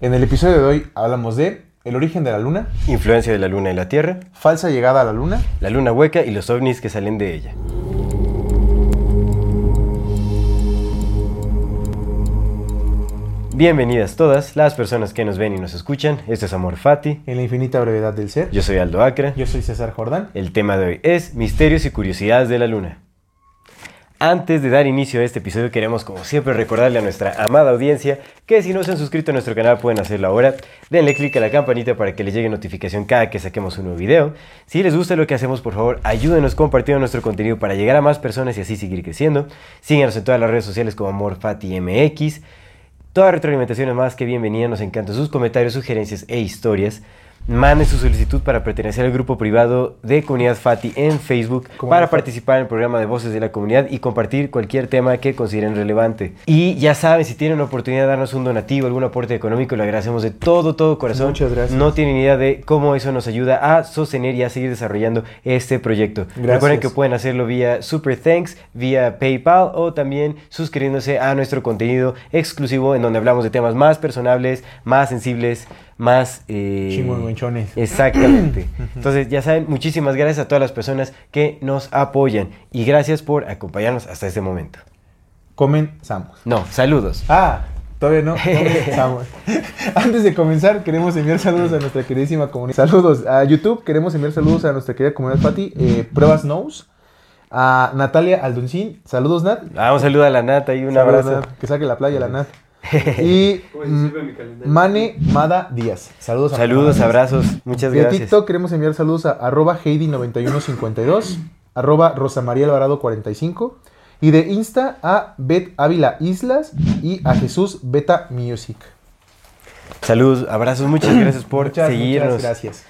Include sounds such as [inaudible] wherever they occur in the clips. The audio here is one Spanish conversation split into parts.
En el episodio de hoy hablamos de el origen de la luna, Influencia de la luna y la Tierra, falsa llegada a la luna, la luna hueca y los ovnis que salen de ella. Bienvenidas todas las personas que nos ven y nos escuchan. Este es Amor Fati. en la infinita brevedad del ser. Yo soy Aldo Acra. Yo soy César Jordán. El tema de hoy es misterios y curiosidades de la luna. Antes de dar inicio a este episodio queremos como siempre recordarle a nuestra amada audiencia que si no se han suscrito a nuestro canal pueden hacerlo ahora. Denle click a la campanita para que les llegue notificación cada que saquemos un nuevo video. Si les gusta lo que hacemos por favor ayúdenos compartiendo nuestro contenido para llegar a más personas y así seguir creciendo. Síganos en todas las redes sociales como AmorFatiMX. Toda retroalimentación es más que bienvenida, nos encantan sus comentarios, sugerencias e historias. Mande su solicitud para pertenecer al grupo privado de Comunidad Fati en Facebook para Fati. participar en el programa de Voces de la Comunidad y compartir cualquier tema que consideren relevante. Y ya saben, si tienen la oportunidad de darnos un donativo, algún aporte económico, le agradecemos de todo, todo corazón. Muchas gracias. No tienen idea de cómo eso nos ayuda a sostener y a seguir desarrollando este proyecto. Gracias. Recuerden que pueden hacerlo vía Super Thanks, vía PayPal o también suscribiéndose a nuestro contenido exclusivo en donde hablamos de temas más personables, más sensibles, más... eh, Chingüengüenchones. Exactamente. Entonces, ya saben, muchísimas gracias a todas las personas que nos apoyan y gracias por acompañarnos hasta este momento. Comenzamos. No, saludos. Ah, todavía no. [laughs] Comenzamos. Antes de comenzar, queremos enviar saludos a nuestra queridísima comunidad. Saludos a YouTube, queremos enviar saludos a nuestra querida comunidad Fati. Eh, Pruebas Knows. A Natalia Aldoncín. Saludos, Nat. Ah, un saludo a la Nata y un abrazo. Nat. Que saque la playa la Nat. Y [laughs] Mane Mada Díaz. Saludos a Saludos, abrazos, muchas De gracias. TikTok queremos enviar saludos a arroba Heidi9152, [clears throat] arroba Rosa María Alvarado 45 y de Insta a Bet Ávila Islas y a Jesús Beta Music. Saludos, abrazos, muchas [clears throat] gracias por Muchas, seguirnos. muchas gracias.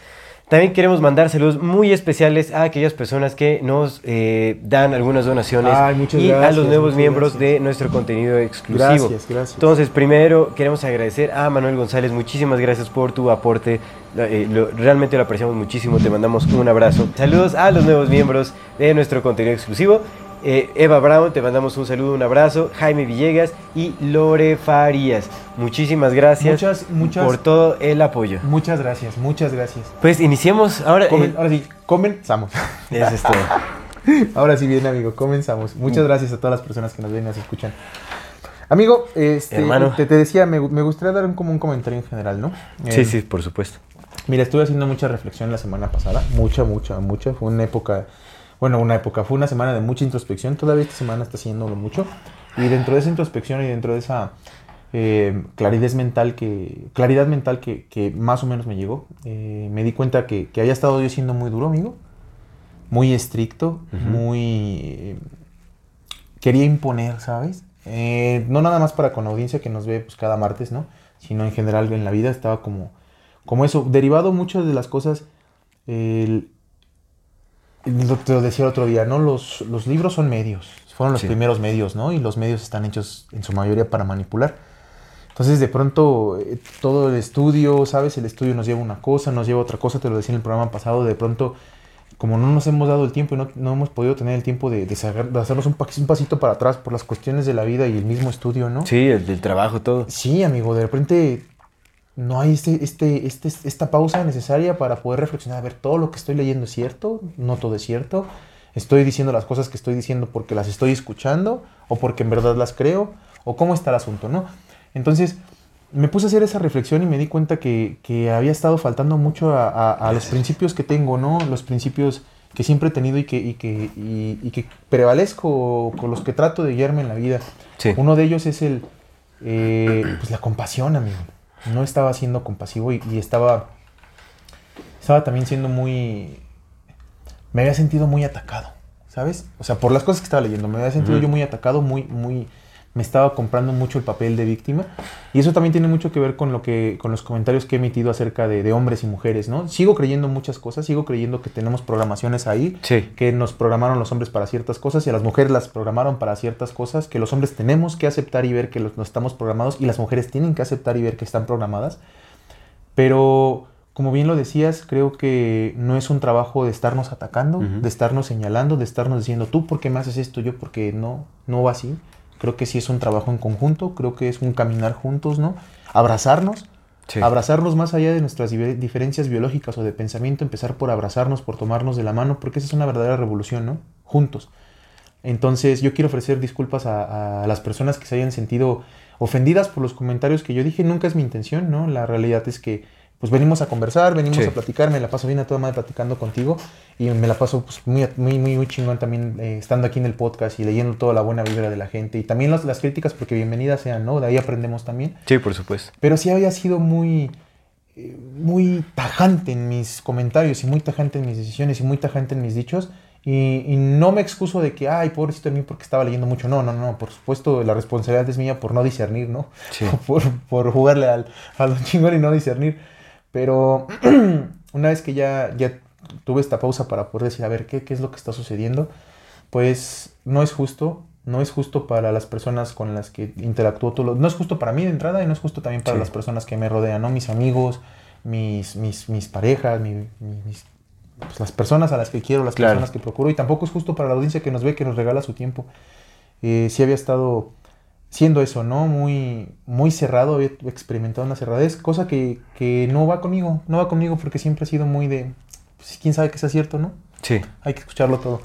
También queremos mandar saludos muy especiales a aquellas personas que nos eh, dan algunas donaciones Ay, y a los nuevos miembros gracias. de nuestro contenido exclusivo. Gracias, gracias. Entonces, primero queremos agradecer a Manuel González, muchísimas gracias por tu aporte, eh, lo- realmente lo apreciamos muchísimo, te mandamos un abrazo. Saludos a los nuevos miembros de nuestro contenido exclusivo. Eh, Eva Brown, te mandamos un saludo, un abrazo. Jaime Villegas y Lore Farías. Muchísimas gracias Muchas, muchas- por todo el apoyo. Muchas gracias, muchas gracias. Pues iniciemos ahora. Comen- eh, ahora sí, comenzamos. [laughs] eso es todo. [laughs] Ahora sí bien, amigo, comenzamos. Muchas gracias a todas las personas que nos ven y nos escuchan. Amigo, este. Te, te decía, me, me gustaría dar un, como un comentario en general, ¿no? Sí, Eh, sí, por supuesto. Mira, estuve haciendo mucha reflexión la semana pasada, mucha, mucha, mucha. Fue una época, bueno, una época, fue una semana de mucha introspección. Todavía esta semana está haciéndolo mucho. Y dentro de esa introspección y dentro de esa eh, claridad mental que, claridad mental que, que más o menos me llegó, eh, me di cuenta que, que había estado yo siendo muy duro, amigo. Muy estricto, muy... eh, quería imponer, ¿sabes? Eh, no nada más para con la audiencia que nos ve pues, cada martes, ¿no? Sino en general en la vida estaba como, como eso, derivado muchas de las cosas, el- te lo decía el otro día, ¿no? Los, los libros son medios, fueron los Sí. primeros medios, ¿no? Y los medios están hechos en su mayoría para manipular. Entonces, de pronto, eh, todo el estudio, ¿sabes? El estudio nos lleva una cosa, nos lleva otra cosa, te lo decía en el programa pasado, de pronto, como no nos hemos dado el tiempo y no, no hemos podido tener el tiempo de, de sacar- de hacernos un, un pasito para atrás por las cuestiones de la vida y el mismo estudio, ¿no? Sí, el del trabajo, todo. Sí, amigo, de repente no hay este, este, este, esta pausa necesaria para poder reflexionar, a ver, todo lo que estoy leyendo es cierto, no todo es cierto, estoy diciendo las cosas que estoy diciendo porque las estoy escuchando o porque en verdad las creo, o cómo está el asunto, ¿no? Entonces, me puse a hacer esa reflexión y me di cuenta que, que había estado faltando mucho a, a- a los principios que tengo, ¿no? Los principios que siempre he tenido y que, y que, y- y que prevalezco, con los que trato de guiarme en la vida. Sí. Uno de ellos es el, eh, pues la compasión, amigo. No estaba siendo compasivo y, y estaba, estaba también siendo muy, me había sentido muy atacado, ¿sabes? O sea, por las cosas que estaba leyendo, me había sentido yo muy atacado, muy, muy, me estaba comprando mucho el papel de víctima. Y eso también tiene mucho que ver con, lo que, con los comentarios que he emitido acerca de, de hombres y mujeres, ¿no? Sigo creyendo muchas cosas, sigo creyendo que tenemos programaciones ahí, Sí. que nos programaron los hombres para ciertas cosas y a las mujeres las programaron para ciertas cosas, que los hombres tenemos que aceptar y ver que los, no estamos programados y las mujeres tienen que aceptar y ver que están programadas. Pero, como bien lo decías, creo que no es un trabajo de estarnos atacando, de estarnos señalando, de estarnos diciendo, tú, ¿por qué me haces esto? Yo, porque no, no va así. Creo que sí es un trabajo en conjunto, creo que es un caminar juntos, ¿no? Abrazarnos, Sí. abrazarnos más allá de nuestras diferencias biológicas o de pensamiento, empezar por abrazarnos, por tomarnos de la mano, porque esa es una verdadera revolución, ¿no? Juntos. Entonces yo quiero ofrecer disculpas a, a las personas que se hayan sentido ofendidas por los comentarios que yo dije. Nunca es mi intención, ¿no? La realidad es que pues venimos a conversar, venimos Sí. a platicar, me la paso bien a toda madre platicando contigo y me la paso pues, muy, muy, muy, chingón también eh, estando aquí en el podcast y leyendo toda la buena vibra de la gente y también las, las críticas porque bienvenidas sean, ¿no? De ahí aprendemos también. Sí, por supuesto. Pero sí había sido muy, eh, muy tajante en mis comentarios y muy tajante en mis decisiones y muy tajante en mis dichos. Y, y no me excuso de que, ay, pobrecito de mí porque estaba leyendo mucho. No, no, no. Por supuesto, la responsabilidad es mía por no discernir, ¿no? Sí. [laughs] Por, por jugarle al, a lo chingón y no discernir. Pero [clears throat] una vez que ya, ya tuve esta pausa para poder decir, a ver, ¿qué, qué es lo que está sucediendo? Pues no es justo. No es justo para las personas con las que interactúo. todo lo- No es justo para mí de entrada y no es justo también para Sí. las personas que me rodean, ¿no? Mis amigos, mis, mis, mis parejas, mi- mi- mis, pues, las personas a las que quiero, las Claro. personas que procuro. Y tampoco es justo para la audiencia que nos ve, que nos regala su tiempo. Eh, sí había estado siendo eso, ¿no? Muy, muy cerrado, había experimentado una cerradez, cosa que, que no va conmigo, no va conmigo porque siempre ha sido muy de, pues, quién sabe que sea cierto, ¿no? Sí. Hay que escucharlo todo.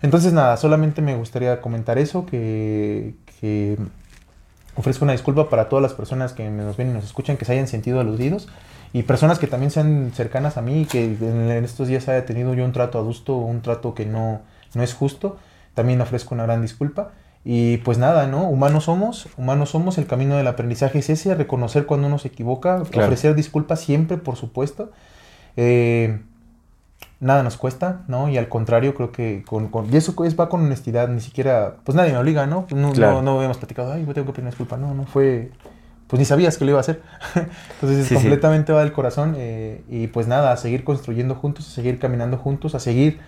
Entonces, nada, solamente me gustaría comentar eso, que, que ofrezco una disculpa para todas las personas que nos ven y nos escuchan, que se hayan sentido aludidos, y personas que también sean cercanas a mí, que en, en estos días haya tenido yo un trato adusto, un trato que no, no es justo, también ofrezco una gran disculpa. Y pues nada, ¿no? Humanos somos, humanos somos, el camino del aprendizaje es ese, reconocer cuando uno se equivoca, Claro. ofrecer disculpas siempre, por supuesto. Eh, nada nos cuesta, ¿no? Y al contrario, creo que con, con- y eso es, va con honestidad, ni siquiera, pues nadie me obliga, ¿no? No, Claro. no, no habíamos platicado, ay, yo tengo que pedir una disculpa, no, no fue, pues ni sabías que lo iba a hacer. [laughs] Entonces es Sí, sí. completamente va del corazón eh, y pues nada, a seguir construyendo juntos, a seguir caminando juntos, a seguir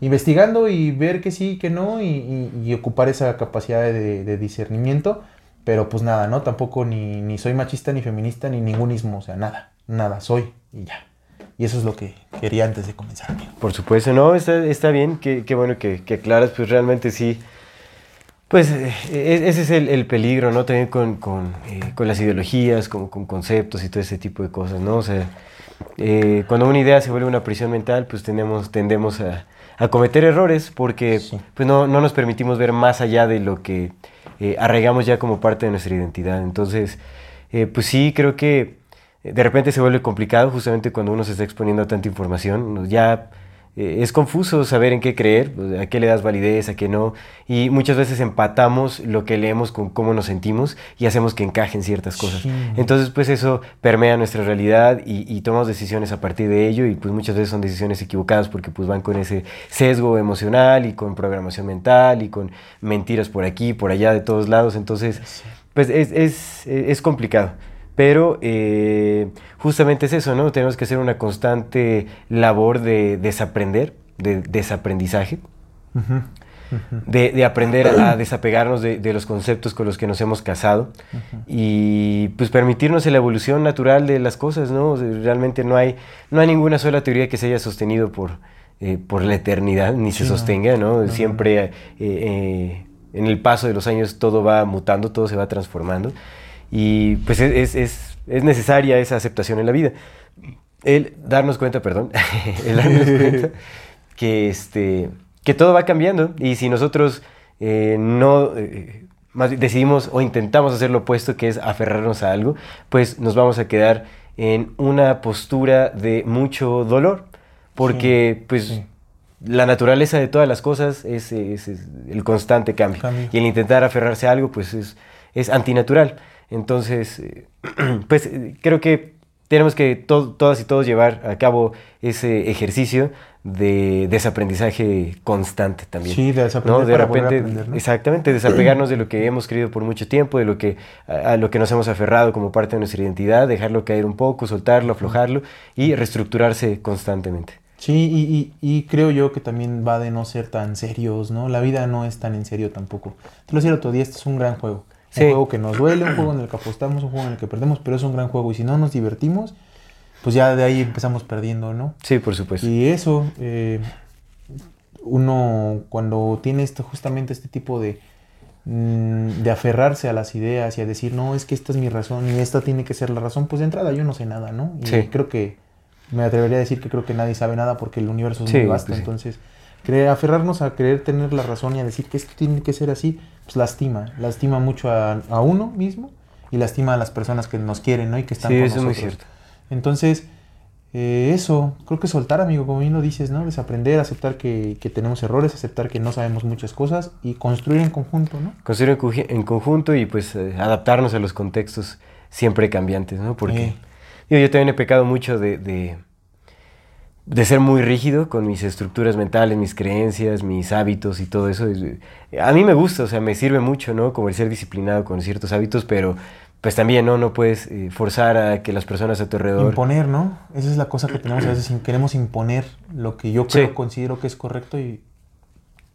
investigando y ver que sí, que no y, ocupar esa capacidad de, discernimiento. Pero pues nada, ¿no? Tampoco ni, soy machista, ni feminista, ni ningunismo, o sea, nada, nada, soy y ya. Y eso es lo que quería antes de comenzar. Por supuesto, no, está, está bien, qué, qué bueno que, que aclaras, pues realmente sí. Pues eh, e- ese es el, el peligro, ¿no? También con, con, eh, con las ideologías, con, con conceptos y todo ese tipo de cosas, ¿no? O sea, eh, cuando una idea se vuelve una prisión mental, pues tendemos, tendemos a, a cometer errores porque Sí. pues no, no nos permitimos ver más allá de lo que eh, arraigamos ya como parte de nuestra identidad. Entonces, eh, pues sí, creo que eh, de repente se vuelve complicado justamente cuando uno se está exponiendo a tanta información. Ya eh, es confuso saber en qué creer, a qué le das validez, a qué no. Y muchas veces empatamos lo que leemos con cómo nos sentimos y hacemos que encajen ciertas cosas. Sí. Entonces, pues eso permea nuestra realidad y, y tomamos decisiones a partir de ello y pues muchas veces son decisiones equivocadas porque pues van con ese sesgo emocional y con programación mental y con mentiras por aquí, por allá, de todos lados. Entonces, pues es, es, es complicado. Pero eh, justamente es eso, ¿no? Tenemos que hacer una constante labor de desaprender, de desaprendizaje, de, de aprender a desapegarnos de, de los conceptos con los que nos hemos casado. Y pues permitirnos la evolución natural de las cosas, ¿no? O sea, realmente no hay, no hay ninguna sola teoría que se haya sostenido por, eh, por la eternidad, ni se Sí, sostenga, ¿no? no, Siempre eh, eh, en el paso de los años todo va mutando, todo se va transformando y pues es, es, es, es necesaria esa aceptación en la vida. El darnos cuenta, perdón, [laughs] el darnos [laughs] cuenta que, este, que todo va cambiando y si nosotros eh, no eh, más decidimos o intentamos hacer lo opuesto, que es aferrarnos a algo, pues nos vamos a quedar en una postura de mucho dolor, porque pues sí. la naturaleza de todas las cosas es, es- es el constante cambio. Cambio. Y el intentar aferrarse a algo, pues es, es antinatural. Entonces, eh, [clears throat] pues eh, creo que tenemos que to- todas y todos llevar a cabo ese ejercicio de desaprendizaje constante también. Sí, de desaprender ¿no? De para repente, aprender, ¿no? exactamente, desapegarnos de lo que hemos creído por mucho tiempo, de lo que a, a lo que nos hemos aferrado como parte de nuestra identidad, dejarlo caer un poco, soltarlo, aflojarlo y reestructurarse constantemente. Sí, y, y- y creo yo que también va de no ser tan serios, ¿no? La vida no es tan en serio tampoco. Te lo decía el otro día, este es un gran juego. Sí. Un juego que nos duele, un juego en el que apostamos, un juego en el que perdemos, pero es un gran juego. Y si no nos divertimos, pues ya de ahí empezamos perdiendo, ¿no? Sí, por supuesto. Y eso, eh, uno cuando tiene esto, justamente este tipo de, mm, de aferrarse a las ideas y a decir, no, es que esta es mi razón y esta tiene que ser la razón, pues de entrada yo no sé nada, ¿no? Y Sí. creo que, me atrevería a decir que creo que nadie sabe nada porque el universo es Sí, muy vasto, pues sí. entonces creer, aferrarnos a querer tener la razón y a decir que esto tiene que ser así, pues lastima, lastima mucho a, a uno mismo y lastima a las personas que nos quieren, ¿no? Y que están Sí, con eso es muy nosotros. cierto. Entonces, eh, eso, creo que soltar, amigo, como bien lo dices, ¿no? Desaprender, aceptar que, que tenemos errores, aceptar que no sabemos muchas cosas y construir en conjunto, ¿no? Construir en, conju- en conjunto y pues eh, adaptarnos a los contextos siempre cambiantes, ¿no? Porque Eh. digo, yo también he pecado mucho de, de, de ser muy rígido con mis estructuras mentales, mis creencias, mis hábitos y todo eso. Es- A mí me gusta, o sea, me sirve mucho, ¿no? Como el ser disciplinado con ciertos hábitos, pero pues también, ¿no? No puedes eh, forzar a que las personas a tu alrededor... Imponer, ¿no? Esa es la cosa que tenemos a veces, queremos imponer lo que yo creo, Sí. considero que es correcto y...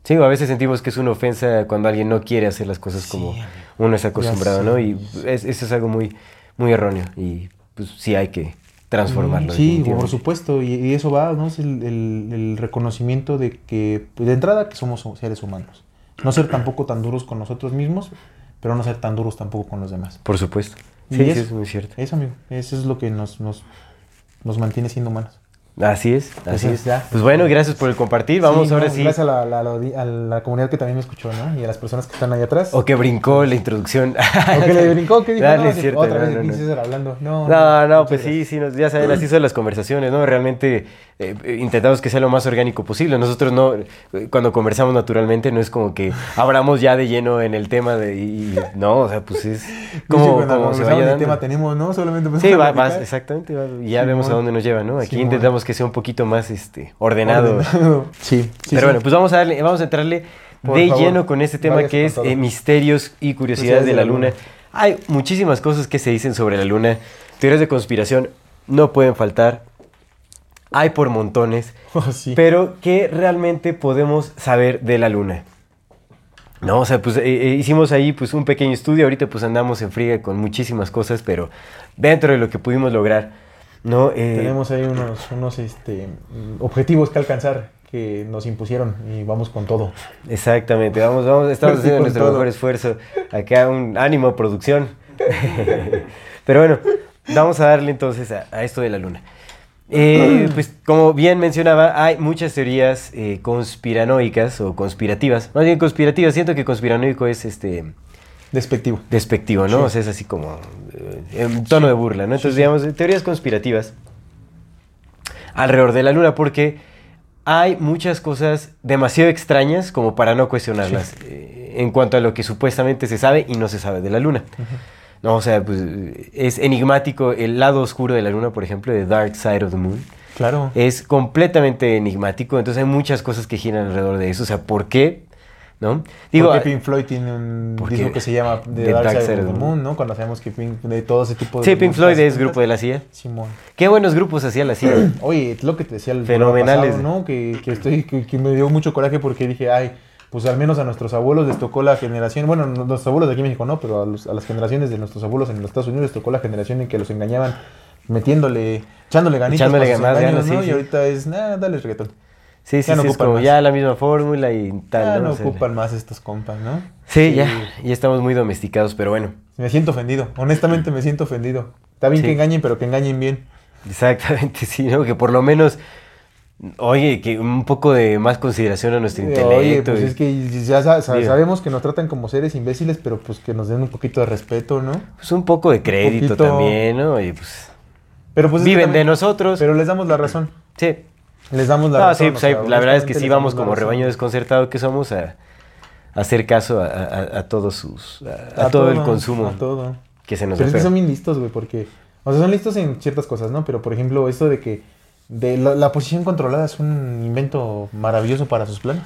Sí, a veces sentimos que es una ofensa cuando alguien no quiere hacer las cosas Sí, como uno está acostumbrado. ¿no? Y es- eso es algo muy, muy erróneo y pues sí hay que transformarlo. Sí, por supuesto, y, y eso va, ¿no? Es el, el- el reconocimiento de que, pues, de entrada, que somos seres humanos. No ser tampoco tan duros con nosotros mismos, pero no ser tan duros tampoco con los demás. Por supuesto. Sí, sí, eso- es muy cierto. Eso, amigo, eso es lo que nos, nos, nos mantiene siendo humanos. Así es, así es. ya. Pues bueno, gracias por el compartir. Vamos Sí, ahora no, sí. Gracias a la, a la comunidad que también me escuchó, ¿no? Y a las personas que están ahí atrás. O que brincó la introducción. [laughs] O que le brincó, que dijo, Dale, no, es sí, cierto, otra no, vez no, el no. hablando. Pues sí, gracias. sí, nos- ya saben, así son las conversaciones, ¿no? Realmente eh, intentamos que sea lo más orgánico posible. Nosotros no, cuando conversamos naturalmente, no es como que abramos ya de lleno en el tema de, y, no, o sea, pues es [laughs] Sí, como, cuando como se vaya dando. tema tenemos, ¿no? Solamente Sí, va, vas, exactamente, va, y ya vemos a dónde nos lleva, ¿no? Aquí intentamos que sea un poquito más este, ordenado. Ordenado. [laughs] Sí, sí, Pero sí. bueno, pues vamos a darle, vamos a entrarle Por de favor, lleno con este tema que es eh, misterios y curiosidades de la luna. Hay muchísimas cosas que se dicen sobre la luna. Teorías de conspiración no pueden faltar. Hay por montones. [laughs] Oh, sí. Pero ¿qué realmente podemos saber de la luna? No, o sea, pues eh, eh, hicimos ahí pues un pequeño estudio. Ahorita pues andamos en friga con muchísimas cosas, pero dentro de lo que pudimos lograr, ¿no? Eh, Tenemos ahí unos, unos este, objetivos que alcanzar que nos impusieron y vamos con todo. Exactamente, vamos, vamos, estamos [laughs] haciendo nuestro todo. mejor esfuerzo. Acá un ánimo, producción. [laughs] Pero bueno, vamos a darle entonces a, a esto de la luna. Eh, pues como bien mencionaba, hay muchas teorías eh, conspiranoicas o conspirativas. Más bien conspirativas, siento que conspiranoico es este Despectivo. despectivo, ¿no? Sí. O sea, es así como eh, en tono de burla, ¿no? Entonces, digamos, teorías conspirativas alrededor de la luna, porque hay muchas cosas demasiado extrañas como para no cuestionarlas eh, en cuanto a lo que supuestamente se sabe y no se sabe de la luna. No, o sea, pues es enigmático el lado oscuro de la luna, por ejemplo, de Dark Side of the Moon. Claro. Es completamente enigmático, entonces hay muchas cosas que giran alrededor de eso. O sea, ¿por qué? ¿No? Digo, ah, Pink Floyd tiene un porque disco que se llama The, The Dark, Side, of the Moon, ¿no? Cuando sabemos que Pink, de todo ese tipo de... Sí, Pink Floyd es grupo de la CIA. Simón. Qué buenos grupos hacía la CIA. [clears throat] Oye, es lo que te decía el Fenomenales. pasado, ¿no? Que, que estoy, que, que me dio mucho coraje porque dije, ay, pues al menos a nuestros abuelos les tocó la generación, bueno, no- nuestros abuelos de aquí en México no, pero a, los- a las generaciones de nuestros abuelos en los Estados Unidos les tocó la generación en que los engañaban metiéndole, echándole ganitas Echándole más engaños, ganas, sí, ¿no? sí. Y ahorita es, nada, dale reggaetón. Sí, sí, sí, es como más. ya la misma fórmula y tal. Ya ¿no? no ocupan más estos compas, ¿no? Sí, ya, ya estamos muy domesticados, pero bueno, Me siento ofendido, honestamente me siento ofendido. Está bien Sí. que engañen, pero que engañen bien. exactamente, [laughs] sí, ¿no? Que por lo menos, oye, que un poco de más consideración a nuestro Eh, intelecto. Oye, pues y- es que ya sa- sa- Digo. sabemos que nos tratan como seres imbéciles, pero pues que nos den un poquito de respeto, ¿no? pues un poco de crédito poquito- también, ¿no? Y pues Pero pues viven de nosotros. Pero les damos la razón. sí. Les damos la No, razón. sí, o pues sea, ahí, la verdad es que sí vamos como rebaño desconcertado que somos a, a hacer caso a, a- a todos sus, a, todo el consumo A todo. que se nos Pero es que son bien listos, güey, porque O sea, son listos en ciertas cosas, ¿no? Pero por ejemplo, esto de que de la, la posición controlada es un invento maravilloso para sus planes.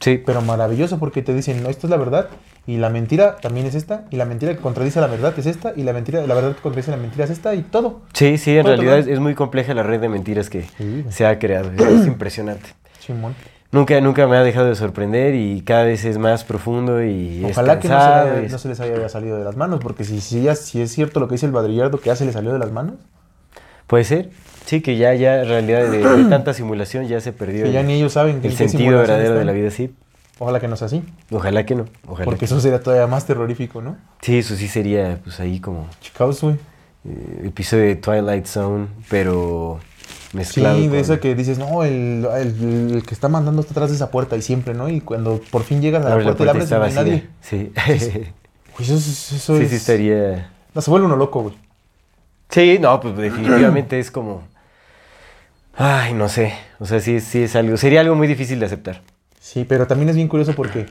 Sí, Pero maravilloso porque te dicen, no, esto es la verdad y la mentira también es esta y la mentira que contradice la verdad es esta y la mentira, la verdad que contradice la mentira es esta y todo. sí, sí, en realidad es, muy compleja la red de mentiras que Sí. se ha creado. Es, es [clears throat] impresionante. Chimón. Nunca, nunca me ha dejado de sorprender y cada vez es más profundo y Ojalá es que no se, le cansado haya- es- no se les haya salido de las manos, porque si, si, ya- si es cierto lo que dice el Badrillardo, que ya se le salió de las manos, Puede ser, sí, que ya, ya en realidad de, de [clears throat] tanta simulación ya se perdió que ya el, ni ellos saben que el sentido verdadero de la vida, sí. Ojalá que no sea así, Ojalá que no, ojalá porque que eso sería todavía más terrorífico, ¿no? Sí, eso sí sería pues ahí como Chicaos, güey. eh, episodio de Twilight Zone, pero Sí, mezclado de con- esa que dices, no, el, el- el que está mandando está atrás de esa puerta y siempre, ¿no? Y cuando por fin llegas a la puerta y la abres no hay nadie. Sí. Pues eso, es- eso sí, es... sí estaría... No, se vuelve uno loco, güey. Sí, no, pues definitivamente es como... Ay, no sé. O sea, sí, sí es algo... Sería algo muy difícil de aceptar. Sí, pero también es bien curioso porque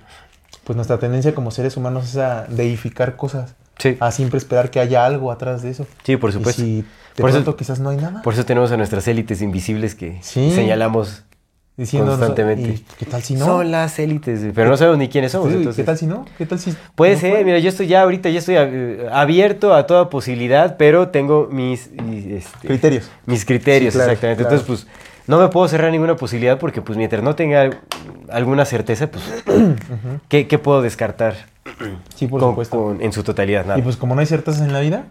pues nuestra tendencia como seres humanos es a deificar cosas, Sí, a siempre esperar que haya algo atrás de eso. sí, por supuesto. Y si de Por eso- quizás no hay nada. Por eso tenemos a nuestras élites invisibles que Sí. señalamos diciendo constantemente. ¿y ¿Qué tal si no? Son las élites, pero no sabemos ni quiénes somos. Sí, entonces- ¿Qué tal si no? ¿Qué tal si Puede no ser, mira, yo estoy ya ahorita, ya estoy eh, abierto a toda posibilidad, pero tengo mis, este, Criterios. mis criterios, Sí, claro, exactamente. claro. Entonces, pues, no me puedo cerrar ninguna posibilidad porque, pues, mientras no tenga alguna certeza, pues, [clears throat] ¿qué, qué puedo descartar [clears throat] Sí, por con- supuesto. con- en su totalidad? Nada. Y pues como no hay certezas en la vida,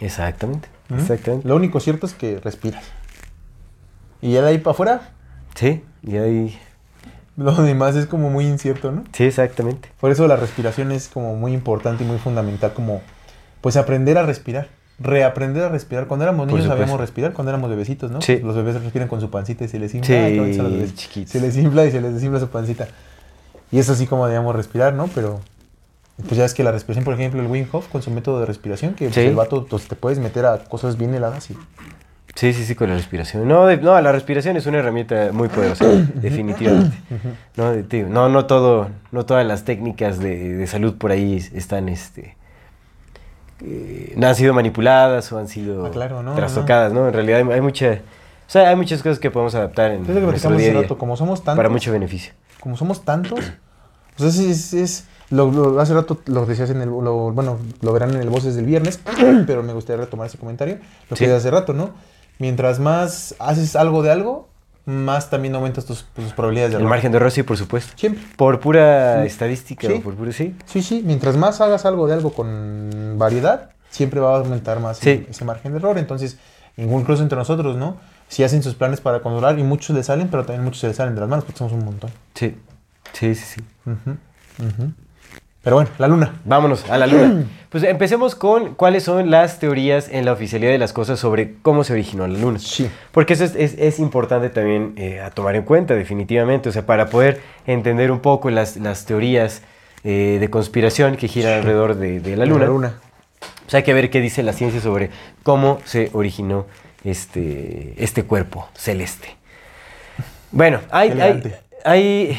Exactamente, ¿m? exactamente. lo único cierto es que respiras. Y ya de ahí para afuera, Sí, y ahí, lo demás es como muy incierto, ¿no? sí, exactamente. Por eso la respiración es como muy importante y muy fundamental, como pues aprender a respirar, reaprender a respirar. Cuando éramos niños sabíamos respirar, cuando éramos bebecitos, ¿no? Sí. Los bebés respiran con su pancita y se les infla. Sí, los bebés. chiquitos. Se les infla y se les desinfla su pancita. Y es así como debíamos respirar, ¿no? Pero pues ya es que la respiración, por ejemplo, el Wim Hof con su método de respiración, que pues, Sí. el vato pues, te puedes meter a cosas bien heladas y Sí, sí, sí, con la respiración. No, de- no, la respiración es una herramienta muy poderosa, [coughs] definitivamente. No, de- digo, no, no todo, no todas las técnicas de, de salud por ahí es- están, este, eh, no han sido manipuladas o han sido Ah, claro, no, trastocadas, ¿no? En realidad hay, hay mucha, o sea, hay muchas cosas que podemos adaptar en que nuestro día rato, como somos tantos, para mucho beneficio. como somos tantos, o sea, es, es, es- lo, lo- hace rato lo decías en el, lo- bueno, lo verán en el Voces del viernes, [coughs] pero me gustaría retomar ese comentario, lo que Sí. hace rato, ¿no? Mientras más haces algo de algo, más también aumentas tus, tus probabilidades de El error. margen de error, sí, por supuesto. Siempre. Por pura Sí. estadística Sí. o por pura, sí. Sí, sí, mientras más hagas algo de algo con variedad, siempre va a aumentar más Sí. ese margen de error. Entonces, incluso entre nosotros, ¿no? Si hacen sus planes para controlar y muchos le salen, pero también muchos se les salen de las manos porque somos un montón. Sí, sí, sí, sí. Ujú. Pero bueno, la luna. Vámonos a la luna. Pues empecemos con cuáles son las teorías en la oficialidad de las cosas sobre cómo se originó la luna. Sí. Porque eso es, es- es importante también eh, a tomar en cuenta, definitivamente. O sea, para poder entender un poco las, las teorías eh, de conspiración que giran alrededor de, de la luna, La luna. pues hay que ver qué dice la ciencia sobre cómo se originó este, este cuerpo celeste. Bueno, hay, hay, hay-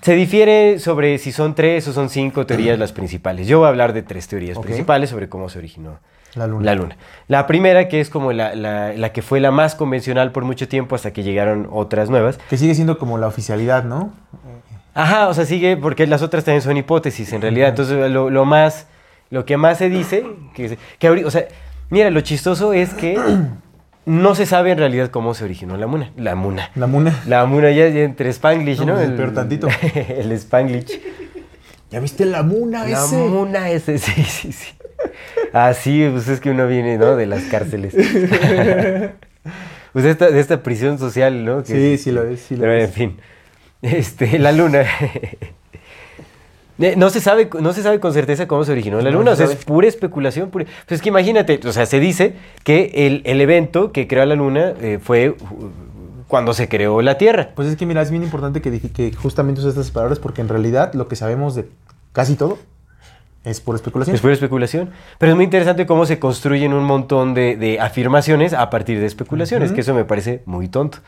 se difiere sobre si son tres o son cinco teorías las principales. Yo voy a hablar de tres teorías principales sobre cómo se originó La luna. la luna. La primera, que es como la, la- la que fue la más convencional por mucho tiempo hasta que llegaron otras nuevas. Que sigue siendo como la oficialidad, ¿no? Ajá, o sea, sigue porque las otras también son hipótesis en realidad. Entonces, lo, lo más, lo que más se dice, que, que o sea, mira, lo chistoso es que [clears throat] no se sabe en realidad cómo se originó la muna. La muna. La muna. La muna ya entre Spanglish, No, ¿no? pues, peor tantito. [laughs] el Spanglish. ¿Ya viste la muna La ese? muna ese, sí, sí, sí. Así, pues es que uno viene, ¿no? De las cárceles. [laughs] pues de esta, de esta prisión social, ¿no? Que Sí, es- sí lo es, sí lo Pero es. en fin. Este, la luna. [laughs] No se, sabe, no se sabe con certeza cómo se originó la luna, o sea, es pura especulación. pura- Pues es que imagínate, o sea, se dice que el, el evento que creó la luna eh, fue cuando se creó la Tierra. Pues es que mira, es bien importante que, dije- que justamente usas estas palabras porque en realidad lo que sabemos de casi todo es por especulación. Es pura especulación. Pero es muy interesante cómo se construyen un montón de, de afirmaciones a partir de especulaciones, que eso me parece muy tonto.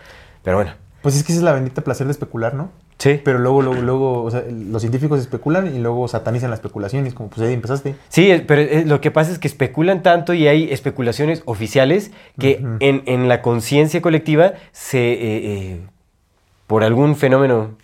Pero bueno, Pues es que esa es la bendita placer de especular, ¿no? Sí. Pero luego, luego, luego, o sea, los científicos especulan y luego satanizan la especulación. Y es como, pues ahí empezaste. Sí, pero eh, lo que pasa es que especulan tanto y hay especulaciones oficiales que en, en la conciencia colectiva se, eh, eh, por algún fenómeno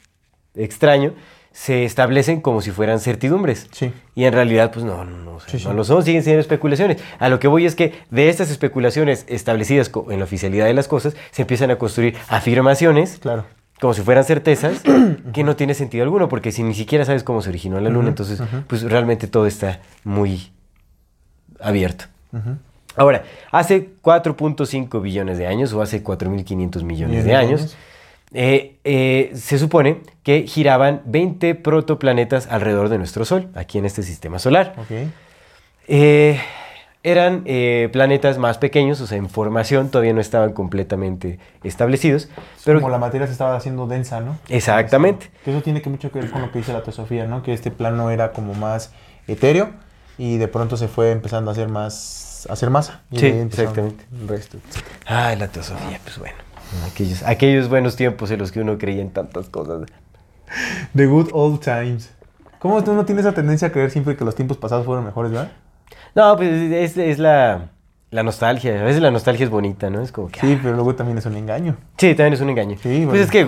extraño, se establecen como si fueran certidumbres. Sí. Y en realidad, pues no, no, no, o sea, Sí, sí. no lo son, siguen siendo especulaciones. A lo que voy es que de estas especulaciones establecidas en la oficialidad de las cosas, se empiezan a construir afirmaciones Claro. Como si fueran certezas, [clears throat] que no tiene sentido alguno, porque si ni siquiera sabes cómo se originó la luna, entonces, pues realmente todo está muy abierto. Ujú. Ahora, hace 4.5 billones de años, o hace 4.500 millones de años, eh, eh, se supone que giraban 20 protoplanetas alrededor de nuestro Sol, aquí en este sistema solar. Ok. Eh, eran eh, planetas más pequeños, o sea, en formación, todavía no estaban completamente establecidos. Pero Como la materia se estaba haciendo densa, ¿no? Exactamente. Que eso tiene que mucho que ver con lo que dice la teosofía, ¿no? Que este plano era como más etéreo y de pronto se fue empezando a hacer más, a hacer masa. Y Sí, exactamente. El resto. Ay, la teosofía, pues bueno. Aquellos, aquellos buenos tiempos en los que uno creía en tantas cosas. The good old times. ¿Cómo tú no tienes esa tendencia a creer siempre que los tiempos pasados fueron mejores, verdad? No, pues es, es la, la nostalgia. A veces la nostalgia es bonita, ¿no? Es como que. Sí, ah, pero luego también es un engaño. sí, también es un engaño. Sí, Pues es que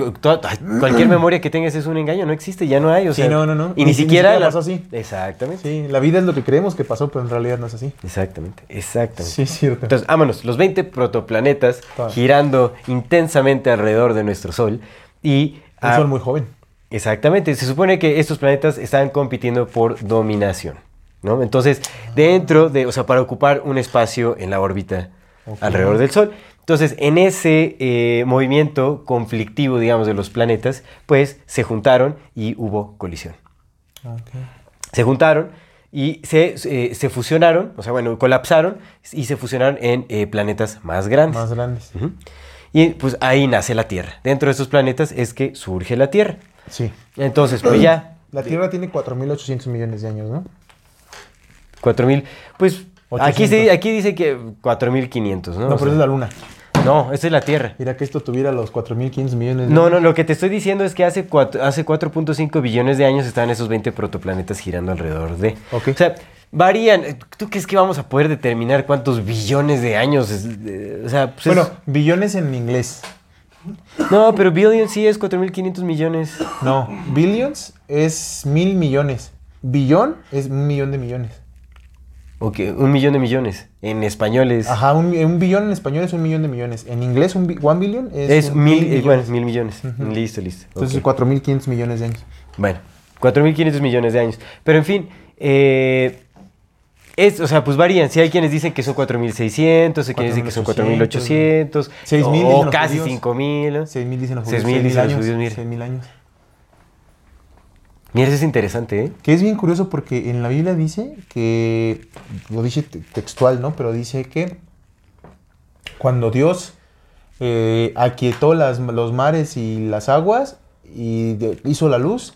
cualquier [clears throat] memoria que tengas es un engaño, no existe, ya no hay. O Sí, no, no, no. Y Ni ni, si- ni siquiera. siquiera la- pasó así. Exactamente. Sí, la vida es lo que creemos que pasó, pero en realidad no es así. Exactamente, exactamente. Sí, es cierto. Entonces, vámonos, los 20 protoplanetas Claro. girando intensamente alrededor de nuestro Sol y... un ah, sol muy joven. Exactamente, se supone que estos planetas están compitiendo por dominación, ¿no? Entonces, dentro de, o sea, para ocupar un espacio en la órbita alrededor del Sol. Entonces, en ese eh, movimiento conflictivo, digamos, de los planetas, pues se juntaron y hubo colisión. Se juntaron y se, eh, se fusionaron, o sea, bueno, colapsaron y se fusionaron en eh, planetas más grandes. Más grandes. Y pues ahí nace la Tierra. Dentro de estos planetas es que surge la Tierra. Sí. Entonces, pues ya. La Tierra tiene 4.800 millones de años, ¿no? 4000. Pues aquí, 800. sí- aquí dice que 4500, ¿no? No, pero sea, es la Luna. no, esa es la Tierra. Mira que esto tuviera los 4.500 millones de No, no, lo que te estoy diciendo es que hace, cuatro- hace 4.5 billones de años estaban esos 20 protoplanetas girando alrededor de. O sea, varían. ¿Tú crees que vamos a poder determinar cuántos billones de años? es- o sea, pues es- Bueno, billones en inglés. No, pero billion sí es 4.500 millones. No, billions es mil millones. Billón es un millón de millones. Ok, un millón de millones. En español es, Ajá, un, un billón en español es un millón de millones. En inglés, un bi- one billion es, es un mil, eh, millones. bueno, mil millones. Listo, listo. Entonces, ok. 4.500 millones de años. Bueno, 4.500 millones de años. Pero en fin, eh, es, o sea, pues varían. Si hay quienes dicen que son 4.600, hay quienes dicen que son 4.800, 6.000 o dicen los casi judíos. 5.000. 6.000 dicen los 6.000 judíos. dicen los judíos, mira. 6.000 años. Mira, eso es interesante, ¿eh? Que es bien curioso porque en la Biblia dice que, lo dice te- textual, ¿no? Pero dice que cuando Dios eh, aquietó las, los mares y las aguas y de- hizo la luz,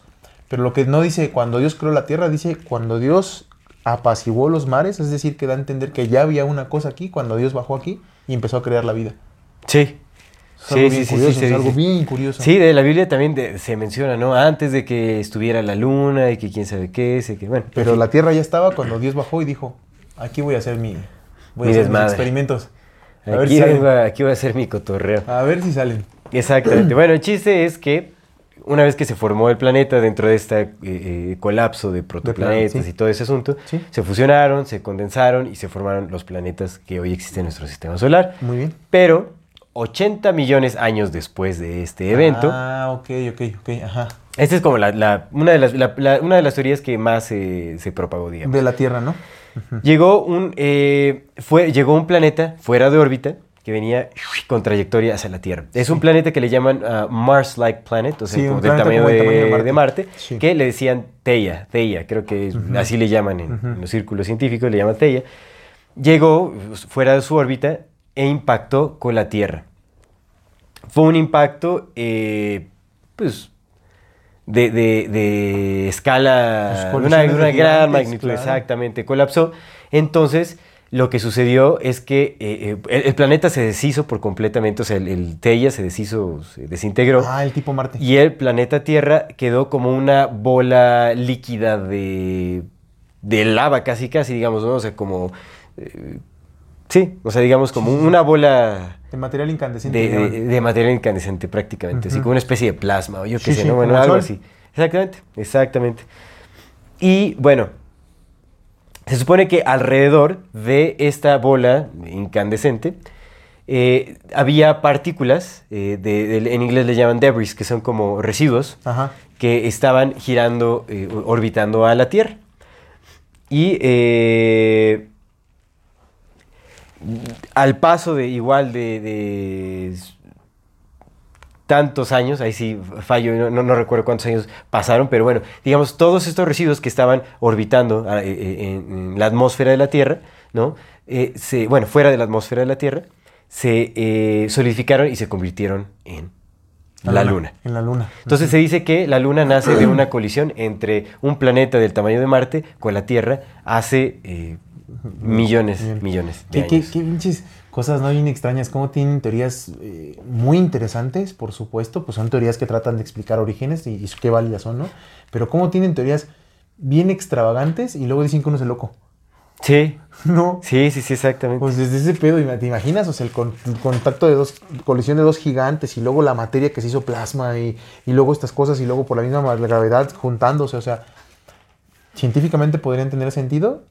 pero lo que no dice cuando Dios creó la tierra, dice cuando Dios apaciguó los mares, es decir, que da a entender que ya había una cosa aquí cuando Dios bajó aquí y empezó a crear la vida. Sí. Es algo bien sí, curioso, se es algo bien curioso. Sí, de la Biblia también de- se menciona, ¿no? Antes de que estuviera la luna y que quién sabe qué, sé que, bueno. Pero la tierra ya estaba cuando Dios bajó y dijo, aquí voy a hacer mi, voy Mi a hacer mis experimentos. A ver, Aquí, si salen. vengo a- aquí voy a hacer mi cotorreo. a ver si salen. Exactamente. Bueno, el chiste es que una vez que se formó el planeta dentro de este eh, eh, colapso de protoplanetas sí. y todo ese asunto, Sí. se fusionaron, se condensaron y se formaron los planetas que hoy existen en nuestro sistema solar. Muy bien. Pero 80 millones años después de este evento, Ah, ok, ok, ok, ajá. esta es como la, la- una, de las, la- una de las teorías que más eh, se propagó, digamos. De la Tierra, ¿no? Llegó un, eh, fue, llegó un planeta fuera de órbita que venía con trayectoria hacia la Tierra. Es un planeta que le llaman ah, Mars-like planet, o sea, Sí, como del tamaño, como de, tamaño de Marte. de Marte, Sí. que le decían Theia, Theia, creo que es- así le llaman en, en los círculos científicos, le llaman Theia. Llegó fuera de su órbita e impactó con la Tierra. Fue un impacto, eh, pues, de, de- de escala, Pues, una, de gran magnitud, claro. exactamente, colapsó. Entonces, lo que sucedió es que eh, eh, el, el planeta se deshizo por completamente, o sea, el, el Teia se deshizo, se desintegró. Ah, el tipo Marte. Y el planeta Tierra quedó como una bola líquida de, de lava, casi, casi, digamos, ¿no? O sea, como... eh, sí, o sea, digamos, como una bola De material incandescente. de, de- material incandescente prácticamente, así como una especie de plasma, o yo qué Sí, sé, sí, ¿no? Bueno, algo sol. así. Exactamente, exactamente. Y bueno, se supone que alrededor de esta bola incandescente eh, había partículas, eh, de- de- en inglés le llaman debris, que son como residuos, Ajá. que estaban girando, eh, orbitando a la Tierra. Y al paso de igual de, de tantos años, ahí sí fallo, no, no- no recuerdo cuántos años pasaron, pero bueno, digamos, todos estos residuos que estaban orbitando ah, eh, eh, en, la atmósfera de la Tierra, ¿no? Eh, se, bueno, fuera de la atmósfera de la Tierra, se eh, solidificaron y se convirtieron en la Luna. En la luna. Entonces se dice que la Luna nace de una colisión entre un planeta del tamaño de Marte con la Tierra hace eh, millones, millones de ¿Qué, qué, años. qué pinches cosas no bien extrañas? ¿Cómo tienen teorías eh, muy interesantes, por supuesto? Pues son teorías que tratan de explicar orígenes y, y qué válidas son, ¿no? Pero ¿cómo tienen teorías bien extravagantes y luego dicen que uno es el loco? Sí, [laughs] No. sí, sí, sí, exactamente. Pues desde ese pedo, ¿te imaginas? O sea, el, con- el contacto de dos, colisión de dos gigantes y luego la materia que se hizo plasma y, y luego estas cosas y luego por la misma ma- gravedad juntándose, o sea, científicamente podrían tener sentido,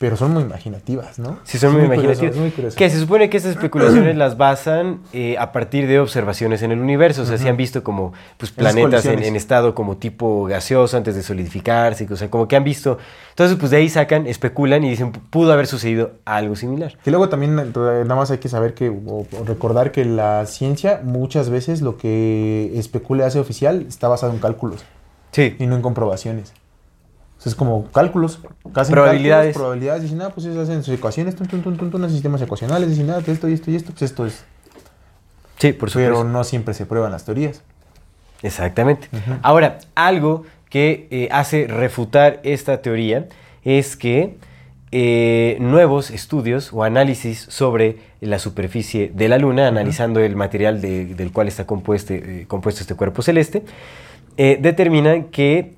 pero son muy imaginativas, ¿no? Sí, son muy curioso. Que se supone que estas especulaciones las basan eh, a partir de observaciones en el universo. O sea, se han visto como pues, Esas planetas en, estado como tipo gaseoso antes de solidificarse. O sea, como que han visto. Entonces, pues de ahí sacan, especulan y dicen, pudo haber sucedido algo similar. Que luego también eh, nada más hay que saber que, o, o recordar que la ciencia muchas veces lo que especula y hace oficial está basado en cálculos Sí. y no en comprobaciones. O sea, es como cálculos, casi Probabilidades. probabilidades, dicen, ah, pues ellos hacen sus ecuaciones, tun, tun, tun, sistemas ecuacionales, dicen, ah, esto y esto y esto, pues esto es. Sí, por supuesto. Pero no siempre se prueban las teorías. Exactamente. Ahora, algo que eh, hace refutar esta teoría es que eh, nuevos estudios o análisis sobre la superficie de la Luna, analizando el material de- del cual está compuesto, eh, compuesto este cuerpo celeste, determinan que,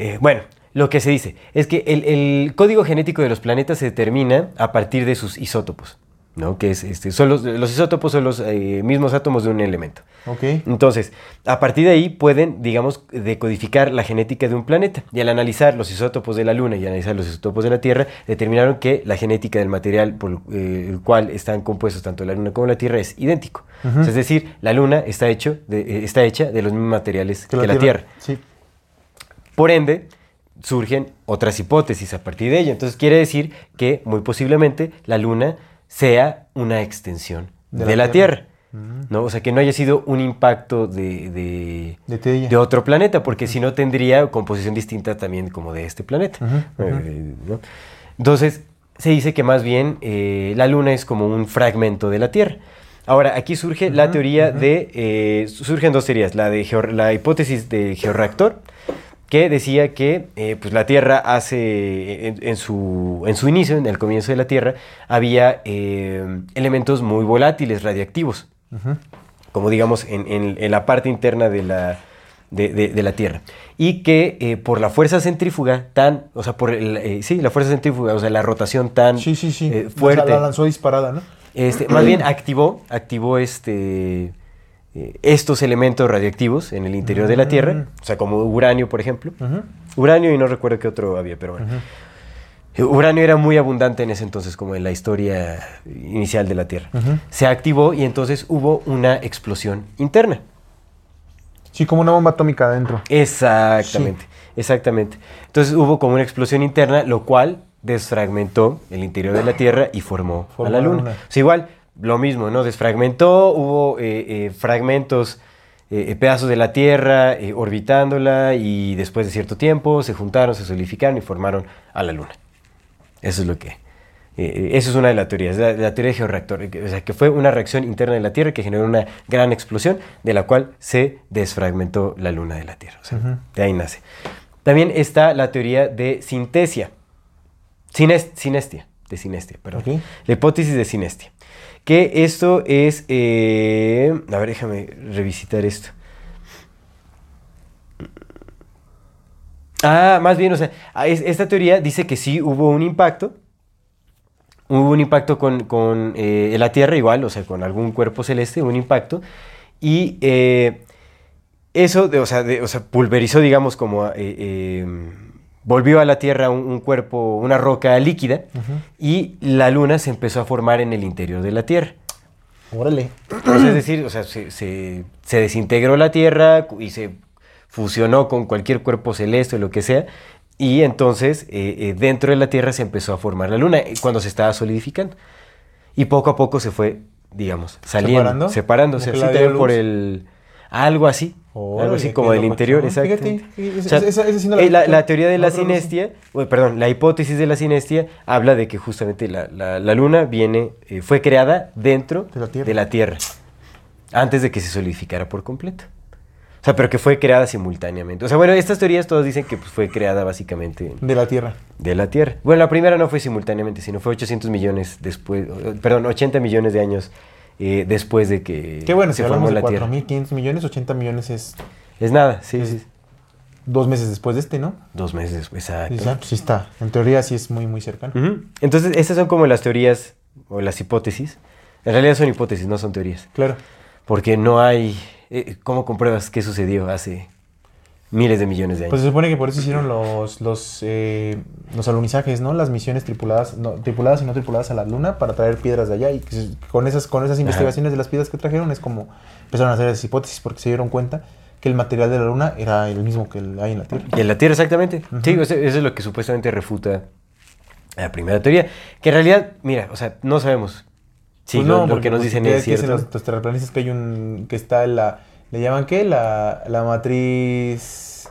eh, bueno, lo que se dice es que el, el código genético de los planetas se determina a partir de sus isótopos, ¿no? Que es, este, son los, los isótopos son los eh, mismos átomos de un elemento. ¿Ok? Entonces, a partir de ahí pueden, digamos, decodificar la genética de un planeta. Y al analizar los isótopos de la Luna y analizar los isótopos de la Tierra, determinaron que la genética del material por eh, el cual están compuestos tanto la Luna como la Tierra es idéntico. Ujú. O sea, es decir, la Luna está, hecho de- eh, está hecha de los mismos materiales que, la Tierra. Sí. Por ende, surgen otras hipótesis a partir de ello. Entonces quiere decir que muy posiblemente la Luna sea una extensión de, De la la, Tierra. Tierra. ¿no? O sea, que no haya sido un impacto de, de- De otro planeta, porque si no tendría composición distinta también como de este planeta. Eh, ¿no? Entonces, se dice que más bien eh, la Luna es como un fragmento de la Tierra. Ahora, aquí surge la teoría de... eh, surgen dos teorías. La, de la hipótesis de georreactor, que decía que eh, pues la Tierra hace, en, en su, en su inicio, en el comienzo de la Tierra, había eh, elementos muy volátiles, radiactivos como digamos en, la parte interna de la, de, de- de la Tierra. Y que eh, por la fuerza centrífuga tan, o sea, por el, sí, la fuerza centrífuga, o sea, la rotación tan Sí, sí, sí. O sea, fuerte, La lanzó disparada, ¿no? este, más bien [clears throat] activó, activó este, eh, estos elementos radioactivos en el interior de la Tierra, Mm. o sea, como uranio, por ejemplo. Uranio y no recuerdo qué otro había, pero bueno. Uranio era muy abundante en ese entonces, como en la historia inicial de la Tierra. Se activó y entonces hubo una explosión interna. Sí, como una bomba atómica adentro. Exactamente, exactamente. Entonces hubo como una explosión interna, lo cual desfragmentó el interior de la Tierra y formó, Formó a la la Luna. Luna. O sea, igual, lo mismo, ¿no? Desfragmentó, hubo eh, eh, fragmentos, eh, pedazos de la Tierra orbitándola y después de cierto tiempo se juntaron, se solidificaron y formaron a la Luna. Eso es lo que... eso es una de las teorías, la, la teoría de georreactor, o sea, que fue una reacción interna de la Tierra que generó una gran explosión de la cual se desfragmentó la Luna de la Tierra. O sea, de ahí nace. También está la teoría de sintesia, Sinest- sinestia, de sinestia, perdón. La hipótesis de sinestia. Que esto es... eh, a ver, déjame revisitar esto. Ah, más bien, o sea, ah, es- esta teoría dice que sí hubo un impacto. Hubo un impacto con, con, eh, la Tierra igual, o sea, con algún cuerpo celeste, un impacto. Y eh, eso, de- o, sea, de- o sea, pulverizó, digamos, como... volvió a la Tierra un, un cuerpo, una roca líquida. Y la Luna se empezó a formar en el interior de la Tierra. Órale. Es decir, o sea, se, se- se desintegró la Tierra y se fusionó con cualquier cuerpo celeste o lo que sea. Y entonces eh, eh, dentro de la Tierra se empezó a formar la Luna eh, cuando se estaba solidificando. Y poco a poco se fue, digamos, saliendo, ¿Separando? separándose. ¿Como así también por el... Algo así. Algo así como del interior, Fíjate, exactamente. sí, O sea, esa- esa- esa sí no la eh, teoría de la No, sinestia, o, perdón, la hipótesis de la sinestia habla de que justamente la, la- luna viene, eh, fue creada dentro De la Tierra. de la Tierra, antes de que se solidificara por completo. O sea, pero que fue creada simultáneamente. O sea, bueno, estas teorías todas dicen que pues, fue creada básicamente De la Tierra. de la Tierra. Bueno, la primera no fue simultáneamente, sino fue 800 millones después, perdón, 80 millones de años eh, después de que Qué bueno, se si formó hablamos de la Tierra. 4.500 millones, 80 millones es Es nada, sí, Es- sí. dos meses después de este, ¿no? Dos meses después, exacto. Sí, sí está. En teoría sí es muy, muy cercano. Entonces, estas son como las teorías o las hipótesis. En realidad son hipótesis, no son teorías. Claro. Porque no hay... eh, ¿Cómo compruebas qué sucedió hace miles de millones de años? Pues se supone que por eso hicieron los, los, eh, los alunizajes, ¿no? Las misiones tripuladas, no, tripuladas y no tripuladas a la luna para traer piedras de allá. Y con esas, con esas investigaciones de las piedras que trajeron es como empezaron a hacer esas hipótesis porque se dieron cuenta que el material de la luna era el mismo que el hay en la Tierra. Y en la Tierra, exactamente. Sí, eso es lo que supuestamente refuta la primera teoría. Que en realidad, mira, o sea, no sabemos si Pues lo, no, lo porque, que nos pues, dicen es que cierto. Los, los terraplanistas que hay un. que está en la. ¿Le llaman qué? La, la matriz.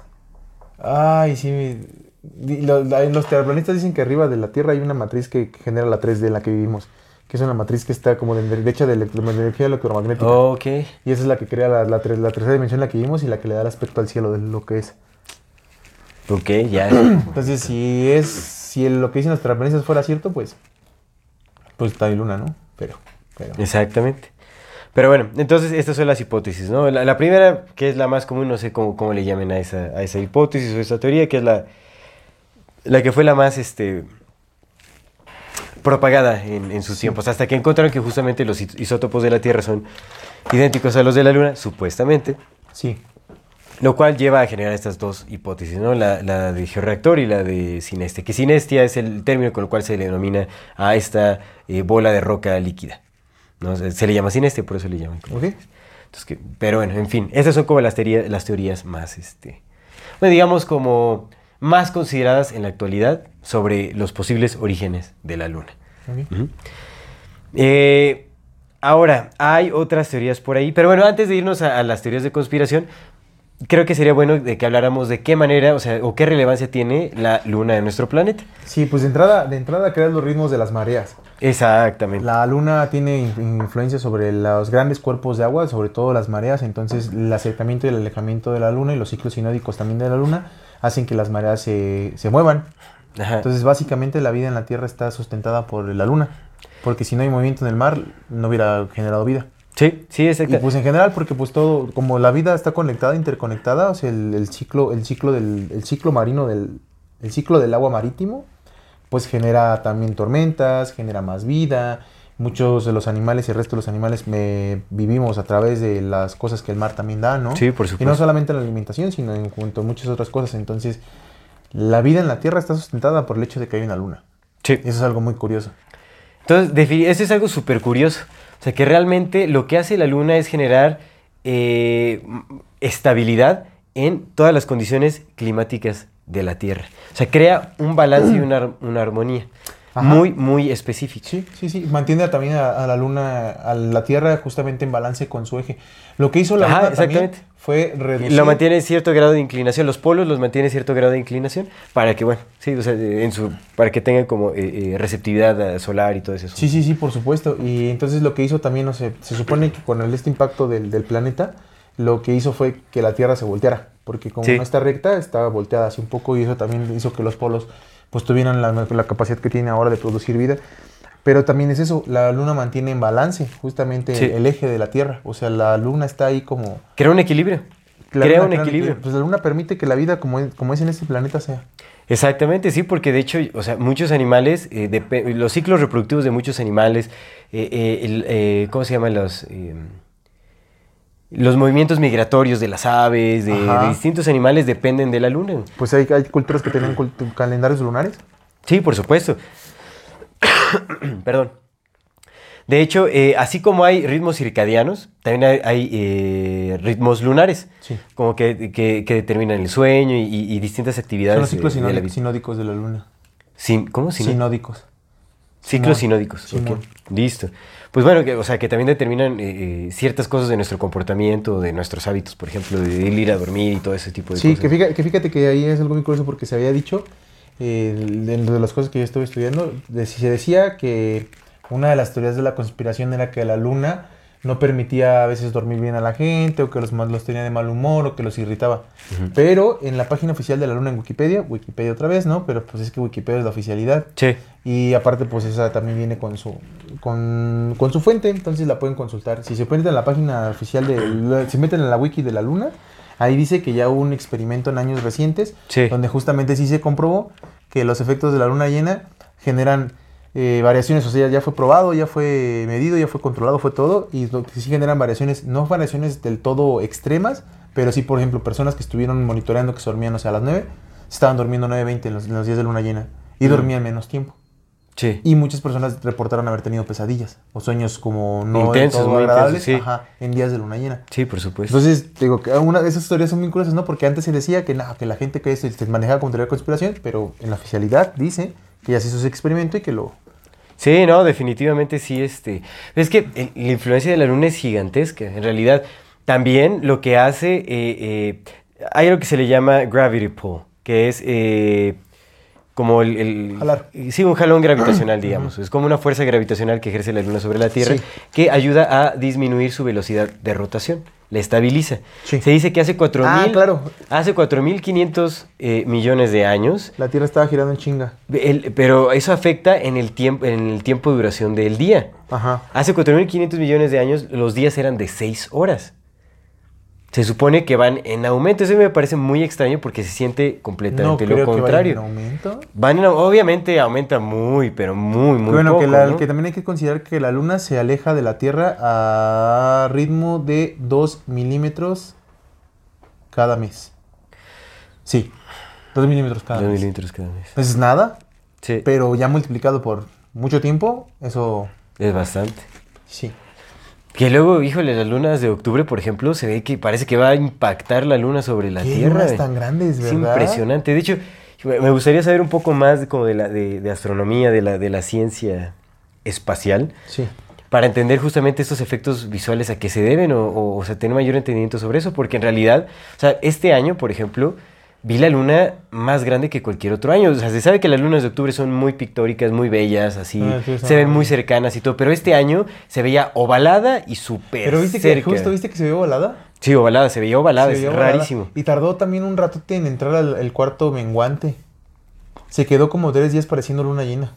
Ay, sí. di- lo- la- Los terraplanistas dicen que arriba de la Tierra hay una matriz que genera la 3D en la que vivimos. Que es una matriz que está como de derecha de, electro- de energía electromagnética. Ok. Y esa es la que crea la, la, la tercera dimensión en la que vivimos y la que le da el aspecto al cielo de lo que es. Ok, ya. [clears throat] Entonces, si es. Si lo que dicen los terraplanistas fuera cierto, pues. Pues está ahí luna, ¿no? Pero. pero Exactamente. Pero bueno, entonces estas son las hipótesis, ¿no? La, la primera, que es la más común, no sé cómo, cómo le llamen a esa, a esa hipótesis o esa teoría, que es la, la que fue la más este, propagada en, en sus tiempos, hasta que encontraron que justamente los is- isótopos de la Tierra son idénticos a los de la Luna, supuestamente, sí. lo cual lleva a generar estas dos hipótesis, ¿no? La, la de georreactor y la de sinestia, que sinestia es el término con el cual se le denomina a esta eh, bola de roca líquida. ¿No? Se, se le llama sinestia, por eso le llaman. como- Ok. Entonces, que- pero bueno, en fin, esas son como las, teoría- las teorías más, este, bueno, digamos como más consideradas en la actualidad sobre los posibles orígenes de la Luna. Eh, ahora, hay otras teorías por ahí, pero bueno, antes de irnos a, a las teorías de conspiración, creo que sería bueno de que habláramos de qué manera, o sea, o qué relevancia tiene la luna en nuestro planeta. Sí, pues de entrada, de entrada creas los ritmos de las mareas. Exactamente. La luna tiene in- influencia sobre los grandes cuerpos de agua, sobre todo las mareas, entonces el acercamiento y el alejamiento de la luna y los ciclos sinódicos también de la luna hacen que las mareas se, se muevan. Ajá. Entonces básicamente la vida en la Tierra está sustentada por la luna, porque si no hay movimiento en el mar no hubiera generado vida. sí, sí, Y exacto. pues en general, porque pues todo, como la vida está conectada, interconectada, o sea, el, el ciclo, el ciclo del, el ciclo marino del, el ciclo del agua marítimo, pues genera también tormentas, genera más vida. Muchos de los animales y el resto de los animales me, vivimos a través de las cosas que el mar también da, ¿no? Sí, por Y no supuesto. solamente la alimentación, sino en cuanto a muchas otras cosas. Entonces, la vida en la Tierra está sustentada por el hecho de que hay una luna. Sí. Eso es algo muy curioso. Entonces, eso es algo súper curioso. O sea, que realmente lo que hace la luna es generar eh, estabilidad en todas las condiciones climáticas de la Tierra. O sea, crea un balance y una, una armonía Ajá. muy, muy específica. Sí, sí, sí. Mantiene también a, a la luna, a la Tierra justamente en balance con su eje. Lo que hizo la Ajá, luna también fue reducir... Lo mantiene cierto grado de inclinación, los polos los mantiene cierto grado de inclinación para que, bueno, sí, o sea, en su, para que tengan como eh, eh, receptividad eh, solar y todo eso. Sí, sí, sí, por supuesto. Y entonces lo que hizo también, no sé, se supone que con el, este impacto del, del planeta, lo que hizo fue que la Tierra se volteara. Porque como Sí. no está recta, estaba volteada así un poco y eso también hizo que los polos pues tuvieran la, la capacidad que tienen ahora de producir vida. Pero también es eso, la luna mantiene en balance justamente Sí. el eje de la Tierra. O sea, la luna está ahí como... Crea un equilibrio. la Crea luna un equilibrio. Pues la luna permite que la vida como es, como es en este planeta sea. Exactamente, sí, porque de hecho, o sea, muchos animales, eh, los ciclos reproductivos de muchos animales, eh, eh, el, eh, ¿cómo se llaman los? Los movimientos migratorios de las aves, de, distintos animales dependen de la luna. Pues hay, hay culturas que tienen calendarios lunares. Sí, por supuesto. [coughs] Perdón. De hecho, eh, así como hay ritmos circadianos, también hay, hay, eh, ritmos lunares, Sí. como que, que- que determinan el sueño y, distintas actividades. Son los ciclos de- de la sinódicos, de la luna. Sin- ¿Cómo? Sino- Sinódicos. Ciclos Simón. sinódicos. Simón. Listo. Pues bueno, que, o sea, que también determinan eh, eh, ciertas cosas de nuestro comportamiento, de nuestros hábitos, por ejemplo, de ir a dormir y todo ese tipo de Sí, cosas. que fíjate, que fíjate que ahí es algo muy curioso porque se había dicho, eh, dentro de las cosas que yo estuve estudiando, de- se decía que una de las teorías de la conspiración era que la luna no permitía a veces dormir bien a la gente o que los, tenía de mal humor o que los irritaba. Pero en la página oficial de la luna en Wikipedia, Wikipedia otra vez, ¿no? Pero pues es que Wikipedia es la oficialidad. Sí. Y aparte, pues esa también viene con su, con, con su fuente, entonces la pueden consultar. Si se meten en la página oficial de, se meten en la wiki de la luna, ahí dice que ya hubo un experimento en años recientes, Sí. donde justamente sí se comprobó que los efectos de la luna llena generan eh, variaciones, o sea, ya fue probado, ya fue medido, ya fue controlado, fue todo, y lo que sí generan variaciones, no variaciones del todo extremas, pero sí, por ejemplo, personas que estuvieron monitoreando que se dormían, o sea, a las 9, estaban durmiendo 9.20 en los, en los días de luna llena, y Mm. dormían menos tiempo. Sí. Y muchas personas reportaron haber tenido pesadillas o sueños como no Intensos, muy agradables intensos, sí. ajá, en días de luna llena. Sí, por supuesto. Entonces, digo que una de esas historias son muy curiosas, ¿no? Porque antes se decía que, no, que la gente que se, se manejaba como teoría de conspiración, pero en la oficialidad dice que ya se hizo ese experimento y que lo... Sí, no, definitivamente sí. Este, es que el- la influencia de la luna es gigantesca. En realidad, también lo que hace, eh, eh, hay algo que se le llama gravity pull, que es eh, como el, el- Jalar. Sí, un jalón gravitacional, [clears throat] digamos. Es como una fuerza gravitacional que ejerce la luna sobre la Tierra, Sí. que ayuda a disminuir su velocidad de rotación. La estabiliza. Sí. Se dice que hace 4.000 Ah, claro. hace 4.500 eh, millones de años La Tierra estaba girando en chinga. el- pero eso afecta en el, tiempo, en el tiempo de duración del día. Ajá. Hace 4.500 millones de años los días eran de 6 horas. Se supone que van en aumento. Eso me parece muy extraño porque se siente No completamente creo lo que vaya en contrario. aumento. Van en, obviamente aumenta muy, pero muy, muy bueno, poco. que, la- ¿no? que también hay que considerar que la Luna se aleja de la Tierra a ritmo de 2 milímetros cada mes. Sí, 2 milímetros cada Dos mes. milímetros cada mes. Entonces nada, Sí, pero ya multiplicado por mucho tiempo, eso es bastante. sí. Que luego, híjole, las lunas de octubre, por ejemplo, se ve que parece que va a impactar la luna sobre la Qué Tierra. lunas tan grandes, Es ¿verdad? impresionante. De hecho, me gustaría saber un poco más de, como de, la, de, de astronomía, de la, de la ciencia espacial, Sí. para entender justamente estos efectos visuales a qué se deben o, o, o sea, tener mayor entendimiento sobre eso, porque en realidad, o sea, este año, por ejemplo, vi la luna más grande que cualquier otro año. O sea, se sabe que las lunas de octubre son muy pictóricas, muy bellas, así, Ah, sí, se ven muy cercanas y todo, pero este año se veía ovalada y súper Pero viste que justo viste que se vio volada. Sí, ovalada, se veía ovalada, Se es veía volada. rarísimo. Y tardó también un ratote en entrar al el cuarto menguante. Se quedó como tres días pareciendo luna llena.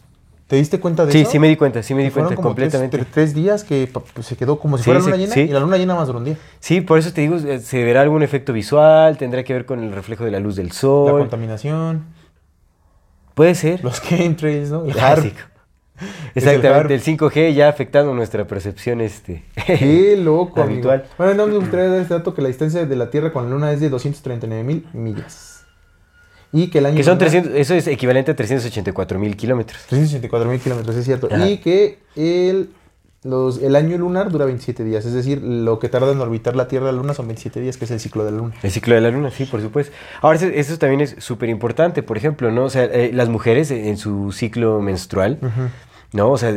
¿Te diste cuenta de Sí, eso? sí me di cuenta, sí me di fueron cuenta como tres- completamente. tre- Tres, días que pues, se quedó como si Sí, fuera sí, luna llena sí. y la luna llena más duró un día. Sí, por eso te digo, eh, se verá algún efecto visual, tendrá que ver con el reflejo de la luz del La sol. contaminación, Puede ser. los chemtrails, ¿no? El Clásico. [laughs] HARP. Exactamente, el el 5G ya afectando nuestra percepción este. [laughs] Qué loco. Habitual. Bueno, no me gustaría dar este dato que la distancia de la Tierra con la Luna es de 239 mil millas. Y que el año que son lunar- 300, eso es equivalente a 384 mil kilómetros. 384 mil kilómetros, es cierto. Ajá. Y que el, los, el año lunar dura 27 días. Es decir, lo que tarda en orbitar la Tierra la Luna son 27 días, que es el ciclo de la Luna. El ciclo de la luna, sí, por supuesto. Ahora, eso, eso también es súper importante, por ejemplo, ¿no? O sea, eh, las mujeres en en su ciclo menstrual, ¿no? O sea,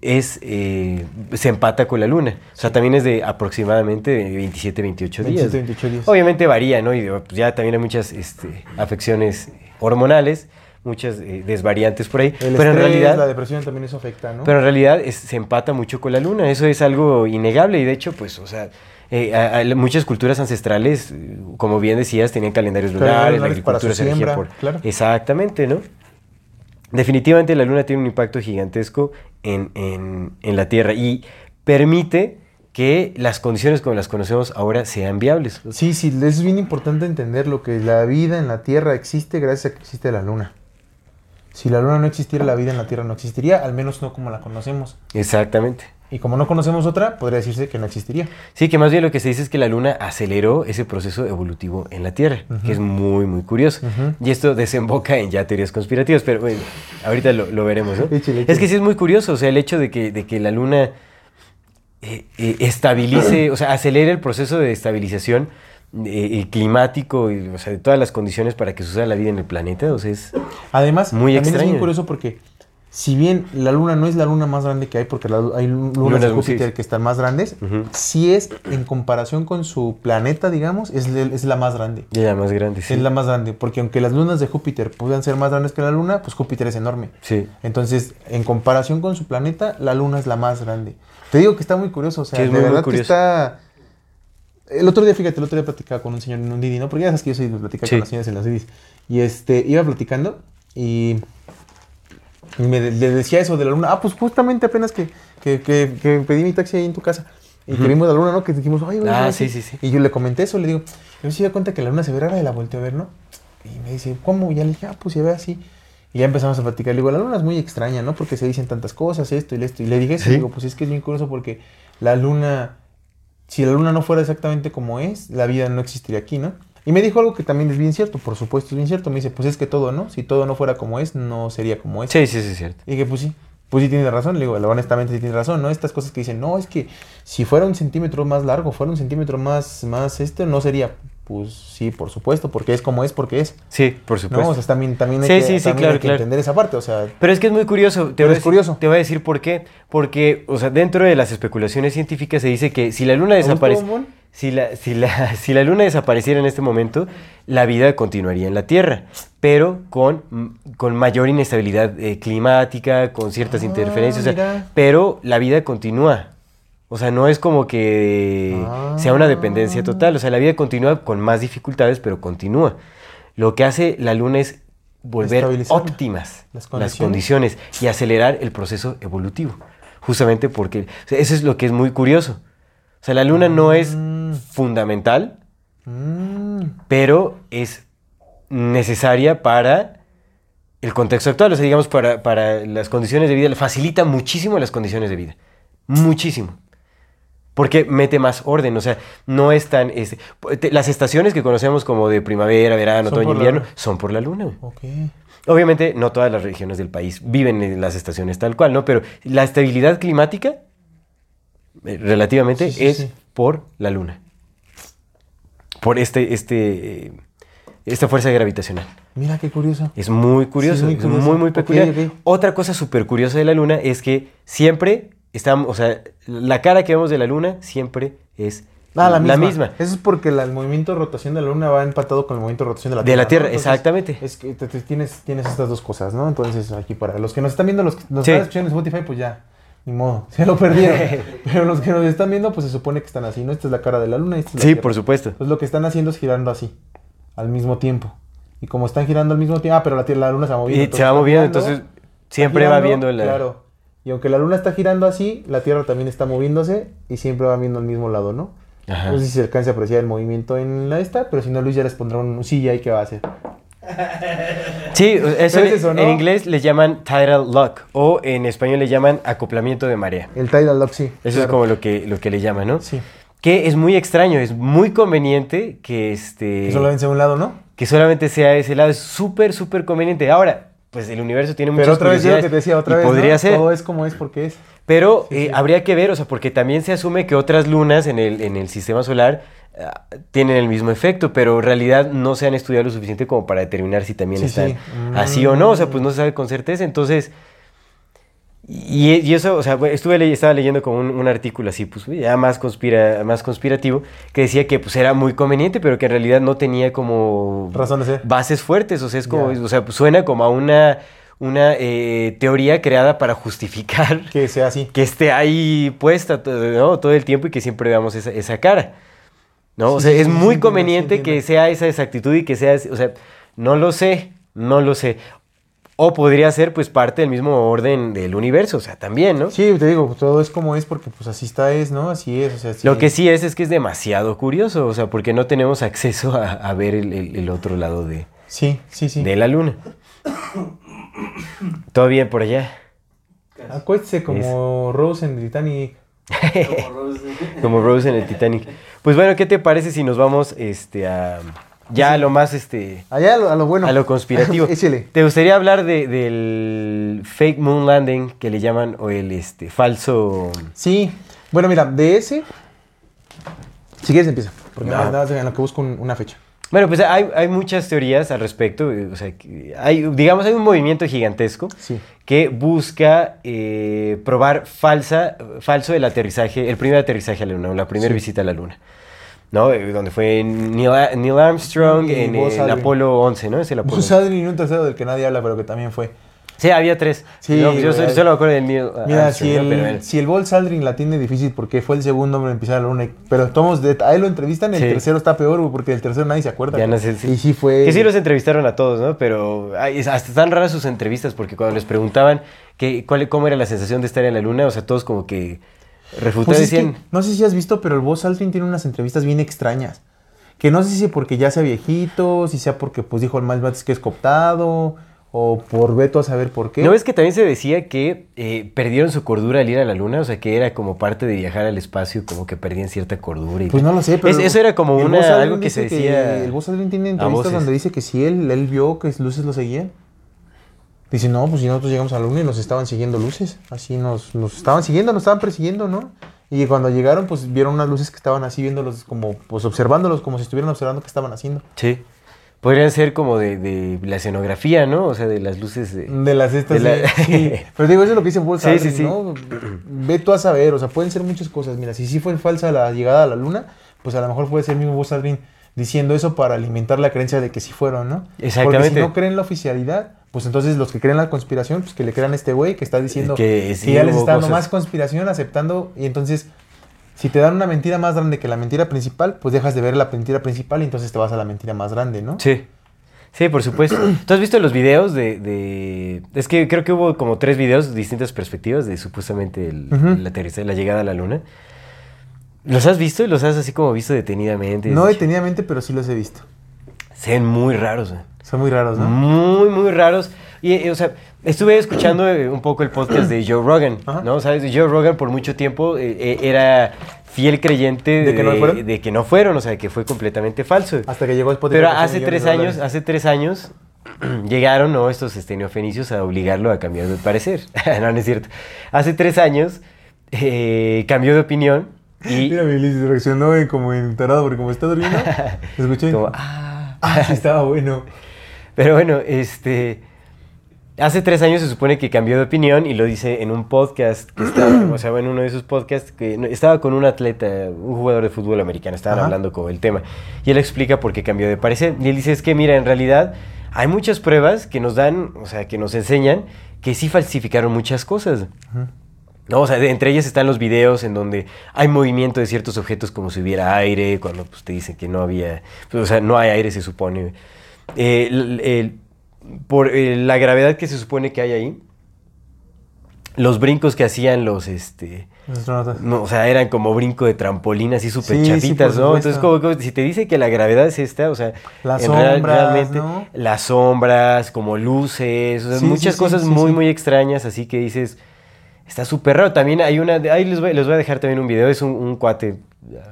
es, eh, se empata con la luna. O sea, también es de aproximadamente 27, 28 días. 27, 28 días. Obviamente varía, ¿no? Y pues, ya también hay muchas este, afecciones hormonales, muchas eh, desvariantes por ahí. El pero en realidad... la depresión también eso afecta, ¿no? Pero en realidad es- se empata mucho con la luna, eso es algo innegable y de hecho, pues, o sea, eh, a- a- muchas culturas ancestrales, eh, como bien decías, tenían calendarios lunares, la agricultura se por... claro. Exactamente, ¿no? Definitivamente la Luna tiene un impacto gigantesco en, en- en la Tierra y permite que las condiciones como las conocemos ahora sean viables. Sí, sí, es bien importante entender lo que la vida en la Tierra existe gracias a que existe la Luna. Si la Luna no existiera, la vida en la Tierra no existiría, al menos no como la conocemos. Exactamente. Y como no conocemos otra, podría decirse que no existiría. Sí, que más bien lo que se dice es que la Luna aceleró ese proceso evolutivo en la Tierra, que es muy, muy curioso. Y esto desemboca en ya teorías conspirativas, pero bueno, ahorita lo, lo veremos, ¿no? Échale, Es que sí es muy curioso, o sea, el hecho de que, de que la Luna eh, eh, estabilice, o sea, acelere el proceso de estabilización eh, climático, y, o sea, de todas las condiciones para que suceda la vida en el planeta, o sea, es... Además, Muy también es extraño. bien curioso porque si bien la Luna no es la Luna más grande que hay, porque la- hay lunas de Júpiter sí. que están más grandes, sí es, en comparación con su planeta, digamos, es, es la más grande. Ya la más grande, sí. Es la más grande, porque aunque las lunas de Júpiter puedan ser más grandes que la Luna, pues Júpiter es enorme. Sí. Entonces, en comparación con su planeta, la Luna es la más grande. Te digo que está muy curioso, o sea, Sí, es de muy, muy verdad que está... El otro día, fíjate, el otro día platicaba con un señor en un Didi, ¿no? Porque ya sabes que yo soy de platicar con las señoras en las Didis. Y este, iba platicando y, y me le decía eso de la Luna. Ah, pues justamente apenas que, que, que- que pedí mi taxi ahí en tu casa. Y que vimos la luna, ¿no? Que dijimos, ay, güey, Ah, sí, sí, sí. Y yo le comenté eso, le digo, yo me di cuenta que la luna se ve rara y la volteé a ver, ¿no? Y me dice, ¿cómo? Y ya le dije, ah, pues se ve así. Y ya empezamos a platicar. Le digo, la luna es muy extraña, ¿no? Porque se dicen tantas cosas, esto y esto. Y le dije eso. Sí. Le digo, pues es que es bien curioso porque la luna, si la luna no fuera exactamente como es, la vida no existiría aquí, ¿no? Y me dijo algo que también es bien cierto, por supuesto es bien cierto. Me dice, pues es que todo, ¿no? Si todo no fuera como es, no sería como es. Sí, sí, sí, es cierto. Y dije, pues sí, pues sí tiene razón. Le digo, honestamente sí tiene razón, ¿no? Estas cosas que dicen, no, es que si fuera un centímetro más largo, fuera un centímetro más, más este, no sería. Pues sí, por supuesto, porque es como es, porque es. Sí, por supuesto. No, o sea, también, también hay, Sí, que, sí, sí, también claro, hay que claro. entender esa parte, o sea, Pero es que es muy curioso. Te Pero voy a es decir- curioso. Te voy a decir por qué. Porque, o sea, dentro de las especulaciones científicas se dice que si la luna ¿te gustó, desaparece. Si la, si, la, [laughs] si la luna desapareciera en este momento, la vida continuaría en la Tierra, pero con, mm, con mayor inestabilidad eh, climática, con ciertas Ah, interferencias, o sea, mira. pero la vida continúa. O sea, no es como que Ah. sea una dependencia total, o sea, la vida continúa con más dificultades, pero continúa. Lo que hace la luna es volver óptimas Las las condiciones. condiciones y acelerar el proceso evolutivo. Justamente porque o sea, eso es lo que es muy curioso. O sea, la luna no es Mm. fundamental, Mm, pero es necesaria para el contexto actual. O sea, digamos, para, para las condiciones de vida, facilita muchísimo las condiciones de vida. Muchísimo. Porque mete más orden, o sea, no es tan... este, te- las estaciones que conocemos como de primavera, verano, otoño, invierno, son por la luna. güey. ok. Obviamente no todas las regiones del país viven en las estaciones tal cual, ¿no? Pero la estabilidad climática, relativamente, Sí, sí, es sí. por la luna. Por este, este, eh, esta fuerza gravitacional. Mira qué curioso. Es muy curioso, muy es muy, muy peculiar. Otra cosa súper curiosa de la luna es que siempre estamos, o sea, la cara que vemos de la luna siempre es Ah, la misma. Eso es porque la- el movimiento de rotación de la luna va empatado con el movimiento de rotación de la De Tierra. la Tierra, ¿no? Entonces, exactamente. Es que te- te- tienes, tienes estas dos cosas, ¿no? Entonces, aquí para los que nos están viendo, los que nos Sí. están escuchando en Spotify, pues ya, ni modo, [laughs] se lo perdieron. [laughs] Pero los que nos están viendo, pues se supone que están así, ¿no? Esta es la cara de la luna y esta es la Sí, Tierra. por supuesto. Pues lo que están haciendo es girando así, al mismo tiempo. Y como están girando al mismo tiempo, ah, pero la, tierra, la luna se va moviendo. Y se va moviendo, entonces siempre va viendo la... Claro. Y aunque la luna está girando así, la Tierra también está moviéndose y siempre va viendo al mismo lado, ¿no? Ajá. No sé si se alcanza a apreciar el movimiento en la esta, pero si no, Luis ya les pondrá un sí ahí que va a hacer. [laughs] Sí, eso, es eso, ¿no? en inglés le llaman tidal lock o en español le llaman acoplamiento de marea. El tidal lock, sí. Eso es claro. como lo que, lo que le llaman, ¿no? Sí. Que es muy extraño, es muy conveniente que este Que solo vence un lado, ¿no? que solamente sea ese lado, es súper, súper conveniente. Ahora, pues el universo tiene muchas Pero otra vez yo lo que curiosidades te decía, otra vez. podría ¿no? ser. Todo es como es porque es. Pero Sí, eh, sí. habría que ver, o sea, porque también se asume que otras lunas en el, en el sistema solar tienen el mismo efecto, pero en realidad no se han estudiado lo suficiente como para determinar si también Sí, están sí. así o no. O sea, Mm. pues no se sabe con certeza. Entonces, y, y eso, o sea, bueno, estuve le- estaba leyendo como un, un artículo así, pues ya más, conspira, más conspirativo, que decía que pues era muy conveniente, pero que en realidad no tenía como Razón de ser. bases fuertes. O sea, es como, o sea, pues, suena como a una, una eh, teoría creada para justificar Que sea así. que esté ahí puesta todo, ¿no? todo el tiempo y que siempre veamos esa, esa cara. ¿No? o sea, es muy conveniente que sea esa exactitud y que sea, o sea, no lo sé, no lo sé. O podría ser pues parte del mismo orden del universo, o sea, también, ¿no? Sí, te digo, todo es como es porque pues así está es, ¿no? Así es, o sea. Lo que sí es es que es demasiado curioso, o sea, porque no tenemos acceso a, a ver el, el- el otro lado de, Sí, sí, sí. de la luna. ¿Todo bien por allá? Acuérdese como Rose en Titanic. Como Rose en el Titanic. Pues bueno, ¿qué te parece si nos vamos este, a, ya a lo más este, Allá a lo, a lo bueno. a lo conspirativo? [laughs] ¿Te gustaría hablar de- del fake moon landing que le llaman o el este, falso... Sí. Bueno, mira, de ese. Si quieres empieza. Porque No. nada nada más en lo que busco un- una fecha. Bueno, pues hay, hay muchas teorías al respecto. O sea, hay, digamos, hay un movimiento gigantesco Sí. que busca eh, probar falsa, falso el aterrizaje, el primer aterrizaje a la Luna, o la primera Sí. visita a la Luna. ¿No? Eh, Donde fue Neil, Neil Armstrong Y en el. Apolo 11, ¿no? Es el Apolo. Buzz Aldrin y un tercero del que nadie habla, pero que también fue. Sí, había tres. Sí, No, yo solo, solo me acuerdo del Neil Mira, Armstrong, si el, bueno. si el Buzz Aldrin la tiene difícil porque fue el segundo hombre en pisar la luna. Pero tomos de, a él lo entrevistan, el Sí. tercero está peor, güey, porque el tercero nadie se acuerda. Ya no sé, sí. Y sí fue. Que sí los entrevistaron a todos, ¿no? Pero ay, es- hasta están raras sus entrevistas porque cuando les preguntaban que, cuál, cómo era la sensación de estar en la luna, o sea, todos como que refutaban Pues es decían... no sé si has visto, pero el Buzz Aldrin tiene unas entrevistas bien extrañas. Que no sé si porque ya sea viejito, si sea porque pues dijo el Miles Bates que es cooptado, o por Beto a saber por qué. ¿No ves que también se decía que eh, perdieron su cordura al ir a la luna? O sea, que era como parte de viajar al espacio, como que perdían cierta cordura. Y Pues no lo sé, pero. Es- eso era como una, algo que se decía... el Buzz Aldrin tiene entrevistas donde dice que si él, él vio que luces lo seguían. Dice, no, pues si nosotros llegamos a la luna y nos estaban siguiendo luces. Así nos, nos estaban siguiendo, nos estaban persiguiendo, ¿no? Y cuando llegaron, pues vieron unas luces que estaban así viéndolos, como, pues observándolos, como si estuvieran observando qué estaban haciendo. Sí. Podrían ser como de, de la escenografía, ¿no? O sea, de las luces de... De las estas, De la- sí, sí. [laughs] Pero digo, eso es lo que dice Buzz Sí, Aldrin, sí, sí. ¿no? Ve tú a saber, o sea, pueden ser muchas cosas. Mira, si sí fue falsa la llegada a la luna, pues a lo mejor puede ser el mismo Buzz Aldrin diciendo eso para alimentar la creencia de que sí fueron, ¿no? Porque Exactamente. si no creen la oficialidad, pues entonces los que creen la conspiración, pues que le crean a este güey que está diciendo Que que, sí ya les está dando más conspiración, aceptando, y entonces... Si te dan una mentira más grande que la mentira principal, pues dejas de ver la mentira principal y entonces te vas a la mentira más grande, ¿no? Sí. Sí, por supuesto. [clears throat] ¿Tú has visto los videos de, de- Es que creo que hubo como tres videos, distintas perspectivas de supuestamente el, el aterrizaje, la llegada a la luna. ¿Los has visto y los has así como visto detenidamente? No detenidamente, pero sí los he visto. Se ven muy raros, güey. Son muy raros, ¿no? Muy, muy raros. Y, eh, o sea, estuve escuchando eh, un poco el podcast de Joe Rogan, Ajá. ¿no? ¿Sabes? Joe Rogan por mucho tiempo eh, eh, era fiel creyente ¿De que no fueron? de que no fueron, o sea, que fue completamente falso. Hasta que llegó Spotify. Pero hace tres años, hace tres años llegaron ¿no? estos este, neofenicios a obligarlo a cambiar de parecer. [laughs] no, no es cierto. Hace tres años eh, cambió de opinión y [laughs] Mira, mi Liz reaccionó en- como enterado porque como está durmiendo, [laughs] escuché. como, ah. ah, sí estaba bueno. Pero bueno, este. Hace tres años se supone que cambió de opinión y lo dice en un podcast que estaba, [clears throat] o sea, en uno de esos podcasts que estaba con un atleta, un jugador de fútbol americano, estaban Ajá. hablando con el tema. Y él explica por qué cambió de parecer. Y él dice, es que mira, en realidad hay muchas pruebas que nos dan, o sea, que nos enseñan que sí falsificaron muchas cosas. No, o sea, entre ellas están los videos en donde hay movimiento de ciertos objetos como si hubiera aire, cuando pues, te dicen que no había, pues, o sea, no hay aire se supone. Eh, el- el- por eh, la gravedad que se supone que hay ahí, los brincos que hacían los, este, no, o sea, eran como brinco de trampolín, así súper Sí, por ¿no? Entonces, como, como si te dice que la gravedad es esta, o sea, Las sombras, ¿no? las sombras, como luces, o sea, Sí, muchas cosas muy, muy extrañas, así que dices, está súper raro. También hay una, ahí les voy, les voy a dejar también un video, es un, un cuate,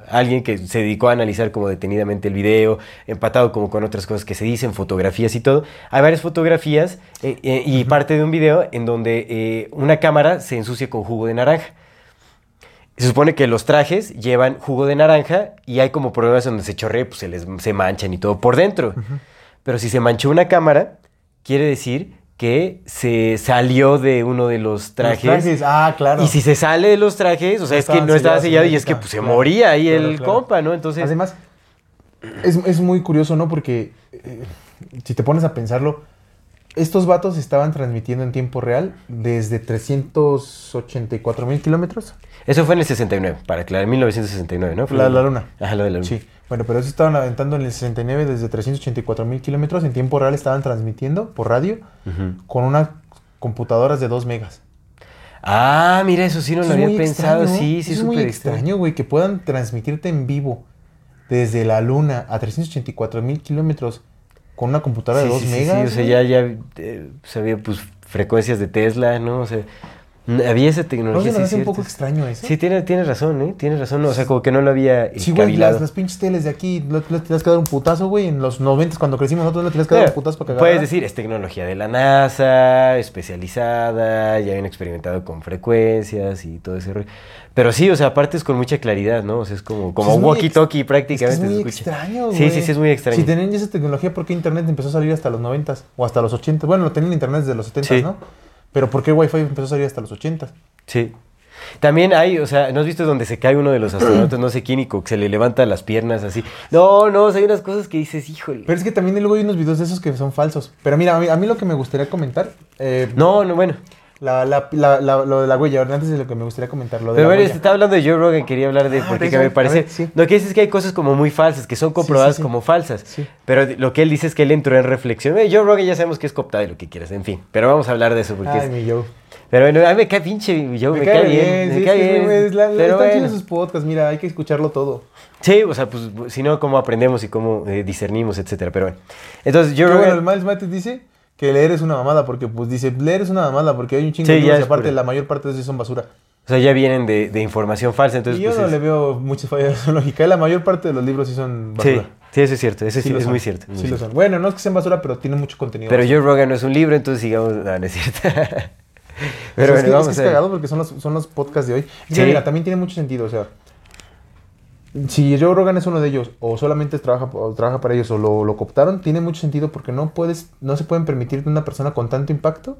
alguien que se dedicó a analizar como detenidamente el video, empatado como con otras cosas que se dicen, fotografías y todo. Hay varias fotografías eh, eh, y parte de un video en donde eh, una cámara se ensucia con jugo de naranja. Se supone que los trajes llevan jugo de naranja y hay como problemas donde se chorrea, pues se les se manchan y todo por dentro. Pero si se manchó una cámara, quiere decir que se salió de uno de los Los trajes. Ah, claro. Y si se sale de los trajes, o sea, es que no estaba sellado y es que pues, se claro, moría ahí claro, el claro. compa, ¿no? Entonces, Además, es, es muy curioso, ¿no? Porque eh, si te pones a pensarlo, estos vatos estaban transmitiendo en tiempo real desde 384 mil kilómetros. Eso fue en el 69, para aclarar, en 1969, ¿no? Fue La, la luna. Ajá, lo de la luna. Sí. Bueno, pero eso estaban aventando en el 69 desde 384 mil kilómetros. En tiempo real estaban transmitiendo por radio con unas computadoras de 2 megas. Ah, mira, eso sí no Eso lo había muy pensado. extraño, Sí, sí, es súper muy extraño, güey, que puedan transmitirte en vivo desde la luna a 384 mil kilómetros con una computadora de 2 Sí, megas. sí, o sea, ya, ya eh, sabía, pues, frecuencias de Tesla, ¿no? O sea, había esa ¿No tecnología. se nos hace un poco extraño eso? Sí, tienes tiene razón, ¿eh? Tienes razón. O sea, como que no lo había Sí, güey, las, las pinches teles de aquí, le, le tienes que dar un putazo, güey. En los 90 cuando crecimos nosotros le tienes que dar un putazo para que Puedes decir, es tecnología de la NASA, especializada, ya habían experimentado con frecuencias y todo ese rollo. Pero sí, o sea, aparte es con mucha claridad, ¿no? O sea, es como, como es walkie-talkie Es que prácticamente. es muy extraño, güey. Sí, sí, sí, es muy extraño. Si tenían ya esa tecnología, ¿por qué Internet empezó a salir hasta los 90 o hasta los 80? Bueno, lo tenían Internet desde los 70, Sí. ¿no? Pero ¿por qué Wi-Fi empezó a salir hasta los 80? Sí. También hay, o sea, ¿no has visto donde se cae uno de los astronautas, no sé quién, y se le levanta las piernas así? No, no, o sea, hay unas cosas que dices, híjole. Pero es que también luego hay unos videos de esos que son falsos. Pero mira, a mí, a mí lo que me gustaría comentar... eh, No, no, bueno. La, la, la, la- lo de la huella, antes de lo que me gustaría comentar, lo de Pero bueno, se estaba hablando de Joe Rogan, quería hablar de Ah, me parece. ver, sí. Lo que dice es que hay cosas como muy falsas, que son comprobadas sí. como falsas. Sí. Pero lo que él dice es que él entró en reflexión. Eh, Joe Rogan ya sabemos que es cooptado y lo que quieras, en fin. Pero vamos a hablar de eso porque Ay, es- mi Joe. Pero bueno, a mí me cae pinche Joe, me, cae, bien. sí, me cae es bien. güey, es la- pero están bueno. sus podcasts, mira, hay que escucharlo todo. Sí, o sea, pues si no, cómo aprendemos y cómo eh, discernimos, etcétera. Pero bueno. Entonces, Joe Pero bueno, Rogan. el Miles Mattis dice que leer es una mamada, porque pues dice, leer es una mamada, porque hay un chingo Sí, de libros y aparte pura- la mayor parte de esos son basura. O sea, ya vienen de, de información falsa. Entonces, y yo pues, no es- le veo muchas fallas [laughs] de lógica, la mayor parte de los libros sí son Sí, basura. sí, eso es cierto. Eso sí, es muy cierto. muy Sí lo son. Bueno, no es que sean basura, pero tienen mucho contenido. Pero. Joe Rogan no es un libro, entonces sigamos. No, no es cierto. O [laughs] sea, Pero es que, bueno, vamos es, que a es cagado porque son los, son los podcasts de hoy. Y Sí. Mira, también tiene mucho sentido, o sea, si Joe Rogan es uno de ellos, o solamente trabaja, o trabaja para ellos, o lo, lo cooptaron, tiene mucho sentido porque no puedes, no se pueden permitir que una persona con tanto impacto,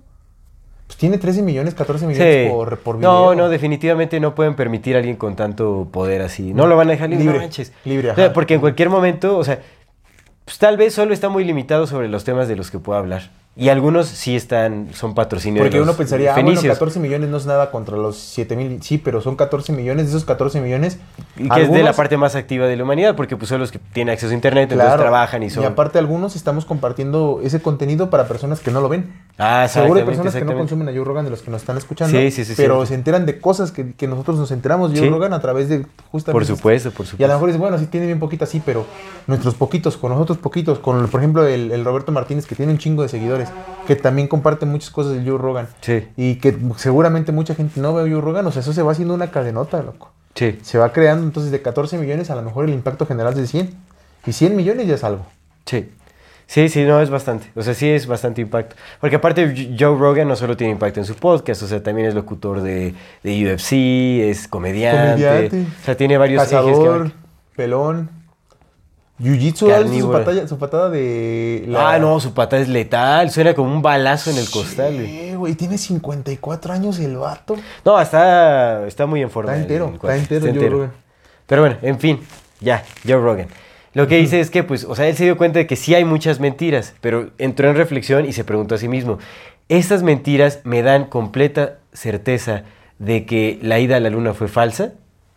pues tiene 13 millones, 14 millones Sí. por, por video. No, no, definitivamente no pueden permitir a alguien con tanto poder así. No lo van a dejar libre. Libre, manches. ajá. porque en cualquier momento, o sea, pues tal vez solo está muy limitado sobre los temas de los que pueda hablar. Y algunos sí están, son patrocinios. Porque uno pensaría, ah, bueno, fenicios. 14 millones no es nada contra los 7 mil. Sí, pero son 14 millones. De esos 14 millones. Y que es de la parte más activa de la humanidad, porque pues son los que tienen acceso a internet, entonces Claro. trabajan y son... aparte, algunos estamos compartiendo ese contenido para personas que no lo ven. ah, Seguro hay personas que no consumen a Joe Rogan de los que nos están escuchando. Sí, sí, sí, Pero se enteran de cosas que, que nosotros nos enteramos de Joe Sí. Rogan a través de justamente. Por supuesto, por Y a supuesto. lo mejor dices, bueno, sí tiene bien poquitas, sí, pero nuestros poquitos, con nosotros poquitos, con por ejemplo el, el Roberto Martínez, que tiene un chingo de seguidores, que también comparte muchas cosas de Joe Rogan. Sí, Y que seguramente mucha gente no ve a Joe Rogan, o sea, eso se va haciendo una cadenota, loco. sí, Se va creando entonces de 14 millones, a lo mejor el impacto general es de 100. Y 100 millones ya es algo. sí. Sí, sí, no, es bastante. O sea, sí es bastante impacto. Porque aparte Joe Rogan no solo tiene impacto en su podcast, o sea, también es locutor de, de UFC, es comediante. Comediante, O sea, tiene varios ejes que Cazador, pelón. Jiu-Jitsu, ¿has visto su patada, su patada de... la- Ah, no, su pata es letal, suena como un balazo en el costal, güey. Sí, güey, tiene 54 años el vato. No, está, está muy en forma. Está entero, el está entero Joe Rogan. Pero bueno, en fin, ya, Joe Rogan. Lo que dice es que, pues, o sea, él se dio cuenta de que sí hay muchas mentiras, pero entró en reflexión y se preguntó a sí mismo, ¿estas mentiras me dan completa certeza de que la ida a la luna fue falsa?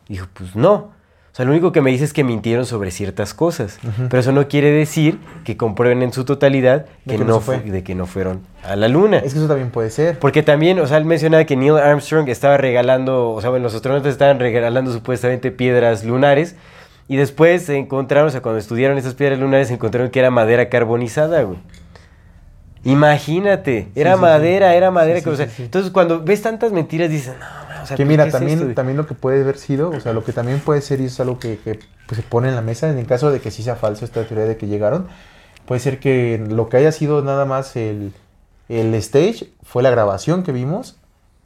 Dijo, pues no. O sea, lo único que me dice es que mintieron sobre ciertas cosas, pero eso no quiere decir que comprueben en su totalidad De que, que no fue. fu- de que no fueron a la luna. Es que eso también puede ser. Porque también, o sea, él mencionaba que Neil Armstrong estaba regalando, o sea, bueno, los astronautas estaban regalando supuestamente piedras lunares. Y después se encontraron, o sea, cuando estudiaron esas piedras lunares, se encontraron que era madera carbonizada, güey. Imagínate, era sí, sí. madera, era madera. Que, o sea. Entonces, cuando ves tantas mentiras, dices, no, o sea, que ¿por mira, es también, esto, también lo que puede haber sido, o sea, lo que también puede ser, y es algo que, que, pues, se pone en la mesa, en el caso de que sí sea falso esta teoría de que llegaron, puede ser que lo que haya sido nada más el, el stage fue la grabación que vimos,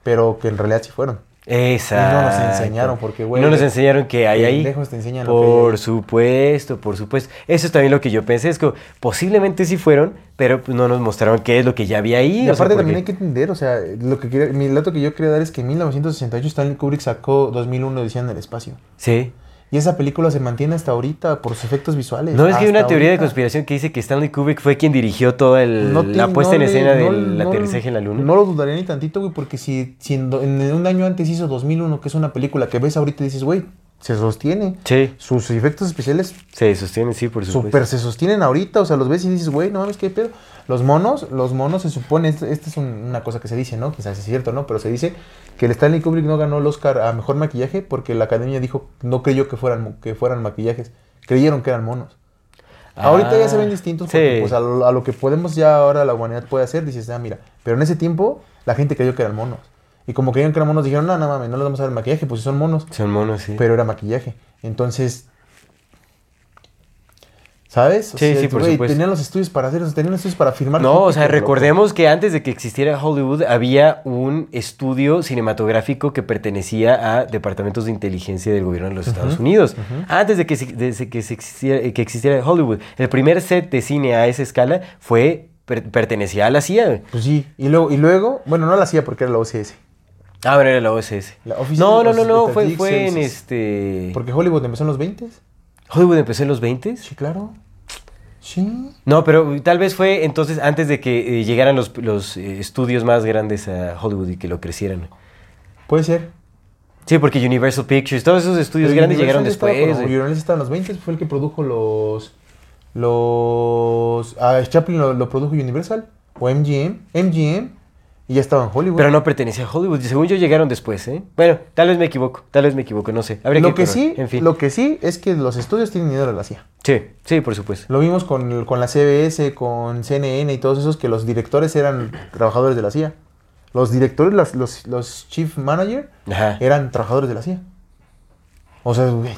pero que en realidad sí fueron. Exacto. Y no nos enseñaron, porque, güey, no nos enseñaron que hay ahí. te enseñan Por supuesto, por supuesto. Eso es también lo que yo pensé. Es que posiblemente sí fueron, pero no nos mostraron qué es lo que ya había ahí. Y sea, aparte también hay que entender, o sea, lo que quería, mi dato que yo quería dar es que en 1968 Stanley Kubrick sacó 2001 Odisea en el espacio. Sí. Y esa película se mantiene hasta ahorita por sus efectos visuales. No es que hay una teoría de conspiración que dice que Stanley Kubrick fue quien dirigió toda el- No la puesta no en le- escena no- del aterrizaje en la luna. No lo dudaría ni tantito, güey, porque si, si en, en un año antes hizo 2001, que es una película que ves ahorita y dices, güey, se sostiene. Sí, Sus efectos especiales se sostiene, sí, por supuesto. super se sostienen ahorita, o sea, los ves y dices, güey, no mames, qué pedo. Los monos, los monos se supone, esta este es un- una cosa que se dice, ¿no? Quizás es cierto, ¿no? Pero se dice que el Stanley Kubrick no ganó el Oscar a mejor maquillaje porque la academia dijo, no creyó que fueran, que fueran maquillajes, creyeron que eran monos. Ahorita ya se ven distintos porque Ah, sí. pues, a, lo, a lo que podemos ya ahora la humanidad puede hacer, dices, ah, mira, pero en ese tiempo la gente creyó que eran monos. Y como creyeron que eran monos, dijeron, no, no mames, no les vamos a dar maquillaje, pues si son monos. Son monos, sí. Pero era maquillaje. Entonces, ¿sabes? O Sí, sea, sí, por supuesto. Tenían los estudios para hacer tenían los estudios para firmar. No, o sea, loco. recordemos que antes de que existiera Hollywood había un estudio cinematográfico que pertenecía a departamentos de inteligencia del gobierno de los Estados Unidos. Antes de que, de que, existiera, que existiera Hollywood. El primer set de cine a esa escala fue per- pertenecía a la CIA. Pues sí, y luego, y luego, bueno, no la hacía porque era la OCS. Ah, bueno, era la OSS. La Office no, no, no, no, fue, fue en este... Porque Hollywood empezó en los 20 Hollywood empezó en los 20 Sí, claro. Sí. No, pero tal vez fue entonces antes de que eh, llegaran los, los, eh, estudios más grandes a Hollywood y que lo crecieran. Puede ser. Sí, porque Universal Pictures, todos esos estudios Pero grandes Universal llegaron estaba después. Universal estaba en los 20 fue el que produjo los. Los. Ah, Chaplin lo, lo produjo Universal. O MGM. MGM. Y ya estaba en Hollywood. Pero no pertenecía a Hollywood. Según yo llegaron después, ¿eh? Bueno, tal vez me equivoco, tal vez me equivoco, no sé. Habría lo que probar. sí, en fin. lo que sí es que los estudios tienen dinero de la CIA. Sí, sí, por supuesto. Lo vimos con, con la CBS, con CNN y todos esos que los directores eran trabajadores de la CIA. Los directores, las- los, los chief manager, Ajá. eran trabajadores de la CIA. O sea, güey.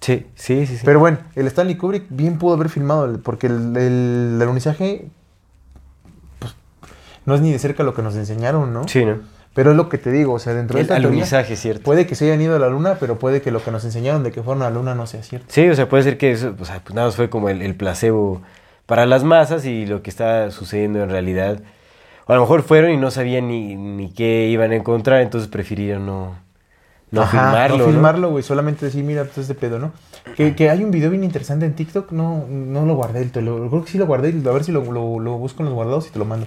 Sí, sí, sí, sí. Pero bueno, el Stanley Kubrick bien pudo haber filmado, porque el, el, el alunizaje no es ni de cerca lo que nos enseñaron, ¿no? sí, ¿no? Pero es lo que te digo, o sea, dentro de El esta teoría, cierto. puede que se hayan ido a la luna, pero puede que lo que nos enseñaron de que fueron a la luna no sea cierto. Sí, o sea, puede ser que eso, o sea, pues nada más fue como el, el placebo para las masas y lo que está sucediendo en realidad. O a lo mejor fueron y no sabían ni, ni qué iban a encontrar, entonces prefirieron no, no Ajá, filmarlo. No ¿no? filmarlo, güey, solamente decir, mira, pues este pedo, ¿no? Que, que hay un video bien interesante en TikTok, no, no lo guardé, te lo, creo que sí lo guardé, a ver si lo, lo, lo busco en los guardados y te lo mando.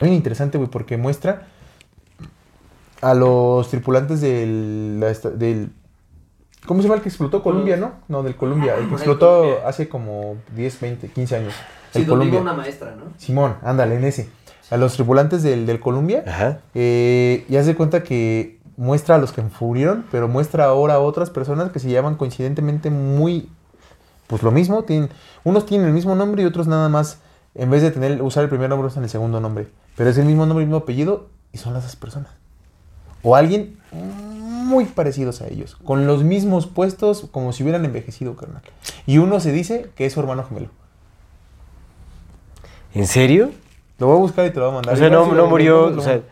Bien interesante, güey, porque muestra a los tripulantes del, del... ¿Cómo se llama el que explotó? Columbia, ¿no? No, del Columbia. El que explotó hace como 10, 20, 15 años. Sí, el donde Columbia. iba una maestra, ¿no? Simón, ándale, en ese. A los tripulantes del, del Columbia. Ajá. Eh, y hace cuenta que muestra a los que murieron, pero muestra ahora a otras personas que se llaman coincidentemente muy, pues lo mismo, tienen, unos tienen el mismo nombre y otros nada más, en vez de tener, usar el primer nombre, usan el segundo nombre, pero es el mismo nombre y el mismo apellido y son las personas. O alguien muy parecidos a ellos, con los mismos puestos, como si hubieran envejecido, carnal. Y uno se dice que es su hermano gemelo. ¿En serio? Lo voy a buscar y te lo voy a mandar. O sea, no, murió, o sea,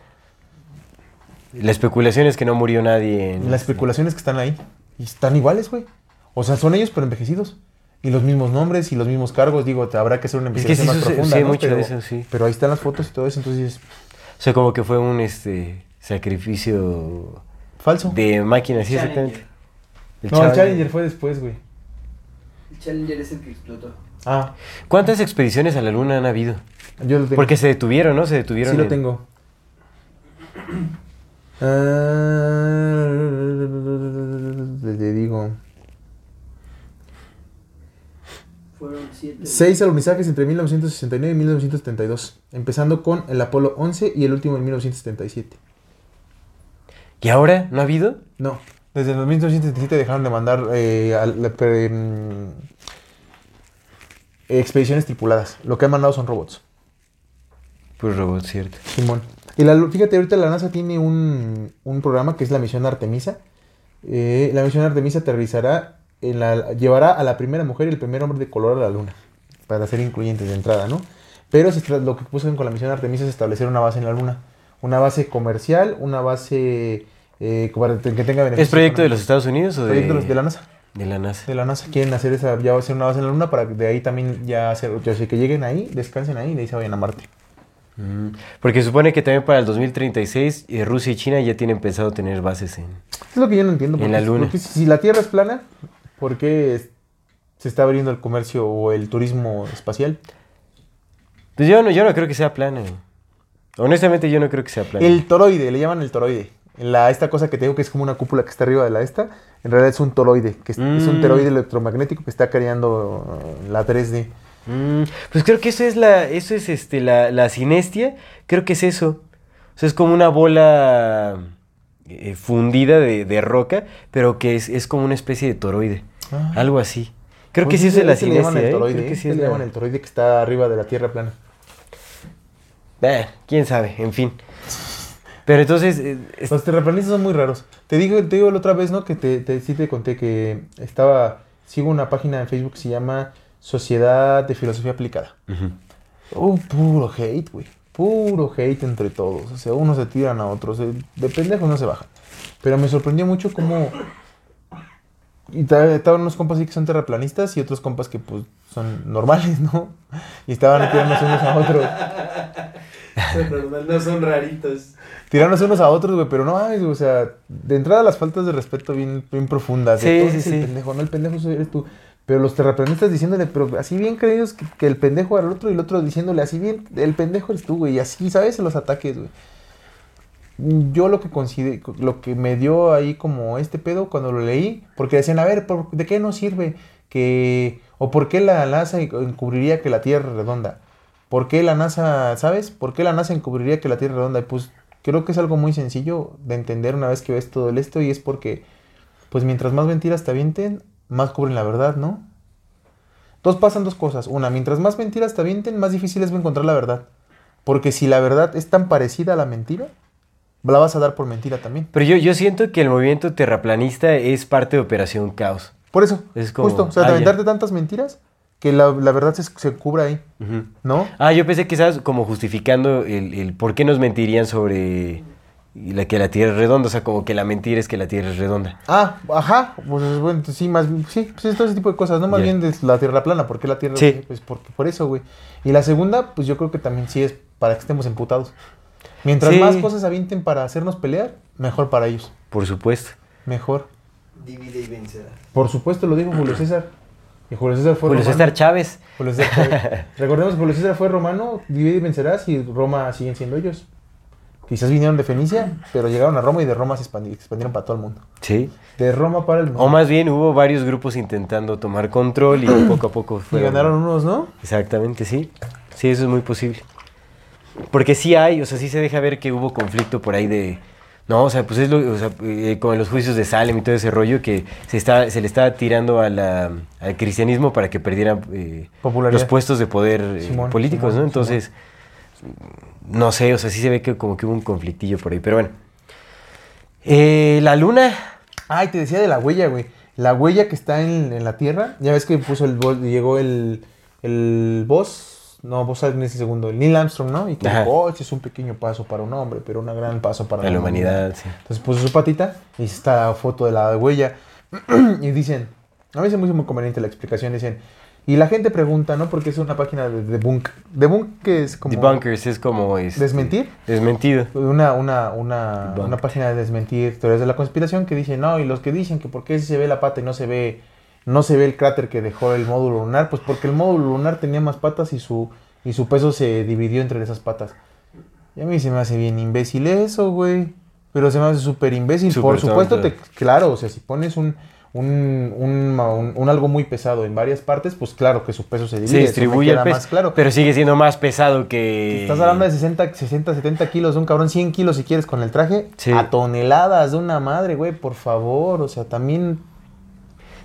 la especulación es que no murió nadie en... Las especulaciones que están ahí. Y están iguales, güey. O sea, son ellos, pero envejecidos. Y los mismos nombres y los mismos cargos. Digo, te habrá que hacer una Es que investigación sí más profunda. sí, ¿no? mucho pero, de eso, sí. Pero ahí están las fotos y todo eso. Entonces, O sea, como que fue un este sacrificio falso. de máquinas, sí, Challenger. exactamente. El no, el Challenger. Challenger fue después, güey. El Challenger es el que explotó. Ah, ¿Cuántas expediciones a la luna han habido? yo lo tengo. Porque se detuvieron, ¿no? Se detuvieron. sí lo en- tengo. [clears throat] Ah, te digo. Fueron siete. Seis alunizajes entre 1969 y 1972. Empezando con el Apolo 11 y el último en 1977. ¿Y ahora? ¿No ha habido? No, desde el 1977 dejaron de mandar eh, al- la- pre- mm, expediciones tripuladas. Lo que han mandado son robots. Pues robot, cierto. Simón. Y la, fíjate, ahorita la NASA tiene un, un programa que es la misión Artemisa. Eh, la misión Artemisa aterrizará, en la, llevará a la primera mujer y el primer hombre de color a la Luna. Para ser incluyentes de entrada, ¿no? Pero lo que pusieron con la misión Artemisa es establecer una base en la Luna. Una base comercial, una base eh, para que tenga beneficios. ¿Es proyecto de los. Estados Unidos o de, Proyecto de la NASA. De la NASA. De la NASA quieren hacer esa, ya va a ser una base en la Luna para que de ahí también ya hacer, yo sé que lleguen ahí, descansen ahí y de ahí se vayan a Marte. Mm, Porque supone que también para el 2036 eh, Rusia y China ya tienen pensado tener bases en... Es lo que yo no entiendo. En la Luna. si la Tierra es plana, ¿por qué es- se está abriendo el comercio o el turismo espacial? Pues yo no, yo no creo que sea plana. Honestamente yo no creo que sea plana. El toroide, le llaman el toroide. La, esta cosa que te digo que es como una cúpula que está arriba de la esta, en realidad es un toroide, que es, es un Mm. toroide electromagnético que está creando eh, la 3D. Mm, pues creo que eso es la, eso es este, la, la sinestia, creo que es eso. O sea, es como una bola eh, fundida de, de roca, pero que es, es como una especie de toroide. Ah. Algo así. Creo Pues que sí es la llaman sinestia, el ¿eh? toroide, Creo que sí es le la- llaman el toroide que está arriba de la Tierra plana. Eh, quién sabe, en fin. Pero entonces, eh, es- Los terraplanistas son muy raros. Te digo, te digo la otra vez, ¿no? Que te, te- sí te conté que estaba, sigo una página en Facebook que se llama Sociedad de Filosofía Aplicada. Uh, puro hate, güey. Puro hate entre todos. O sea, unos se tiran a otros. De, de pendejos no se bajan. Pero me sorprendió mucho cómo... Y ta- estaban unos compas así que son terraplanistas y otros compas que pues son normales, ¿no? Y estaban tirándose unos a otros. Son normal, no son raritos. Tirándose unos a otros, güey, pero no mames, o sea, de entrada las faltas de respeto bien, bien profundas. de Sí, tú sí, eres el sí. pendejo, no el pendejo eres tú. Pero los terraplanistas diciéndole, pero así bien creídos que, que el pendejo era el otro y el otro diciéndole así bien, el pendejo eres tú, güey, y así, ¿sabes? Los ataques, güey. Yo lo que considero, lo que me dio ahí como este pedo cuando lo leí, porque decían, a ver, ¿por- ¿de qué nos sirve que, o por qué la NASA encubriría que la Tierra es redonda? ¿Por qué la NASA, sabes? ¿Por qué la NASA encubriría que la Tierra es redonda? Y pues creo que es algo muy sencillo de entender una vez que ves todo esto y es porque, pues mientras más mentiras te avienten, más cubren la verdad, ¿no? Dos pasan dos cosas. Una, mientras más mentiras te avienten, más difícil es encontrar la verdad. Porque si la verdad es tan parecida a la mentira, la vas a dar por mentira también. pero yo, yo siento que el movimiento terraplanista es parte de Operación Caos. Por eso, Es como- justo, o sea, ah, de ya. aventarte tantas mentiras que la, la verdad se, se cubra ahí. ¿no? Ah, yo pensé que estabas como justificando el, el por qué nos mentirían sobre la, que la Tierra es redonda. O sea, como que la mentira es que la Tierra es redonda. Ah, ajá, pues bueno, sí, más sí, pues es todo ese tipo de cosas, no más bien de la Tierra plana, ¿por qué la Tierra? Sí. Pues porque, por eso, güey. Y la segunda, pues yo creo que también sí es para que estemos emputados. Mientras Sí. más cosas avienten para hacernos pelear, mejor para ellos, Por supuesto. mejor. Divide y vencerá. Por supuesto, lo dijo Julio César. Y Julio César fue Julio romano. César Chávez. Julio César Chávez. [laughs] Recordemos que Julio César fue romano, divide y vencerás, y Roma siguen siendo ellos. Quizás vinieron de Fenicia, pero llegaron a Roma y de Roma se expandi- expandieron para todo el mundo. Sí. De Roma para el mundo. O más bien hubo varios grupos intentando tomar control y [clears throat] poco a poco y fueron... ganaron unos, ¿no? Exactamente, sí. Sí, eso es muy posible. Porque sí hay, o sea, sí se deja ver que hubo conflicto por ahí de... No, o sea, pues es lo, o sea, eh, con los juicios de Salem y todo ese rollo que se, está, se le estaba tirando a la- al cristianismo para que perdieran eh, los puestos de poder eh, Simón, políticos, Simón, ¿no? Entonces, no sé, o sea, sí se ve que como que hubo un conflictillo por ahí, pero bueno. Eh, la luna, Ay, te decía de la huella, güey. La huella que está en, en la Tierra. Ya ves que puso el llegó el, el boss. No, boss en ese segundo. El Neil Armstrong, ¿no? Y que Ajá. dijo, "Oh, este es un pequeño paso para un hombre, pero un gran paso para la humanidad, sí. Entonces puso su patita y esta foto de la huella. [clears throat] y dicen, a mí se me hizo muy conveniente la explicación. Dicen, y la gente pregunta, ¿no? Porque es una página de debunk. Debunk que es como... Debunkers es como... este, Desmentir. Desmentido. Una, una, una, una página de desmentir teorías de la conspiración que dice, no, y los que dicen que por qué se ve la pata y no se ve, no se ve el cráter que dejó el módulo lunar, pues porque el módulo lunar tenía más patas y su, y su peso se dividió entre esas patas. Y a mí se me hace bien imbécil eso, güey. Pero se me hace súper imbécil. Por supuesto, tonto. te, claro, o sea, si pones un, un, un, un- un algo muy pesado en varias partes, pues claro que su peso se divide. Distribuye el peso, más claro. pero sigue siendo más pesado que... Estás hablando de 60, 60, 70 kilos de un cabrón, 100 kilos si quieres con el traje, Sí. a toneladas de una madre, güey, por favor. O sea, también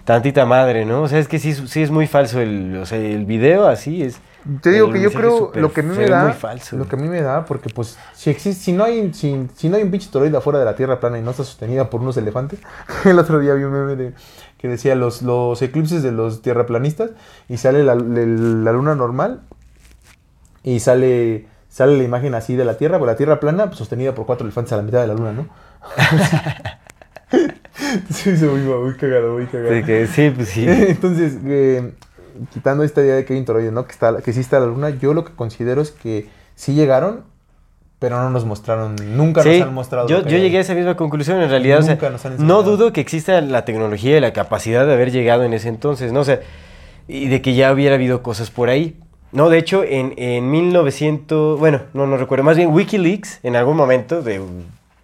Tantita madre, ¿no? O sea, es que sí, sí es muy falso el, o sea, el video así es... Te digo que yo creo lo que a mí me da, falso. lo que a mí me da, porque pues si existe, si no hay, si, si no hay un pinche toroide afuera de la Tierra plana y no está sostenida por unos elefantes, [laughs] el otro día vi un meme de que decía los, los eclipses de los tierraplanistas y sale la, la luna normal y sale sale la imagen así de la Tierra, por la Tierra plana pues, sostenida por cuatro elefantes a la mitad de la luna, ¿no? [laughs] [laughs] sí, se muy, muy cagado, muy cagado. de que sí, pues sí. Entonces, eh, quitando esta idea de que hay un toroide, ¿no? Que, está, que sí está la luna, yo lo que considero es que sí llegaron, pero no nos mostraron, nunca Sí, nos han mostrado. yo, yo llegué a esa misma conclusión, en realidad, o sea, Nunca nos han no dudo que exista la tecnología y la capacidad de haber llegado en ese entonces, ¿no? O sea, y de que ya hubiera habido cosas por ahí. No, de hecho, en, en 1900, bueno, no, no recuerdo, más bien Wikileaks, en algún momento de,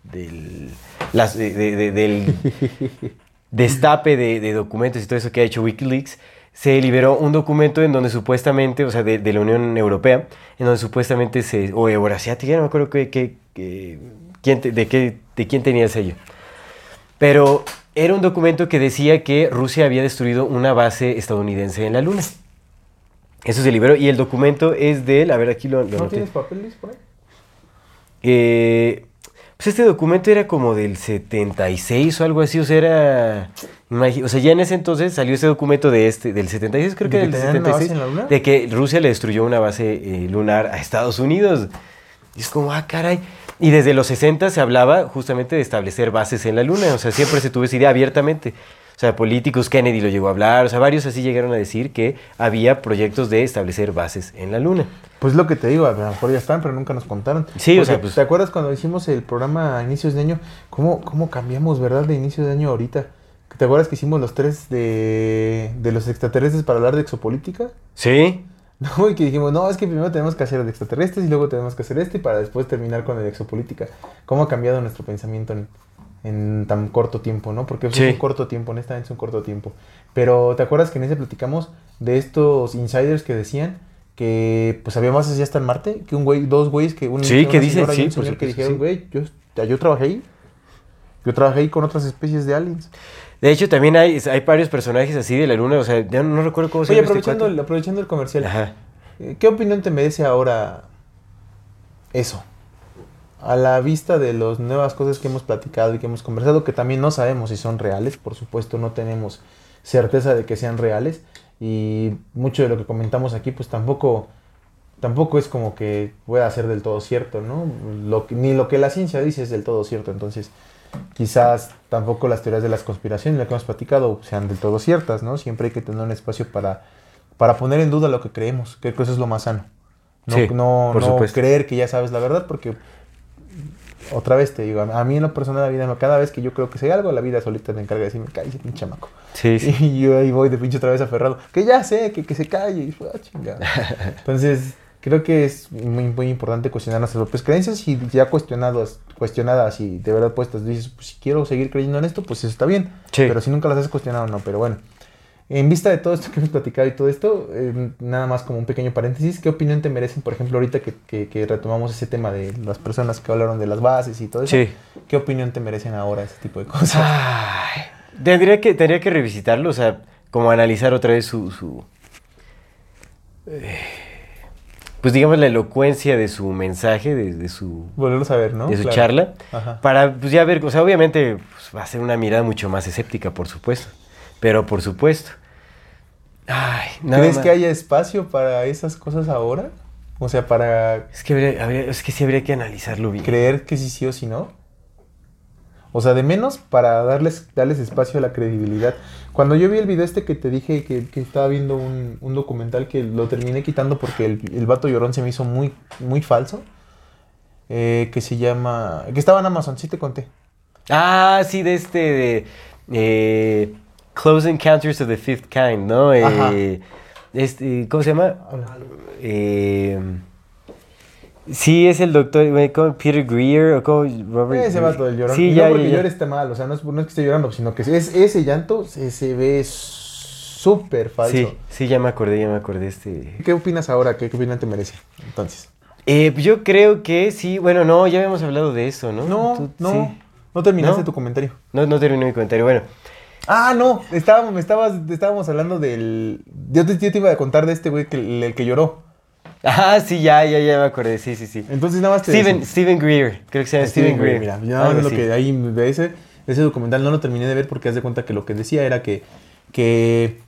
del, las, de- de- de- del [laughs] destape de, de documentos y todo eso que ha hecho Wikileaks, se liberó un documento en donde supuestamente, o sea, de, de la Unión Europea, en donde supuestamente se, o Eurasiática, no me acuerdo qué, qué- qué- quién te- de, qué, de quién tenía el sello. Pero era un documento que decía que Rusia había destruido una base estadounidense en la Luna. Eso se liberó y el documento es del, a ver, aquí lo, lo ¿No tienes papeles por ahí? Eh, pues este documento era como del 76 o algo así, o sea, era... O sea, ya en ese entonces salió ese documento de este, del 76, creo que ¿De del que tenían una base 76, en la Luna? de que Rusia le destruyó una base eh, lunar a Estados Unidos. Y es como, ah, caray. Y desde los 60 se hablaba justamente de establecer bases en la Luna, o sea, siempre se tuvo esa idea abiertamente. O sea, políticos, Kennedy lo llegó a hablar, o sea, varios así llegaron a decir que había proyectos de establecer bases en la Luna. Pues lo que te digo, a lo mejor ya están, pero nunca nos contaron. Sí, o sea, pues- ¿Te acuerdas cuando hicimos el programa a inicios de año? ¿Cómo, cómo cambiamos, verdad, de inicio de año ahorita? ¿Te acuerdas que hicimos los tres de, de los extraterrestres para hablar de exopolítica? ¿Sí? [laughs] No, y que dijimos, no, es que primero tenemos que hacer el de extraterrestres y luego tenemos que hacer este para después terminar con el exopolítica. ¿Cómo ha cambiado nuestro pensamiento en, en tan corto tiempo, no? Porque Sí. es un corto tiempo, honestamente es un corto tiempo. Pero ¿te acuerdas que en ese platicamos de estos insiders que decían que pues había bases ya hasta en Marte? Que un güey, dos güeyes que un Sí, que dicen, sí, un que dijeron, güey, yo, ya yo trabajé ahí. Yo trabajé ahí con otras especies de aliens. De hecho, también hay, hay varios personajes así de la luna, o sea, ya no recuerdo cómo se Oye, llama este aprovechando cuate. el, aprovechando el comercial. Ajá. Eh, ¿Qué opinión te merece ahora eso? A la vista de las nuevas cosas que hemos platicado y que hemos conversado, que también no sabemos si son reales, por supuesto no tenemos certeza de que sean reales y mucho de lo que comentamos aquí pues tampoco tampoco es como que pueda ser del todo cierto, ¿no? Lo ni lo que la ciencia dice es del todo cierto, entonces quizás tampoco las teorías de las conspiraciones, lo que hemos platicado, sean del todo ciertas, ¿no? Siempre hay que tener un espacio para, para poner en duda lo que creemos, creo que eso es lo más sano. No, Sí, no, por no creer que ya sabes la verdad, porque otra vez te digo, a mí en lo personal la vida, cada vez que yo creo que sé algo, la vida solita me encarga de decirme, cállate, pinche chamaco. Sí, sí. [laughs] Y yo ahí voy de pinche otra vez aferrado. Que ya sé, que, que se calle. Y, ah, chingada. [laughs] Entonces, creo que es muy, muy importante cuestionar nuestras propias creencias y ya cuestionadas, cuestionadas y de verdad puestas, dices, pues si quiero seguir creyendo en esto, pues eso está bien. Sí. Pero si nunca las has cuestionado, no. Pero bueno, en vista de todo esto que hemos platicado y todo esto, eh, nada más como un pequeño paréntesis, ¿qué opinión te merecen, por ejemplo, ahorita que, que- que retomamos ese tema de las personas que hablaron de las bases y todo eso? Sí. ¿Qué opinión te merecen ahora ese tipo de cosas? Ay, tendría que, tendría que revisitarlo, o sea, como analizar otra vez su... su eh, pues digamos la elocuencia de su mensaje, de, de su, Volverlos a ver, ¿no? de su Claro. charla, Ajá. para pues ya ver, o sea, obviamente pues, va a ser una mirada mucho más escéptica, por supuesto, pero por supuesto. Ay, nada ¿Crees más. que haya espacio para esas cosas ahora? O sea, para Es que, habría- habría- es que sí habría que analizarlo bien. creer que sí sí o sí no. O sea, de menos para darles, darles espacio a la credibilidad. Cuando yo vi el video este que te dije que, que estaba viendo un, un documental que lo terminé quitando porque el, el vato llorón se me hizo muy, muy falso. eh, que se llama... Que estaba en Amazon, sí te conté. Ah, sí, de este, de eh, Close Encounters of the Fifth Kind, ¿no? Eh, Ajá. este, ¿Cómo se llama? Eh, Sí, es el doctor ¿cómo? Peter Greer o como Robert. Ese vato del llorón. Sí, y ya, no porque ya, ya. llore esté mal, o sea, no es, no es que esté llorando, sino que es, ese llanto se, se ve súper falso. Sí, sí, ya me acordé, ya me acordé este. ¿Qué opinas ahora? ¿Qué, qué opinión te merece? Entonces. Eh, yo creo que sí, bueno, no, ya habíamos hablado de eso, ¿no? No, Tú- no. sí. No terminaste ¿No? tu comentario. No, no terminé mi comentario. Bueno, Ah, no. Estábamos, estabas, estábamos hablando del. Yo te, yo te iba a contar de este güey que, el, el que lloró. Ah, sí, ya, ya, ya me acordé, sí, sí, sí. Entonces nada más te Steven, Steven Greer, creo que se llama Steven, Greer. Mira, ya lo que ahí de ese, ese documental no lo terminé de ver porque haz de cuenta que lo que decía era que, que,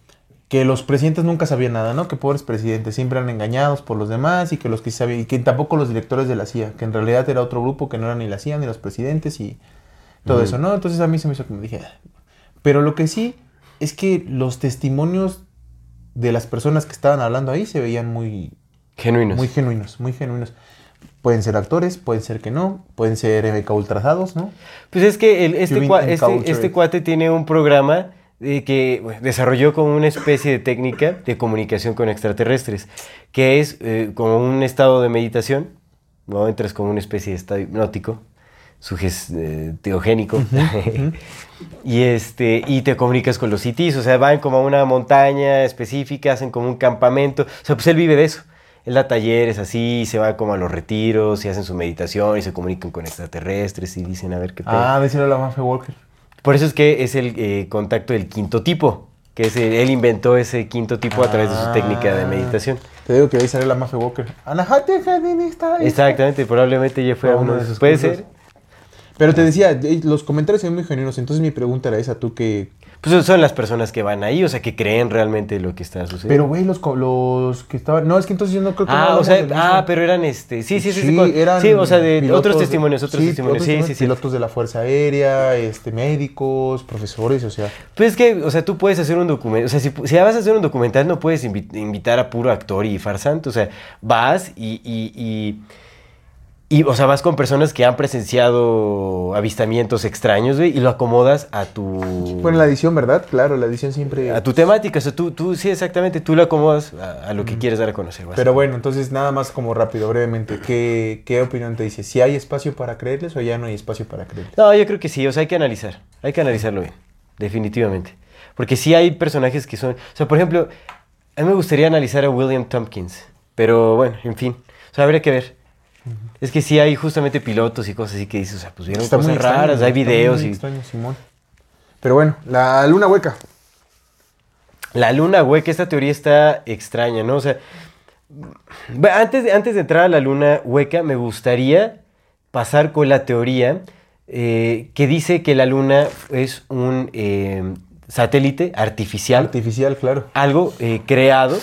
que los presidentes nunca sabían nada, ¿no? Que pobres presidentes siempre eran engañados por los demás y que los que sabían, y que tampoco los directores de la CIA, que en realidad era otro grupo que no eran ni la CIA ni los presidentes y todo eso, ¿no? Entonces a mí se me hizo como dije, "Ah". pero lo que sí es que los testimonios de las personas que estaban hablando ahí se veían muy, Genuinos. muy genuinos, muy genuinos. Pueden ser actores, pueden ser que no, pueden ser MK ultrazados, ¿no? Pues es que el- este, cua- este, este cuate tiene un programa eh, que bueno, desarrolló como una especie de técnica de comunicación con extraterrestres, que es eh, como un estado de meditación, ¿no? Entras como una especie de estado hipnótico, suges, eh, teogénico, [laughs] y, este, y te comunicas con los CTs, o sea, van como a una montaña específica, hacen como un campamento, o sea, pues él vive de eso. Él da talleres así, se va como a los retiros y hacen su meditación y se comunican con extraterrestres y dicen a ver qué. Ah, decirlo a la Mafia Walker. Por eso es que es el eh, contacto del quinto tipo, que es el- él inventó ese quinto tipo a través de su Ah. técnica de meditación. Te digo que ahí sale la Mafia Walker. Exactamente, probablemente ya fue a uno de esos. Puede cursos. ser. Pero te decía, eh, los comentarios son muy genuinos, entonces mi pregunta era esa, tú que... Pues son las personas que van ahí, o sea, que creen realmente lo que está sucediendo. Pero, güey, los, los que estaban... No, es que entonces yo no creo que... no Ah, o sea, ah, pero eran este. Sí, sí, sí. sí, eran sí, o sea, de pilotos otros testimonios, otros sí, testimonios. Sí, sí, sí. Pilotos de la Fuerza Aérea, este, médicos, profesores, o sea... Pues es que, o sea, tú puedes hacer un documental, o sea, si, si vas a hacer un documental no puedes invi- invitar a puro actor y farsante, o sea, vas y, y, y, y, o sea, vas con personas que han presenciado avistamientos extraños, güey, y lo acomodas a tu... Bueno, la edición, ¿verdad? Claro, la edición siempre... A tu temática, o sea, tú, tú sí, exactamente, tú lo acomodas a, a lo que quieres dar a conocer. Pero básicamente. bueno, entonces nada más como rápido, brevemente, ¿qué, qué opinión te dice? ¿Si hay espacio para creerles o ya no hay espacio para creerles? No, yo creo que sí, o sea, hay que analizar, hay que analizarlo bien, definitivamente. Porque sí hay personajes que son, o sea, por ejemplo, a mí me gustaría analizar a William Tompkins, pero bueno, en fin, o sea, habría que ver. Es que sí hay justamente pilotos y cosas así que dices, o sea, pues vieron Está cosas extraño, raras, hay videos muy y... extraño, Simón. Pero bueno, la luna hueca. La luna hueca, esta teoría está extraña, ¿no? O sea, antes de, antes de entrar a la luna hueca, me gustaría pasar con la teoría eh, que dice que la luna es un eh, satélite artificial, Artificial, claro. algo eh, creado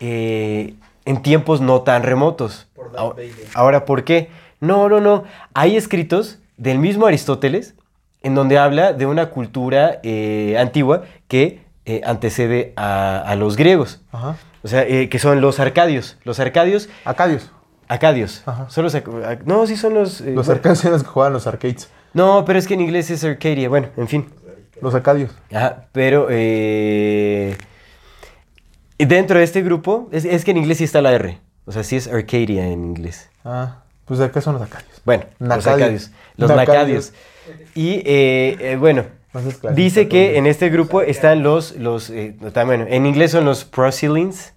en tiempos no tan remotos. Por Ahora- ¿por qué? No, no, no. Hay escritos del mismo Aristóteles en donde habla de una cultura eh, antigua que eh, antecede a, a los griegos. Ajá. O sea, eh, que son los arcadios. Los arcadios, Acadios. acadios. Ajá. Son los ac- no, sí son los... eh, Los bueno. arcadios eran los que jugaban los arcades. No, pero es que en inglés es Arcadia. Bueno, en fin. Los acadios. Ajá, pero eh, dentro de este grupo, es, es que en inglés sí está la R. O sea, sí es Arcadia en inglés. Ah, pues acá son los acadios. Bueno, los acadios. Los Nacadios. Y eh, eh, bueno, dice que en este grupo están los, los eh, también, en inglés son los proselynes.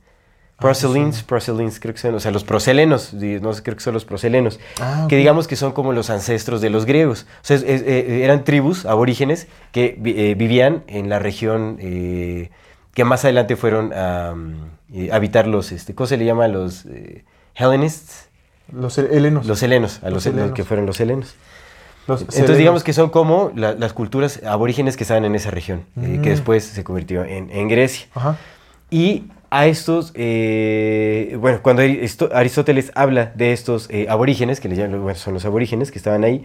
Proselynes, proselynes, creo que son, o sea, los proselenos, no sé, creo que son los proselenos, Ah, que digamos que son como los ancestros de los griegos. O sea, es- es- eh, eran tribus aborígenes que vi- eh, vivían en la región eh, que más adelante fueron a mm, eh, habitar los, este, ¿cómo se le llama? Los eh, Hellenists, Los helenos. los helenos, a Los los, los helenos. que fueron los helenos. Los Entonces helenos. digamos que son como la- las culturas aborígenes que estaban en esa región, eh, que Mm. después se convirtió en, en Grecia. Ajá. Y a estos, eh, bueno, cuando Aristóteles habla de estos eh, aborígenes, que le llaman, bueno, son los aborígenes que estaban ahí,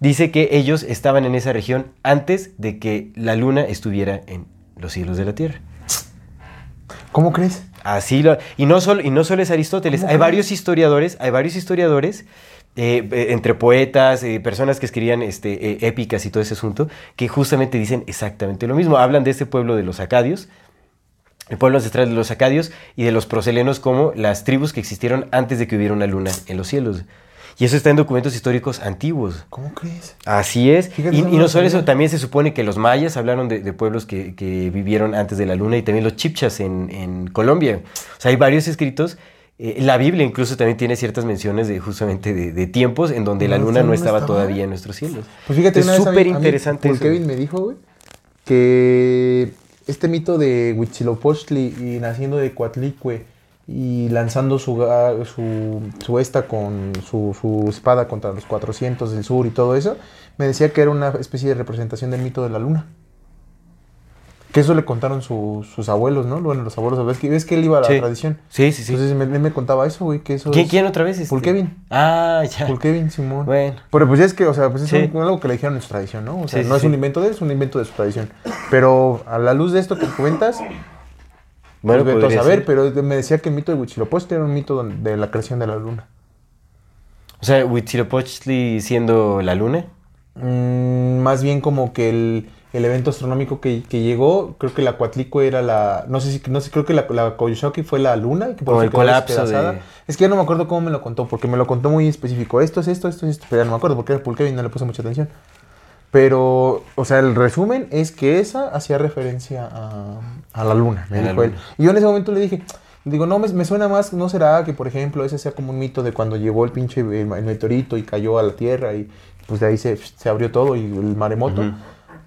dice que ellos estaban en esa región antes de que la luna estuviera en los cielos de la Tierra. ¿Cómo crees? Así lo, y no solo y no solo es Aristóteles, ¿Cómo hay crees? varios historiadores, hay varios historiadores eh, eh, entre poetas, eh, personas que escribían este, eh, épicas y todo ese asunto, que justamente dicen exactamente lo mismo. Hablan de este pueblo de los acadios, el pueblo ancestral de los acadios y de los proselenos como las tribus que existieron antes de que hubiera una luna en los cielos. Y eso está en documentos históricos antiguos. ¿Cómo crees? Así es. Y, no y solo eso, también se supone que los mayas hablaron de, de pueblos que, que vivieron antes de la luna y también los chipchas en, en Colombia. O sea, hay varios escritos. Eh, la Biblia incluso también tiene ciertas menciones de justamente de, de tiempos en donde la luna no estaba estaba. todavía en nuestros cielos. Pues fíjate, es súper interesante eso. Kevin me dijo, güey, que este mito de Huitzilopochtli y naciendo de Coatlicue y lanzando su, su, su esta con su, su espada contra los 400 del sur y todo eso, me decía que era una especie de representación del mito de la luna. Que eso le contaron su- sus abuelos, ¿no? Bueno, los abuelos, ves que, ves que él iba a la Sí. tradición. Sí, sí, sí. Entonces me, me contaba eso, güey, que eso ¿Quién, es- quién otra vez? Paul este? Kevin. Ah, ya. Paul Kevin, Simón. Bueno. Pero pues ya es que, o sea, pues es Sí. un- algo que le dijeron en su tradición, ¿no? O sea, Sí, no es un invento de él, es un invento de su tradición. Pero a la luz de esto que comentas, Bueno, pues, a ver, ser. pero me decía que el mito de Huitzilopochtli era un mito de la creación de la luna. O sea, Huitzilopochtli siendo la luna. Mm, más bien como que el, el evento astronómico que, que llegó, creo que la Coatlicue era la, no sé si, no sé, creo que la, la fue la luna. Que por Como el colapso de- Es que ya no me acuerdo cómo me lo contó, porque me lo contó muy específico. Esto es esto, esto es esto, pero ya no me acuerdo porque era Paul Kevin, no le puse mucha atención. Pero, o sea, el resumen es que esa hacía referencia a, a la luna, me A dijo él. Y yo en ese momento le dije, digo, no, me, me suena más, ¿no será que, por ejemplo, ese sea como un mito de cuando llegó el pinche el, el meteorito y cayó a la Tierra y pues de ahí se, se abrió todo y el maremoto?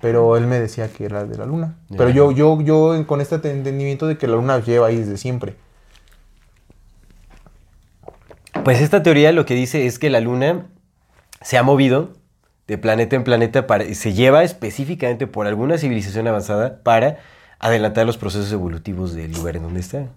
Pero él me decía que era de la luna. Pero yo, yo, yo con este entendimiento de que la luna lleva ahí desde siempre. Pues esta teoría lo que dice es que la luna se ha movido de planeta en planeta para, se lleva específicamente por alguna civilización avanzada para adelantar los procesos evolutivos del lugar en donde está.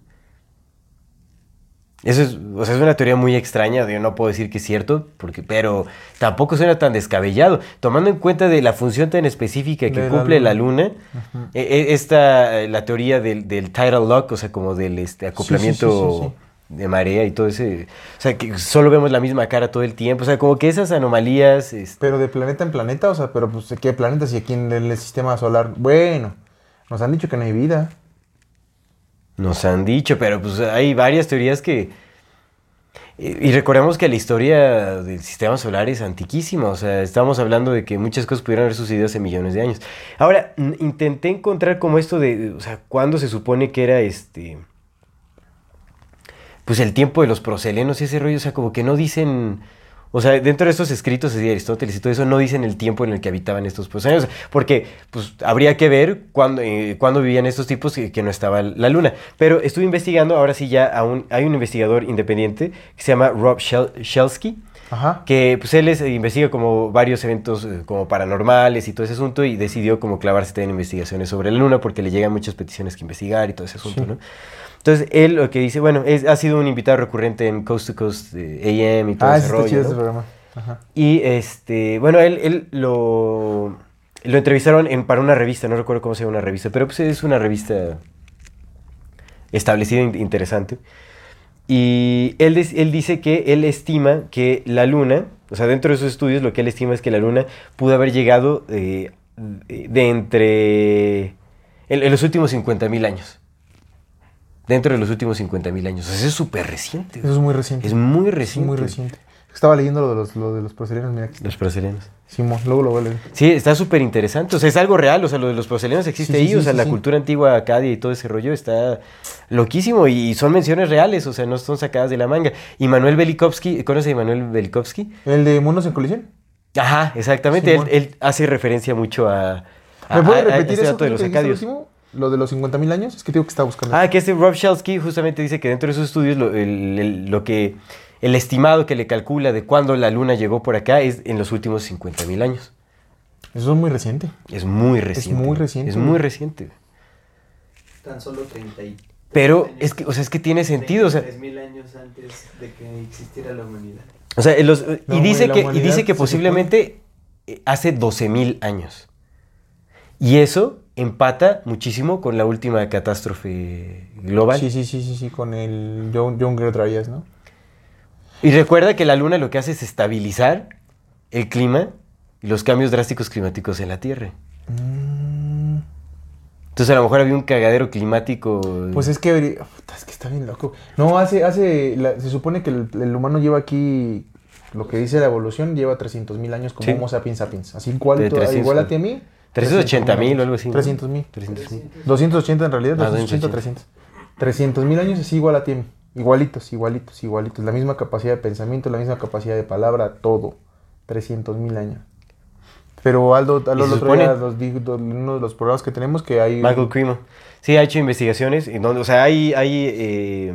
Eso es, o sea, es una teoría muy extraña, yo no puedo decir que es cierto, porque, pero tampoco suena tan descabellado. Tomando en cuenta de la función tan específica que De la cumple la luna. luna, e- e- esta, eh, la teoría del, del tidal lock, o sea, como del este, acoplamiento sí, sí, sí. De marea y todo ese, o sea, que solo vemos la misma cara todo el tiempo, o sea, como que esas anomalías, este, Pero de planeta en planeta, o sea, pero pues ¿qué planetas y aquí en el sistema solar? Bueno, nos han dicho que no hay vida. Nos han dicho, pero pues hay varias teorías que... Y y recordemos que la historia del sistema solar es antiquísima, o sea, estamos hablando de que muchas cosas pudieron haber sucedido hace millones de años. Ahora, intenté encontrar como esto de, o sea, cuándo se supone que era este... Pues el tiempo de los proselenos y ese rollo, o sea, como que no dicen... O sea, dentro de estos escritos de Aristóteles y todo eso, no dicen el tiempo en el que habitaban estos proselenos, porque pues habría que ver cuándo, eh, cuándo vivían estos tipos que, que no estaba la luna. Pero estuve investigando, ahora sí ya hay un investigador independiente que se llama Rob Shel- Shelsky, Ajá. que pues él es- investiga como varios eventos eh, como paranormales y todo ese asunto y decidió como clavarse en investigaciones sobre la luna porque le llegan muchas peticiones que investigar y todo ese asunto, Sí. ¿no? Entonces él lo que dice, bueno, es- ha sido un invitado recurrente en Coast to Coast eh, AM y todo Ah, ese está rollo, chido ¿no? ese programa. Ajá. Y este, bueno, él, él lo, lo entrevistaron en, para una revista, no recuerdo cómo se llama una revista, pero pues es una revista establecida, in- interesante. Y él, él dice que él estima que la luna, o sea, dentro de sus estudios, lo que él estima es que la luna pudo haber llegado eh, de entre. En, en los últimos 50.000 años. Dentro de los últimos 50.000 años. O sea, eso es súper reciente. Eso es muy reciente. Es muy Es reciente. muy reciente. Estaba leyendo lo de los, lo de los proselenos, mira. Los brasileños. Simón, luego lo voy a leer. Sí, está súper interesante. O sea, es algo real. O sea, lo de los proselenos existe Sí, sí, ahí. sí, o sea, la cultura antigua acadia y todo ese rollo está loquísimo. Y son menciones reales. O sea, no son sacadas de la manga. Y Manuel Belikovsky, ¿conoce a Manuel Belikovsky? ¿El de Mundos en Colisión? Ajá, exactamente. Él, él hace referencia mucho a. a- ¿Me puedes a- a repetir este eso dato de los acadios. último? Lo de los 50.000 años. Es que digo que estaba buscando. Ah, que este Rob Shelsky justamente dice que dentro de sus estudios lo, el, el- lo que el estimado que le calcula de cuándo la luna llegó por acá es en los últimos 50.000 años. Eso es muy reciente. Es muy reciente. muy reciente, Es muy reciente. Tan solo 30 y... Pero 30 es que, o sea, es que tiene sentido, o sea, 3.000 años antes de que existiera la humanidad. o sea, los- y No, dice güey, la que y dice que posiblemente eh, hace 12.000 años. Y eso empata muchísimo con la última catástrofe global. Sí, sí, sí, sí, sí, con el John, John Gray Dryas, ¿no? Y recuerda que la luna lo que hace es estabilizar el clima y los cambios drásticos climáticos en la Tierra. Entonces a lo mejor había un cagadero climático. Pues es que, es que está bien loco. No, hace, hace, la- se supone que el, el humano lleva aquí, lo que dice la evolución, lleva 300 mil años como Sí. Homo sapiens sapiens. Así 300. igual a ti a mí. 380,000 o algo así, ¿no? 300 mil. 300 mil. 280 en realidad, Ah, 280, 300. 300 mil años es igual a ti a mí. Igualitos, igualitos, igualitos. La misma capacidad de pensamiento, la misma capacidad de palabra, todo. 300 mil años. Pero Aldo, Aldo ¿Y se el otro día dijo en uno de los programas que tenemos que hay... Michael Cremo. Sí, ha hecho investigaciones. En donde, o sea, hay. hay eh,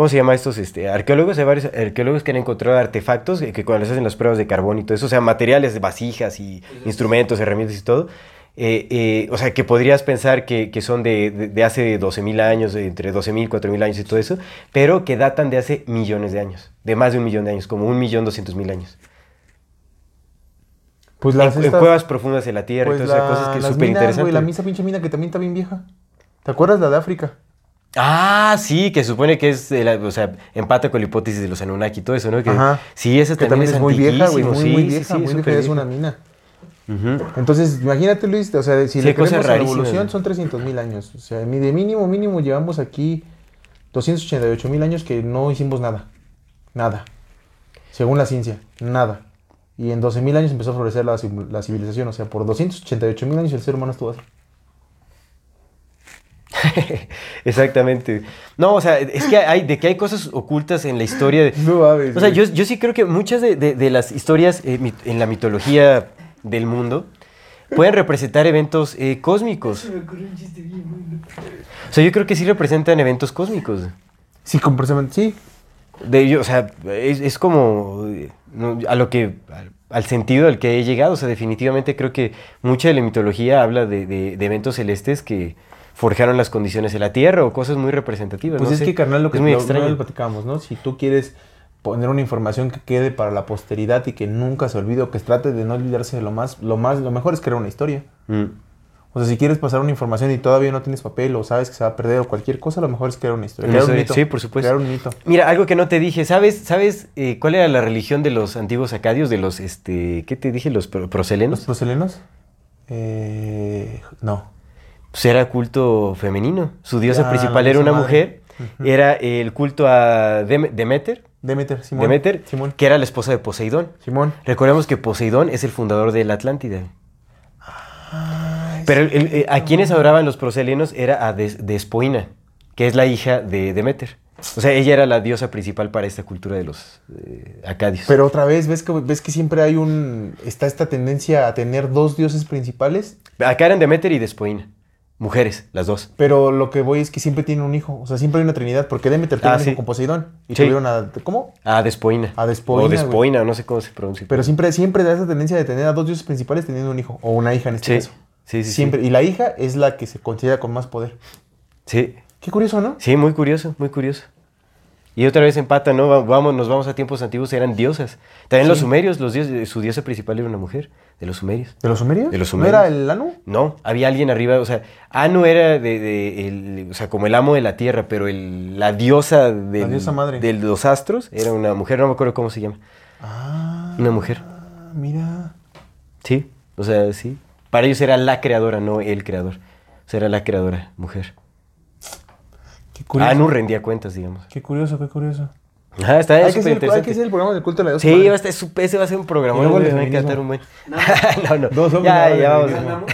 ¿Cómo se llama estos? Este, arqueólogos. Hay varios arqueólogos que han encontrado artefactos que, que cuando les hacen las pruebas de carbón y todo eso, o sea, materiales, vasijas y instrumentos, herramientas y todo. eh, eh, o sea, que podrías pensar que, que son de, de- de hace 12.000 años, de entre 12.000, 4.000 años y todo eso, pero que datan de hace millones de años, de más de un millón de años, como un millón doscientos mil años. Pues En, las en estas- cuevas profundas de la Tierra Pues y todas esas la- cosas que es súper interesante. la misma pinche mina que también está bien vieja. ¿Te acuerdas la de África? Ah, sí, que supone que es, la- o sea, empata con la hipótesis de los Anunnaki y todo eso, ¿no? Que, Ajá. Sí, esa Que también, también es muy vieja, güey, muy, sí, muy vieja, sí, muy vieja, es una mina. Entonces, imagínate, Luis, o sea, si le cosas creemos a la evolución, son 300 mil años. O sea, de mínimo, mínimo, llevamos aquí 288 mil años que no hicimos nada. Nada. Según la ciencia, nada. Y en 12 mil años empezó a florecer la, la civilización. O sea, por 288 mil años el ser humano estuvo así. [laughs] Exactamente. No, o sea, es que hay, de que hay cosas ocultas en la historia. de- No mames, O sea, yo, yo sí creo que muchas de, de- de las historias eh, mit- en la mitología del mundo pueden representar eventos eh, cósmicos. O sea, yo creo que sí representan eventos cósmicos. Sí, completamente, sí. De, yo, o sea, es, es como no, a lo que al, al sentido al que he llegado. O sea, definitivamente creo que mucha de la mitología habla de, de- de eventos celestes que forjaron las condiciones de la Tierra o cosas muy representativas. Pues no es sé. que, carnal, lo que es muy lo- extraño. no lo platicamos, ¿no? Si tú quieres poner una información que quede para la posteridad y que nunca se olvide o que trate de no olvidarse de lo más, lo más, lo mejor es crear una historia. Mm. O sea, si quieres pasar una información y todavía no tienes papel o sabes que se va a perder o cualquier cosa, lo mejor es crear una historia. Crear un mito. sí, por supuesto. Crear un mito. Mira, algo que no te dije, ¿sabes, sabes eh, cuál era la religión de los antiguos acadios, de los, este, ¿qué te dije? Los pro- ¿Los proselenos. proselenos? Eh, no. Pues era culto femenino. Su diosa Ah, principal era una madre. mujer. Era el culto a Dem- Demeter, Demeter, Simón. Demeter, Simón. que era la esposa de Poseidón. Simón. Recordemos que Poseidón es el fundador de la Atlántida. Ah, Pero el- el- a quienes adoraban los proselenos era a Des- Despoina, que es la hija de Demeter. O sea, ella era la diosa principal para esta cultura de los eh, acadios. Pero otra vez, ¿ves que, ves que siempre hay un... Está esta tendencia a tener dos dioses principales, Acá eran Demeter y Despoina. Mujeres, las dos. pero lo que voy es que siempre tienen un hijo. O sea, siempre hay una trinidad, porque Demeter tuvo Ah, un hijo sí. con Poseidón. Y Sí. tuvieron a... ¿Cómo? A Despoina. A Despoina, O Despoina, no sé cómo se pronuncia. Pero siempre, siempre da esa tendencia de tener a dos dioses principales teniendo un hijo. O una hija en este Sí, caso. sí, sí. Siempre. Y la hija es la que se considera con más poder. Sí, Qué curioso, ¿no? sí, muy curioso, muy curioso. Y otra vez empata, ¿no? Va- Vamos, nos vamos a tiempos antiguos, eran diosas. También los sumerios, los dioses, su diosa principal era una mujer, de los sumerios. ¿De los sumerios? De los ¿No era sumerios. el Anu? No, había alguien arriba, o sea, Anu era de, de- el- o sea, como el amo de la tierra, pero el- la diosa, del- La diosa madre. de los astros era una mujer, no me acuerdo cómo se llama. Ah, Una mujer, mira. sí, o sea, sí. Para ellos era la creadora, no el creador. O sea, era la creadora, mujer. Qué curioso. Anu rendía cuentas, digamos. Qué curioso, qué curioso. Ajá, está Hay que, hacer, hay interesante. que hacer el programa del culto de la diosa Sí, va a estar su- ese va a ser un programa. De me a feminismo. encantar un buen. Namu. [laughs] no, no. Dos hombres ya, ya vamos. [laughs] Namu.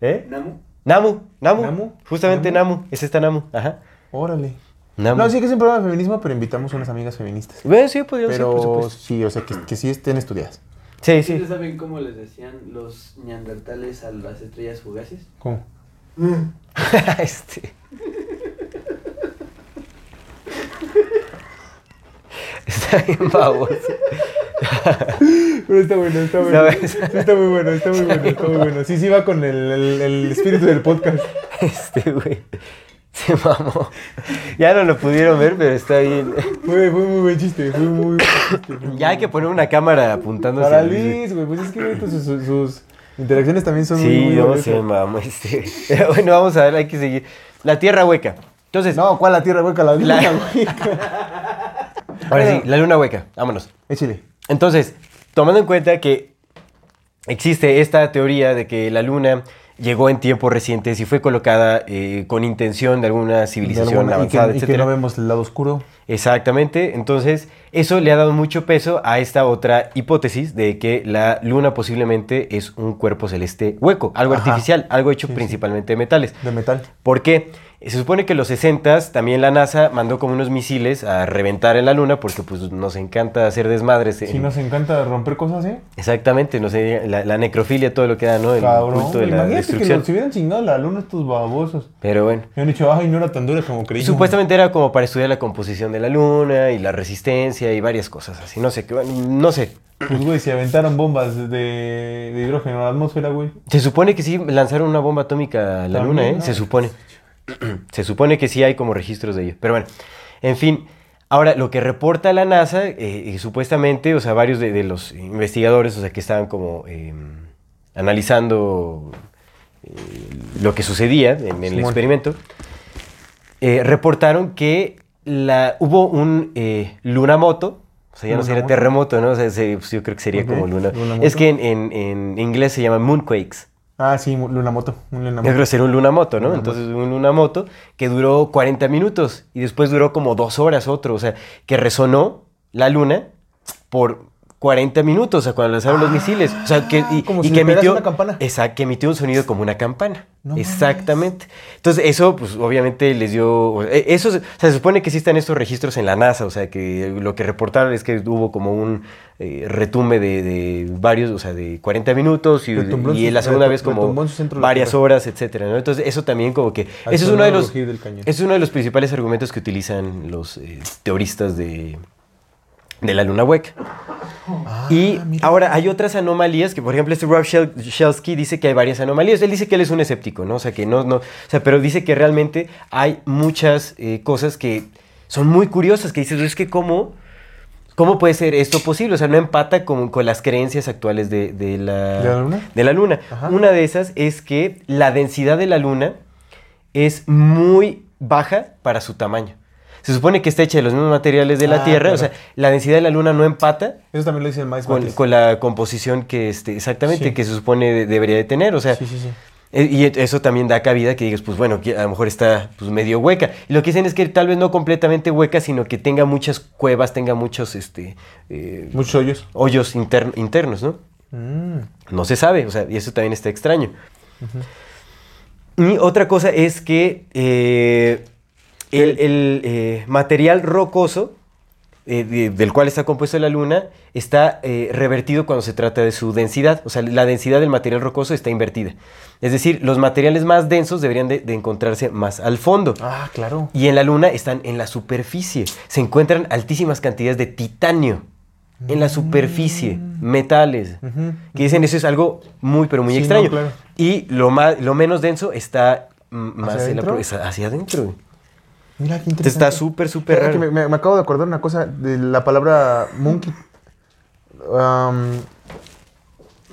¿Eh? Namu. Namu, Namu. Namu. Justamente Namu. Ese está Namu. Ajá. Órale. Namu. No, sí que es un programa de feminismo, pero invitamos unas amigas feministas. Bueno, sí, podríamos ser, por Pero supuesto. sí, o sea, que, que sí estén estudiadas. Sí, ¿Ustedes sí. saben cómo les decían los neandertales a las estrellas fugaces? ¿Cómo? [laughs] este. [laughs] Está bien baboso. Pero está bueno, está bueno. ¿Sabes? Sí, está muy bueno, está muy bueno, está muy bueno. Sí, sí va con el, el- el espíritu del podcast. Este, güey. Se mamó. Ya no lo pudieron ver, pero está bien. Fue, fue muy buen chiste, fue muy buen chiste. Ya hay que poner una cámara apuntando Para Luis. Güey, pues es que sus, sus interacciones también son muy, Sí, muy no bonitas. se mamó este. Pero [laughs] bueno, vamos a ver, hay que seguir. La tierra hueca. Entonces, No, ¿cuál la tierra hueca? La luna, La- güey. [laughs] ahora sí, la luna hueca. Vámonos. Échale. Entonces, tomando en cuenta que existe esta teoría de que la luna llegó en tiempos recientes y fue colocada eh, con intención de alguna De civilización alguna- y, que, avanzada, y que etcétera. no vemos el lado oscuro. Exactamente, entonces eso le ha dado mucho peso a esta otra hipótesis de que la luna posiblemente es un cuerpo celeste hueco, algo Ajá. artificial, algo hecho Sí, sí. principalmente de metales. De metal. ¿Por qué? Se supone que en los 60 también la NASA mandó como unos misiles a reventar en la luna porque pues nos encanta hacer desmadres. en- Si nos encanta romper cosas, ¿eh? Exactamente, no sé, la, la necrofilia, todo lo que da, ¿no? El Cabrón. culto de la Imagínate que destrucción. nos hubieran chingado la luna estos babosos. Pero bueno. Me han dicho, ay, no era tan dura como. Supuestamente era como para estudiar la composición de la luna y la resistencia y varias cosas así. No sé, qué- no sé. Pues, güey, se aventaron bombas de, de hidrógeno a la atmósfera, güey. Se supone que sí lanzaron una bomba atómica a la También, luna, ¿eh? ¿no? Se supone. [clears throat] Se supone que sí hay como registros de ello. Pero bueno, en fin. Ahora, lo que reporta la NASA, eh, y supuestamente, o sea, varios de, de los investigadores, o sea, que estaban como eh, analizando eh, lo que sucedía en, en el experimento, eh, reportaron que la, hubo un eh, lunamoto, o sea, ya no sería terremoto, ¿no? O sea, se- yo creo que sería como luna. lunamoto. Es que en, en- en inglés se llaman moonquakes. Ah, sí, lunamoto. Un lunamoto. creo que sería un lunamoto, ¿no? Lunamoto. Entonces, un lunamoto que duró 40 minutos y después duró como dos horas otro. O sea, que resonó la luna por 40 minutos, o sea, cuando lanzaron los misiles. O sea, que, y, como y si que emitió. una campana. Exacto, que emitió un sonido como una campana. No mames. Exactamente. Entonces, eso, pues, obviamente les dio. Eso, se- o sea, se supone que sí están estos registros en la NASA, o sea, que lo que reportaron es que hubo como un eh, retumbe de, de varios, o sea, de 40 minutos y, Retumbló la segunda vez como varias horas, etcétera, ¿no? Entonces, eso también como que... Al Eso es uno de los... cañón. Es uno de los principales argumentos que utilizan los eh, teoristas de, de la luna hueca. y Ah, mira. ahora hay otras anomalías que, por ejemplo, este Rob Shel- Shelsky dice que hay varias anomalías. Él dice que él es un escéptico, ¿no? O sea, que no, no, o sea, pero dice que realmente hay muchas eh, cosas que son muy curiosas, que dices, es que cómo, cómo puede ser esto posible, o sea, no empata con, con las creencias actuales de, de la, ¿De la luna? de la luna. Ajá. Una de esas es que la densidad de la luna es muy baja para su tamaño. Se supone que está hecha de los mismos materiales de la Ah, Tierra, o sea, la densidad de la luna no empata Eso también lo dice el Miles con, la composición que este, exactamente Sí. que se supone de- debería de tener, o sea, Sí, sí, sí. eh, y eso también da cabida que digas, pues bueno, a lo mejor está pues, medio hueca. Y lo que dicen es que tal vez no completamente hueca, sino que tenga muchas cuevas, tenga muchos este, eh, Muchos hoyos. hoyos inter- internos, ¿no? Mm. No se sabe, o sea, y eso también está extraño. Y otra cosa es que eh, el, el, eh, material rocoso eh, de- del cual está compuesta la luna está eh, revertido cuando se trata de su densidad. O sea, la densidad del material rocoso está invertida. Es decir, los materiales más densos deberían de, de encontrarse más al fondo. Ah, claro. Y en la luna están en la superficie. Se encuentran altísimas cantidades de titanio en la superficie, metales. Ujú. Que dicen eso es algo muy, pero muy Sí, no, extraño. claro. Y lo, más, lo menos denso está mm, más ¿Hacia en la adentro? hacia adentro. Mira, qué interesante. está súper, súper raro. me, me- me acabo de acordar una cosa de la palabra monkey.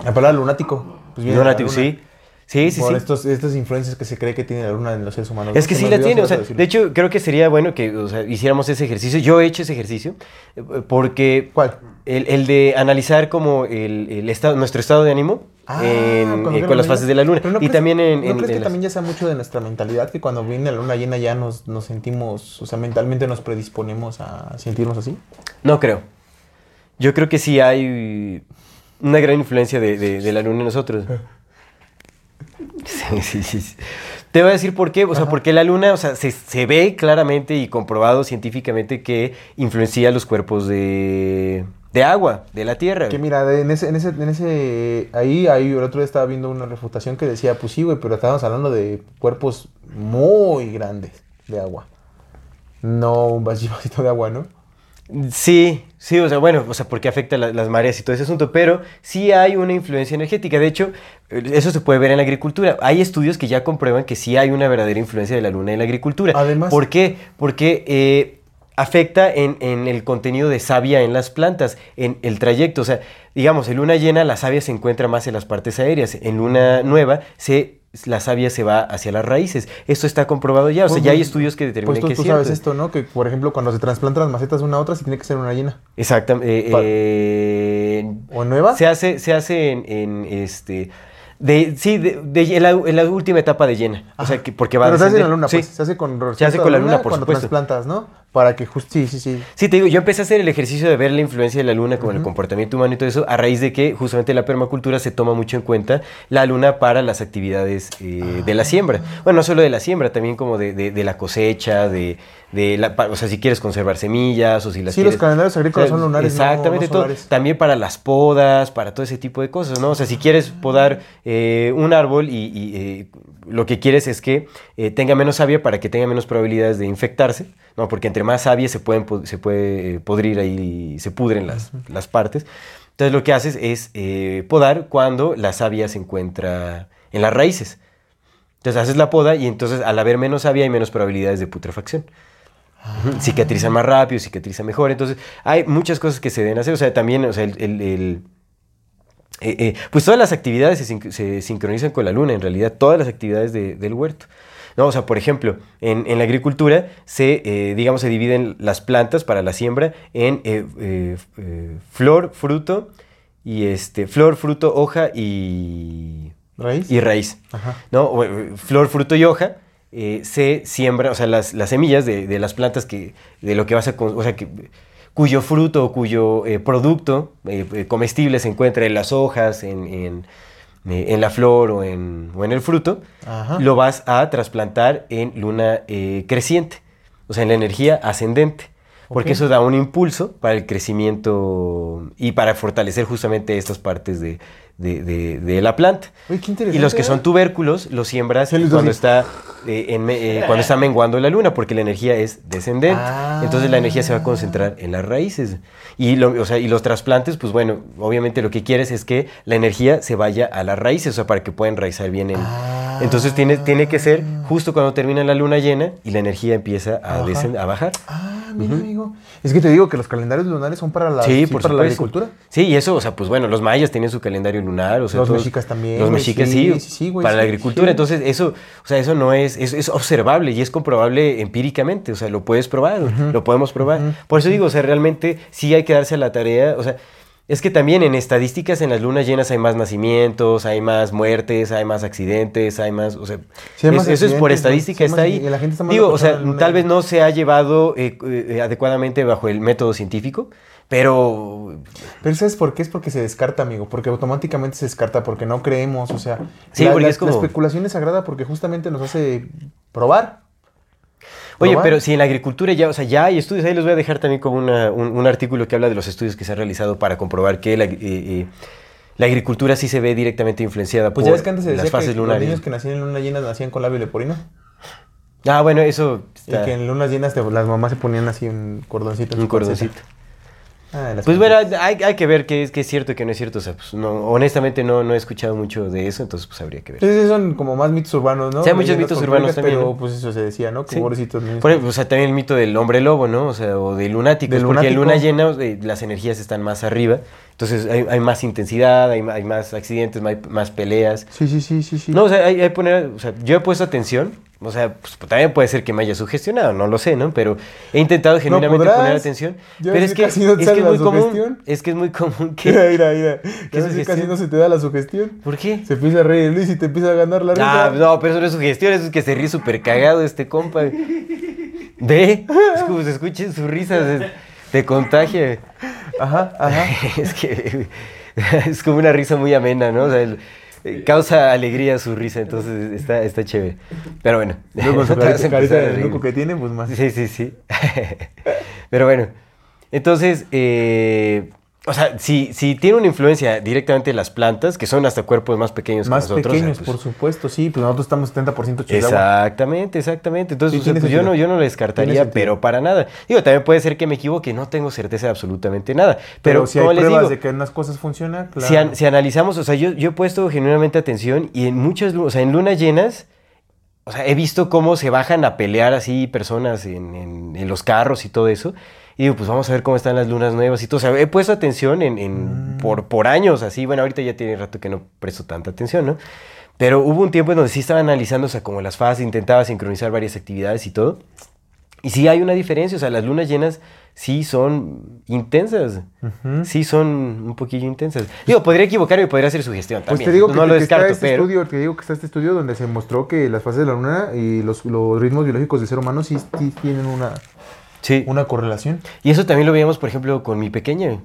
La palabra lunático. Pues Lunático, sí. Sí, sí, Por sí. Estos, estas influencias que se cree que tiene la luna en los seres humanos. Es que sí la tiene, o sea, de hecho creo que sería bueno que o sea, hiciéramos ese ejercicio. Yo he hecho ese ejercicio eh, porque ¿Cuál? el, el de analizar como el, el estado, nuestro estado de ánimo Ah, en- eh, con la las fases de la luna ¿no y crees- también en, ¿No en- crees en que las- también ya sea mucho de nuestra mentalidad? Que cuando viene la luna llena ya nos, nos sentimos, o sea, mentalmente nos predisponemos a sentirnos así. No creo. Yo creo que sí hay una gran influencia de, de- de la luna en nosotros. [laughs] Sí, sí, sí. Te voy a decir por qué. O sea, porque la luna, o sea, se, se ve claramente y comprobado científicamente que influencia los cuerpos de, de agua, de la Tierra. Que mira, en ese, en ese, en ese, ahí, ahí el otro día estaba viendo una refutación que decía, pues sí, güey, pero estábamos hablando de cuerpos muy grandes de agua. No un vas- vasito de agua, ¿no? Sí, sí, o sea, bueno, o sea, porque afecta la- las mareas y todo ese asunto, pero sí hay una influencia energética. De hecho, eh, eso se puede ver en la agricultura. Hay estudios que ya comprueban que sí hay una verdadera influencia de la luna en la agricultura. Además- ¿Por qué? Porque eh, afecta en, en el contenido de savia en las plantas, en el trayecto. O sea, digamos, en luna llena la savia se encuentra más en las partes aéreas. En luna nueva se, la savia se va hacia las raíces. Esto está comprobado ya. O sea, Pues, ya hay pues, estudios que determinan Pues tú, que tú sabes esto, ¿no? Que, por ejemplo, cuando se trasplantan las macetas una a otra, sí tiene que ser una llena. Exactamente. Pa- eh, ¿O nueva? Se hace, se hace en, en, este. De, sí, de, de- en, la, en la última etapa de llena. O sea, que porque va Pero a se hace en la luna, Sí. pues. Se hace con Se hace con la luna, por cuando supuesto. trasplantas, ¿no? Para que justo... Sí, sí, sí. Sí, te digo, yo empecé a hacer el ejercicio de ver la influencia de la luna con el comportamiento humano y todo eso a raíz de que justamente la permacultura se toma mucho en cuenta la luna para las actividades eh, de la siembra. Bueno, no solo de la siembra, también como de, de- de la cosecha, de, de la, o sea, si quieres conservar semillas o si las Sí, quieres... los calendarios agrícolas son lunares, no- Exactamente, no todo. solares. También para las podas, para todo ese tipo de cosas, ¿no? O sea, si quieres podar eh, un árbol y, y, eh, lo que quieres es que eh, tenga menos savia para que tenga menos probabilidades de infectarse, ¿no? Porque entre más savia se, pueden, se puede podrir ahí, se pudren las, las partes. Entonces lo que haces es podar cuando la savia se encuentra en las raíces. Entonces haces la poda y entonces al haber menos savia hay menos probabilidades de putrefacción. Ujú, Cicatrizan más rápido, cicatrizan mejor. Entonces, hay muchas cosas que se deben hacer. O sea, también, o sea, el. el- el- eh, eh, pues todas las actividades se, sin- se sincronizan con la luna, en realidad, todas las actividades de- del huerto. ¿no? O sea, por ejemplo, en, en la agricultura se, eh, digamos, se dividen las plantas para la siembra en flor, fruto, y este, flor, fruto, hoja y, ¿Raíz? y raíz. Ajá. ¿no? O, Flor, fruto y hoja eh, se siembra, o sea, las, las semillas de, de las plantas que, de lo que vas a, o sea, que, cuyo fruto o cuyo eh, producto eh, comestible se encuentra en las hojas, en, en, en la flor o en, o en el fruto, Ajá. lo vas a trasplantar en luna creciente, o sea, en la energía ascendente. Porque eso da un impulso para el crecimiento y para fortalecer justamente estas partes de, de- de- de la planta. Oye, qué interesante. Y los que son ¿eh? tubérculos los siembras cuando está, eh, en eh, cuando está menguando la luna, porque la energía es descendente. Ah. Entonces la energía se va a concentrar en las raíces. Y, lo- o sea, y los trasplantes, pues bueno, obviamente lo que quieres es que la energía se vaya a las raíces, o sea, para que puedan enraizar bien en... Ah. Entonces tiene, tiene que ser justo cuando termina la luna llena y la energía empieza a, A bajar. descend- a bajar. Ah, mira, amigo. Es que te digo que los calendarios lunares son para la, Sí, sí, por para la agricultura. Sí, y eso, o sea, pues bueno, los mayas tenían su calendario lunar, o sea, Los todos- mexicas también, Los mexicas sí, sí, güey, para la agricultura. Entonces, eso, o sea, eso no es, es, es observable y es comprobable empíricamente, o sea, lo puedes probar, lo podemos probar. Por eso digo, o sea, realmente sí hay que darse a la tarea, o sea, es que también en estadísticas en las lunas llenas hay más nacimientos, hay más muertes, hay más accidentes, hay más, o sea, hay es- eso es por estadística, está ahí. y la gente está más Digo, o sea, tal vez no se ha llevado eh, eh, adecuadamente bajo el método científico, pero Pero ¿sabes por qué? Es porque se descarta, amigo. Porque automáticamente se descarta, porque no creemos. O sea, Sí, la, porque la- es como- la especulación es sagrada porque justamente nos hace probar. Oye, pero si en la agricultura ya, o sea, ya hay estudios, ahí les voy a dejar también como una- un, un artículo que habla de los estudios que se han realizado para comprobar que la, eh, eh, la agricultura sí se ve directamente influenciada Pues por ya ves que antes se decía las fases que los niños que nacían en luna llena nacían con labio leporino. Ah, bueno, eso está- Y que en lunas llenas te- las mamás se ponían así un cordoncito. en un pancita. Ah, Pues bueno, hay, hay que ver qué es, qué es cierto y qué no es cierto. O sea, pues no, honestamente no, no he escuchado mucho de eso, entonces pues habría que ver. Entonces son como más mitos urbanos, ¿no? Sí, hay muchos mitos urbanos también, Pero pues eso se decía, ¿no? Que Sí. pobrecitos niños. Por ejemplo, o sea, también el mito del hombre lobo, ¿no? O sea, o de lunáticos, Del porque en lunático. luna llena eh, las energías están más arriba, entonces hay, hay más intensidad, hay, hay más accidentes, hay más peleas. Sí, sí, sí, sí, sí. No, o sea, hay, hay poner, o sea, yo he puesto atención, o sea, pues, también puede ser que me haya sugestionado, no lo sé, ¿no? Pero he intentado genuinamente poner atención. Ya pero es que casi no te es, que es muy común, sugestión. es que es muy común [laughs] Mira, que... mira, mira. ¿Qué Ya ves que casi no se te da la sugestión. ¿Por qué? Se empieza a reír Luis y te empieza a ganar la risa. Ah, no, pero eso no es sugestión, eso es que se ríe súper cagado este compa. [laughs] Ve, es como se escuche su risa, se- te contagia. Ajá, ajá. [laughs] es que es como una risa muy amena, ¿no? O sea, el- eh, causa alegría su risa, entonces está, está chévere. Pero bueno. Luego su [laughs] carita, carita de loco que tiene, pues más. Sí, sí, sí. [laughs] Pero bueno, entonces, eh, o sea, si, si tiene una influencia directamente las plantas, que son hasta cuerpos más pequeños Más que nosotros. o sea, pequeños, pues, por supuesto, sí. Pues nosotros estamos 70% hechos de agua. Exactamente, exactamente. Entonces, o sea, pues yo, no, yo no lo descartaría, pero para nada. Digo, también puede ser que me equivoque, no tengo certeza de absolutamente nada. Pero, Pero, si hay les pruebas digo, de que unas cosas funcionan, claro. si, an- si analizamos, o sea, yo, yo he puesto genuinamente atención y en muchas, o sea, en lunas llenas, o sea, he visto cómo se bajan a pelear así personas en, en- en los carros y todo eso. Y digo, pues vamos a ver cómo están las lunas nuevas y todo. O sea, he puesto atención en, en- Mm. por, por años así. Bueno, ahorita ya tiene rato que no presto tanta atención, ¿no? Pero hubo un tiempo en donde sí estaba analizando, o sea, como las fases, intentaba sincronizar varias actividades y todo. Y sí hay una diferencia, o sea, las lunas llenas sí son intensas. Sí son un poquillo intensas. Digo, podría equivocarme y podría hacer sugestión Pues también. te digo que, no lo que está descarto, este pero... estudio, te digo que está este estudio donde se mostró que las fases de la luna y los, los ritmos biológicos del ser humano sí, sí tienen una, Sí. una correlación. Y eso también lo veíamos, por ejemplo, con mi pequeña.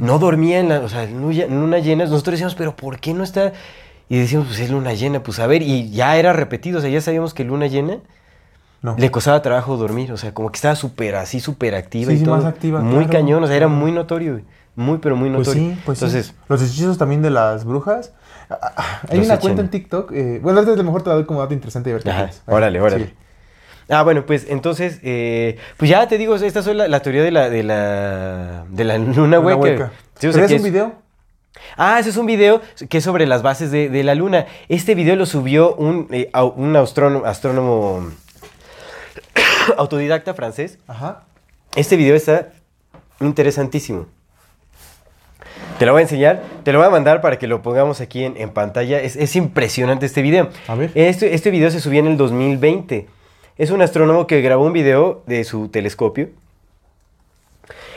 No dormía en la, o sea, en luna- en luna llena. Nosotros decíamos, pero ¿por qué no está? Y decíamos, pues es luna llena, pues a ver, y ya era repetido, o sea, ya sabíamos que luna llena No. le costaba trabajo dormir, o sea, como que estaba súper así, súper activa Sí, y sí, todo. más activa, Muy claro, cañón, o sea, era muy notorio, muy, pero muy Pues notorio. sí, pues sí. Entonces, Los hechizos también de las brujas. Ah, ah, Hay Los una cuenta en TikTok. eh, bueno, a lo mejor te la doy como dato interesante y a ver qué órale, órale. Ah, bueno, pues entonces, eh, pues ya te digo, esta es la, la teoría de la, de la, de la luna Una hueca. hueca. Sí, o sea, ¿Pero es un video? Ah, ese es un video que es sobre las bases de, de la luna. Este video lo subió un, eh, un astrónomo, astrónomo [coughs] autodidacta francés. Ajá. Este video está interesantísimo. Te lo voy a enseñar, te lo voy a mandar para que lo pongamos aquí en, en pantalla. Es, es impresionante este video. A ver. Este, este video se subió en el 2020. Es un astrónomo que grabó un video de su telescopio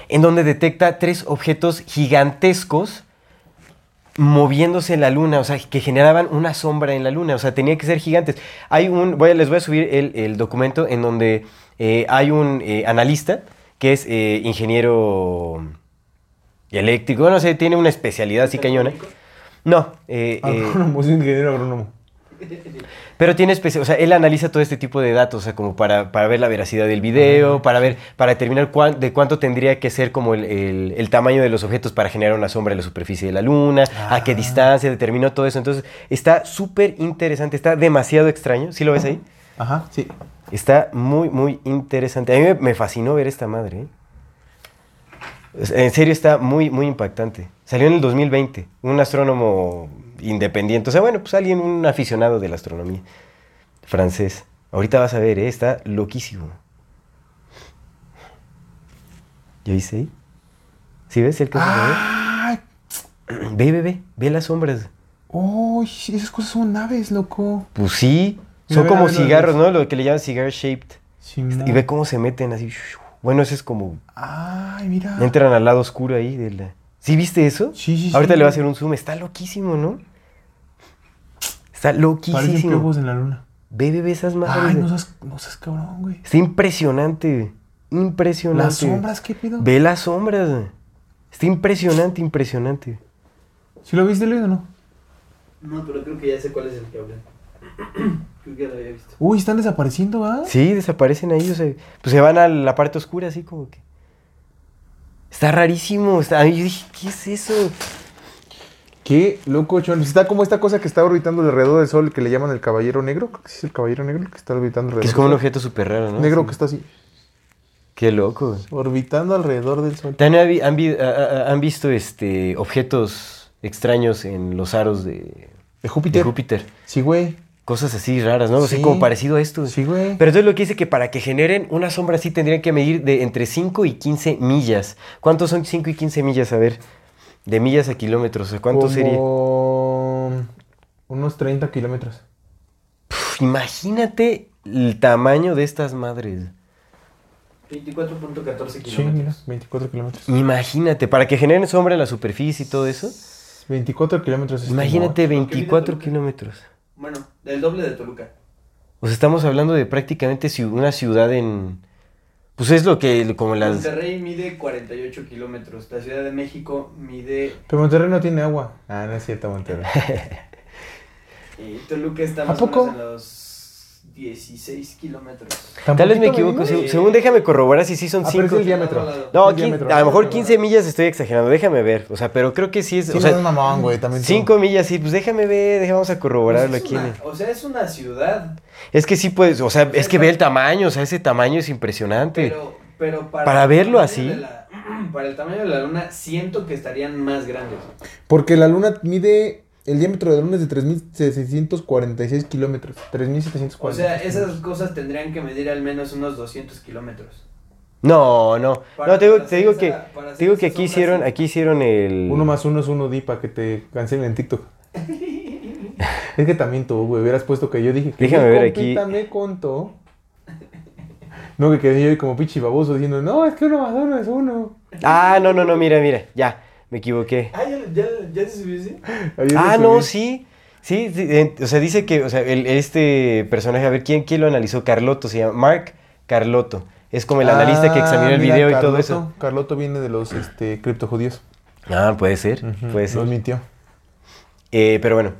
en donde detecta tres objetos gigantescos moviéndose en la luna, o sea, que generaban una sombra en la luna, o sea, tenían que ser gigantes. Hay un, voy les voy a subir el, el documento en donde eh, hay un eh, analista que es eh, ingeniero eléctrico, no sé, tiene una especialidad así cañona. No, eh, Agrónomo, es un ingeniero agrónomo. [laughs] pero tiene especial, o sea, él analiza todo este tipo de datos, o sea, como para, para ver la veracidad del video, para ver, para determinar cuán- de cuánto tendría que ser como el, el- el tamaño de los objetos para generar una sombra en la superficie de la luna, a qué distancia, determinó todo eso. Entonces, está súper interesante, está demasiado extraño. ¿Sí lo ves ahí? Ajá, sí. Está muy, muy interesante. A mí me, fascinó ver esta madre. ¿eh? En serio, está muy, muy impactante. Salió en el 2020, un astrónomo independiente. O sea, bueno, pues alguien, un aficionado de la astronomía francés. Ahorita vas a ver, ¿eh? está loquísimo. ¿Ya viste ahí? ¿Sí ves el caso? ¡Ay! Ve, ve, ve, ve las sombras. ¡Uy! esas cosas son naves, loco. Pues sí, son ve, como ve, cigarros. ¿no? Lo que le llaman cigar shaped. Simón. Y ve cómo se meten así. Bueno, ese es como ¡Ay, mira! Entran al lado oscuro ahí de la... ¿Sí viste eso? Sí, sí, Ahorita sí. le va a hacer un zoom. Está loquísimo, ¿no? Está Parecen loquísimo. piojos en la luna. Ve, ve, ve esas madres. ¡Ay, no seas, no seas cabrón, güey! Está impresionante. Impresionante. ¿Las sombras qué pido? Ve las sombras. Está impresionante, impresionante. ¿Sí lo viste, Luis, o no? No, pero creo que ya sé cuál es el que hablan. [clears throat] creo que ya lo había visto. Uy, están desapareciendo, ¿va? Sí, desaparecen ahí. O sea, pues se van a la parte oscura así como que... Está rarísimo. Está... Yo dije, ¿qué es eso? Qué loco, chon. Está como esta cosa que está orbitando alrededor del Sol que le llaman el caballero negro. Sí es el caballero negro que está orbitando alrededor Que es como un objeto súper raro, ¿no? Negro Sí. que está así, Qué loco. orbitando alrededor del Sol. ¿También habi- han, han visto este, objetos extraños en los aros de, ¿De Júpiter? de Júpiter? Sí, güey. Cosas así raras, ¿no? Así Sí. como parecido a esto. Sí, güey. Pero entonces lo que dice que para que generen una sombra así tendrían que medir de entre 5 y 15 millas. ¿Cuántos son 5 y 15 millas? A ver, de millas a kilómetros. ¿a ¿Cuánto Como sería? Unos 30 kilómetros. Puf, imagínate el tamaño de estas madres. 24.14 Sí, kilómetros. mira, 24 kilómetros. Imagínate, para que generen sombra en la superficie y todo eso. 24 kilómetros. es Imagínate Lo que mide 24 Toluca. kilómetros. Bueno, del doble de Toluca. O sea, estamos hablando de prácticamente una ciudad en... Pues es lo que, como las... Monterrey mide 48 kilómetros. La Ciudad de México mide. Pero Monterrey no tiene agua. Ah, no es cierto, Monterrey. Y [laughs] Toluca está ¿A más poco? o menos en los 16 kilómetros. Tal vez me ¿Tan poquito, equivoco. según déjame corroborar si sí son Ah, pero 5. es el diámetro. No, El diámetro. a lo mejor 15 millas estoy exagerando. Déjame ver. O sea, pero creo que sí es... Sí, o no sea, es mamón, güey. También tú. 5 millas, sí. Pues déjame ver. déjame- Vamos a corroborarlo Pues es aquí. una- o sea, es una ciudad. Es que sí puedes... O sea, es que ve el tamaño. O sea, ese tamaño es impresionante. Pero, pero para, verlo así. la- [clears throat] para el tamaño de la luna, siento que estarían más grandes. Porque la luna mide. El diámetro de la luna es de 3.746 kilómetros. 3.746. O sea, esas cosas tendrían que medir al menos unos 200 kilómetros. No, no. Para- No, te digo, te que... Te digo que aquí hicieron, así. aquí hicieron el... Uno más uno es uno di para que te cancelen en TikTok. [laughs] es que también tú, güey, hubieras puesto que yo dije que Déjame ver aquí. me contó No, que quedé yo como pinche baboso diciendo, no, es que uno más uno es uno. Ah, no, no, no, mira, mira, ya, me equivoqué. Ah, ¿ya, ya, ya se subió lo Ah, no, subí. sí. Sí, sí, eh, o sea, dice que, o sea, el- este personaje, a ver, ¿quién, ¿quién lo analizó? Carlotto, se llama Mark Carlotto. Es como el analista que Ah, examinó el video y todo eso. Carlotto viene de los este, criptojudíos. Ah, puede ser, Ujú, puede Lo ser. admitió. Eh, pero bueno,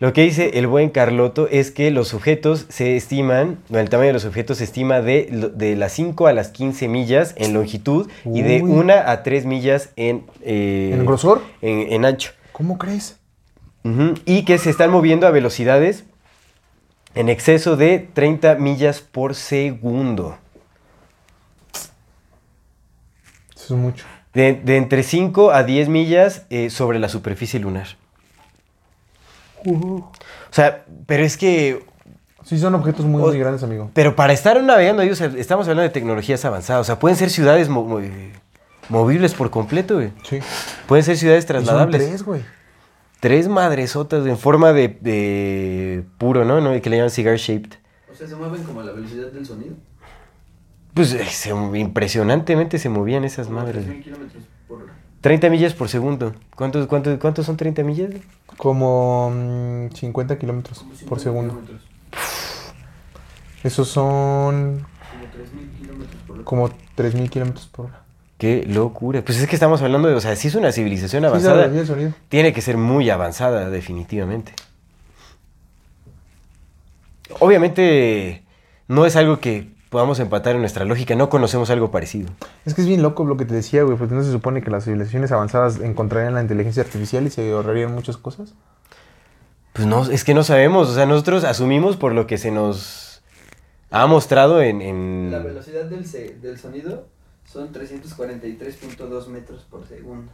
lo que dice el buen Carlotto es que los objetos se estiman, el tamaño de los objetos se estima de, de las 5 a las 15 millas en longitud y de Uy. 1 a 3 millas en, eh, ¿En grosor? en, en ancho. ¿Cómo crees? Ujú, Y que se están moviendo a velocidades en exceso de 30 millas por segundo. Eso es mucho. De, de entre 5 a 10 millas eh, sobre la superficie lunar. O sea, pero es que Sí, son objetos muy, O- muy grandes, amigo. Pero para estar navegando ahí, o sea, estamos hablando de tecnologías avanzadas. O sea, pueden ser ciudades mo- mo- eh, movibles por completo, güey. Sí. Pueden ser ciudades Y son trasladables. tres, güey. Tres madresotas en forma de, de puro, ¿no? ¿no? Que le llaman cigar shaped. O sea, se mueven como a la velocidad del sonido. Pues eh, se- impresionantemente se movían esas madres. 3.000 güey. kilómetros por hora. 30 millas por segundo. ¿Cuántos, cuántos, cuántos son 30 millas? Como mm, 50 kilómetros Como 50 por segundo. kilómetros. Esos son Como 3.000 kilómetros por hora. como 3.000 kilómetros por hora. Qué locura. Pues es que estamos hablando de, o sea, si es una civilización Sí, avanzada, oye el sonido. tiene que ser muy avanzada, definitivamente. Obviamente, no es algo que podamos empatar en nuestra lógica, no conocemos algo parecido. Es que es bien loco lo que te decía, güey. Pues no se supone que las civilizaciones avanzadas encontrarían la inteligencia artificial y se ahorrarían muchas cosas. Pues no, es que no sabemos, o sea, nosotros asumimos por lo que se nos ha mostrado en... en- La velocidad del, se- del sonido son 343.2 metros por segundo.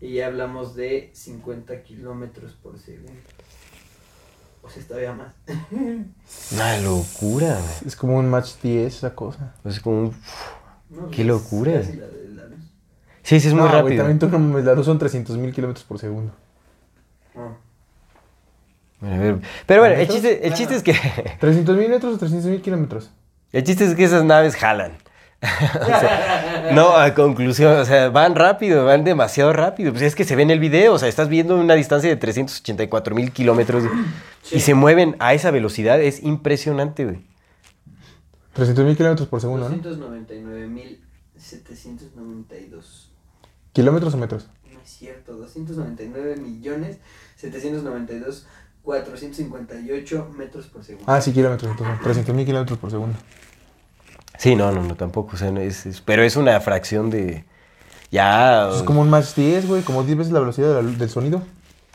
Y ya hablamos de 50 kilómetros por segundo. O sea, todavía más. Una locura, güey. Es como un match 10 esa cosa. Es como un... No, Qué es locura. casi la de la luz. Sí, sí, es muy No, rápido. también tú la luz son 300.000 kilómetros por segundo. Ah. Bueno, a ver, Pero bueno, el chiste, el chiste es que... [laughs] ¿300.000 metros o 300.000 kilómetros? El chiste es que esas naves jalan. [laughs] O sea, no, a conclusión, o sea, van rápido, van demasiado rápido. Pues es que se ve en el video, o sea, estás viendo una distancia de 384 mil kilómetros y se mueven a esa velocidad, es impresionante, güey. 300.000 kilómetros por segundo, ¿no? 299.792. ¿Kilómetros o metros? No es cierto, 299 millones 792 458 metros por segundo. Ah, sí, kilómetros, entonces. 300.000 kilómetros por segundo. Sí, no, no, no, tampoco, o sea, no es, es- pero es una fracción de... Ya... Es como un match 10, güey, como 10 veces la velocidad de la luz- del sonido.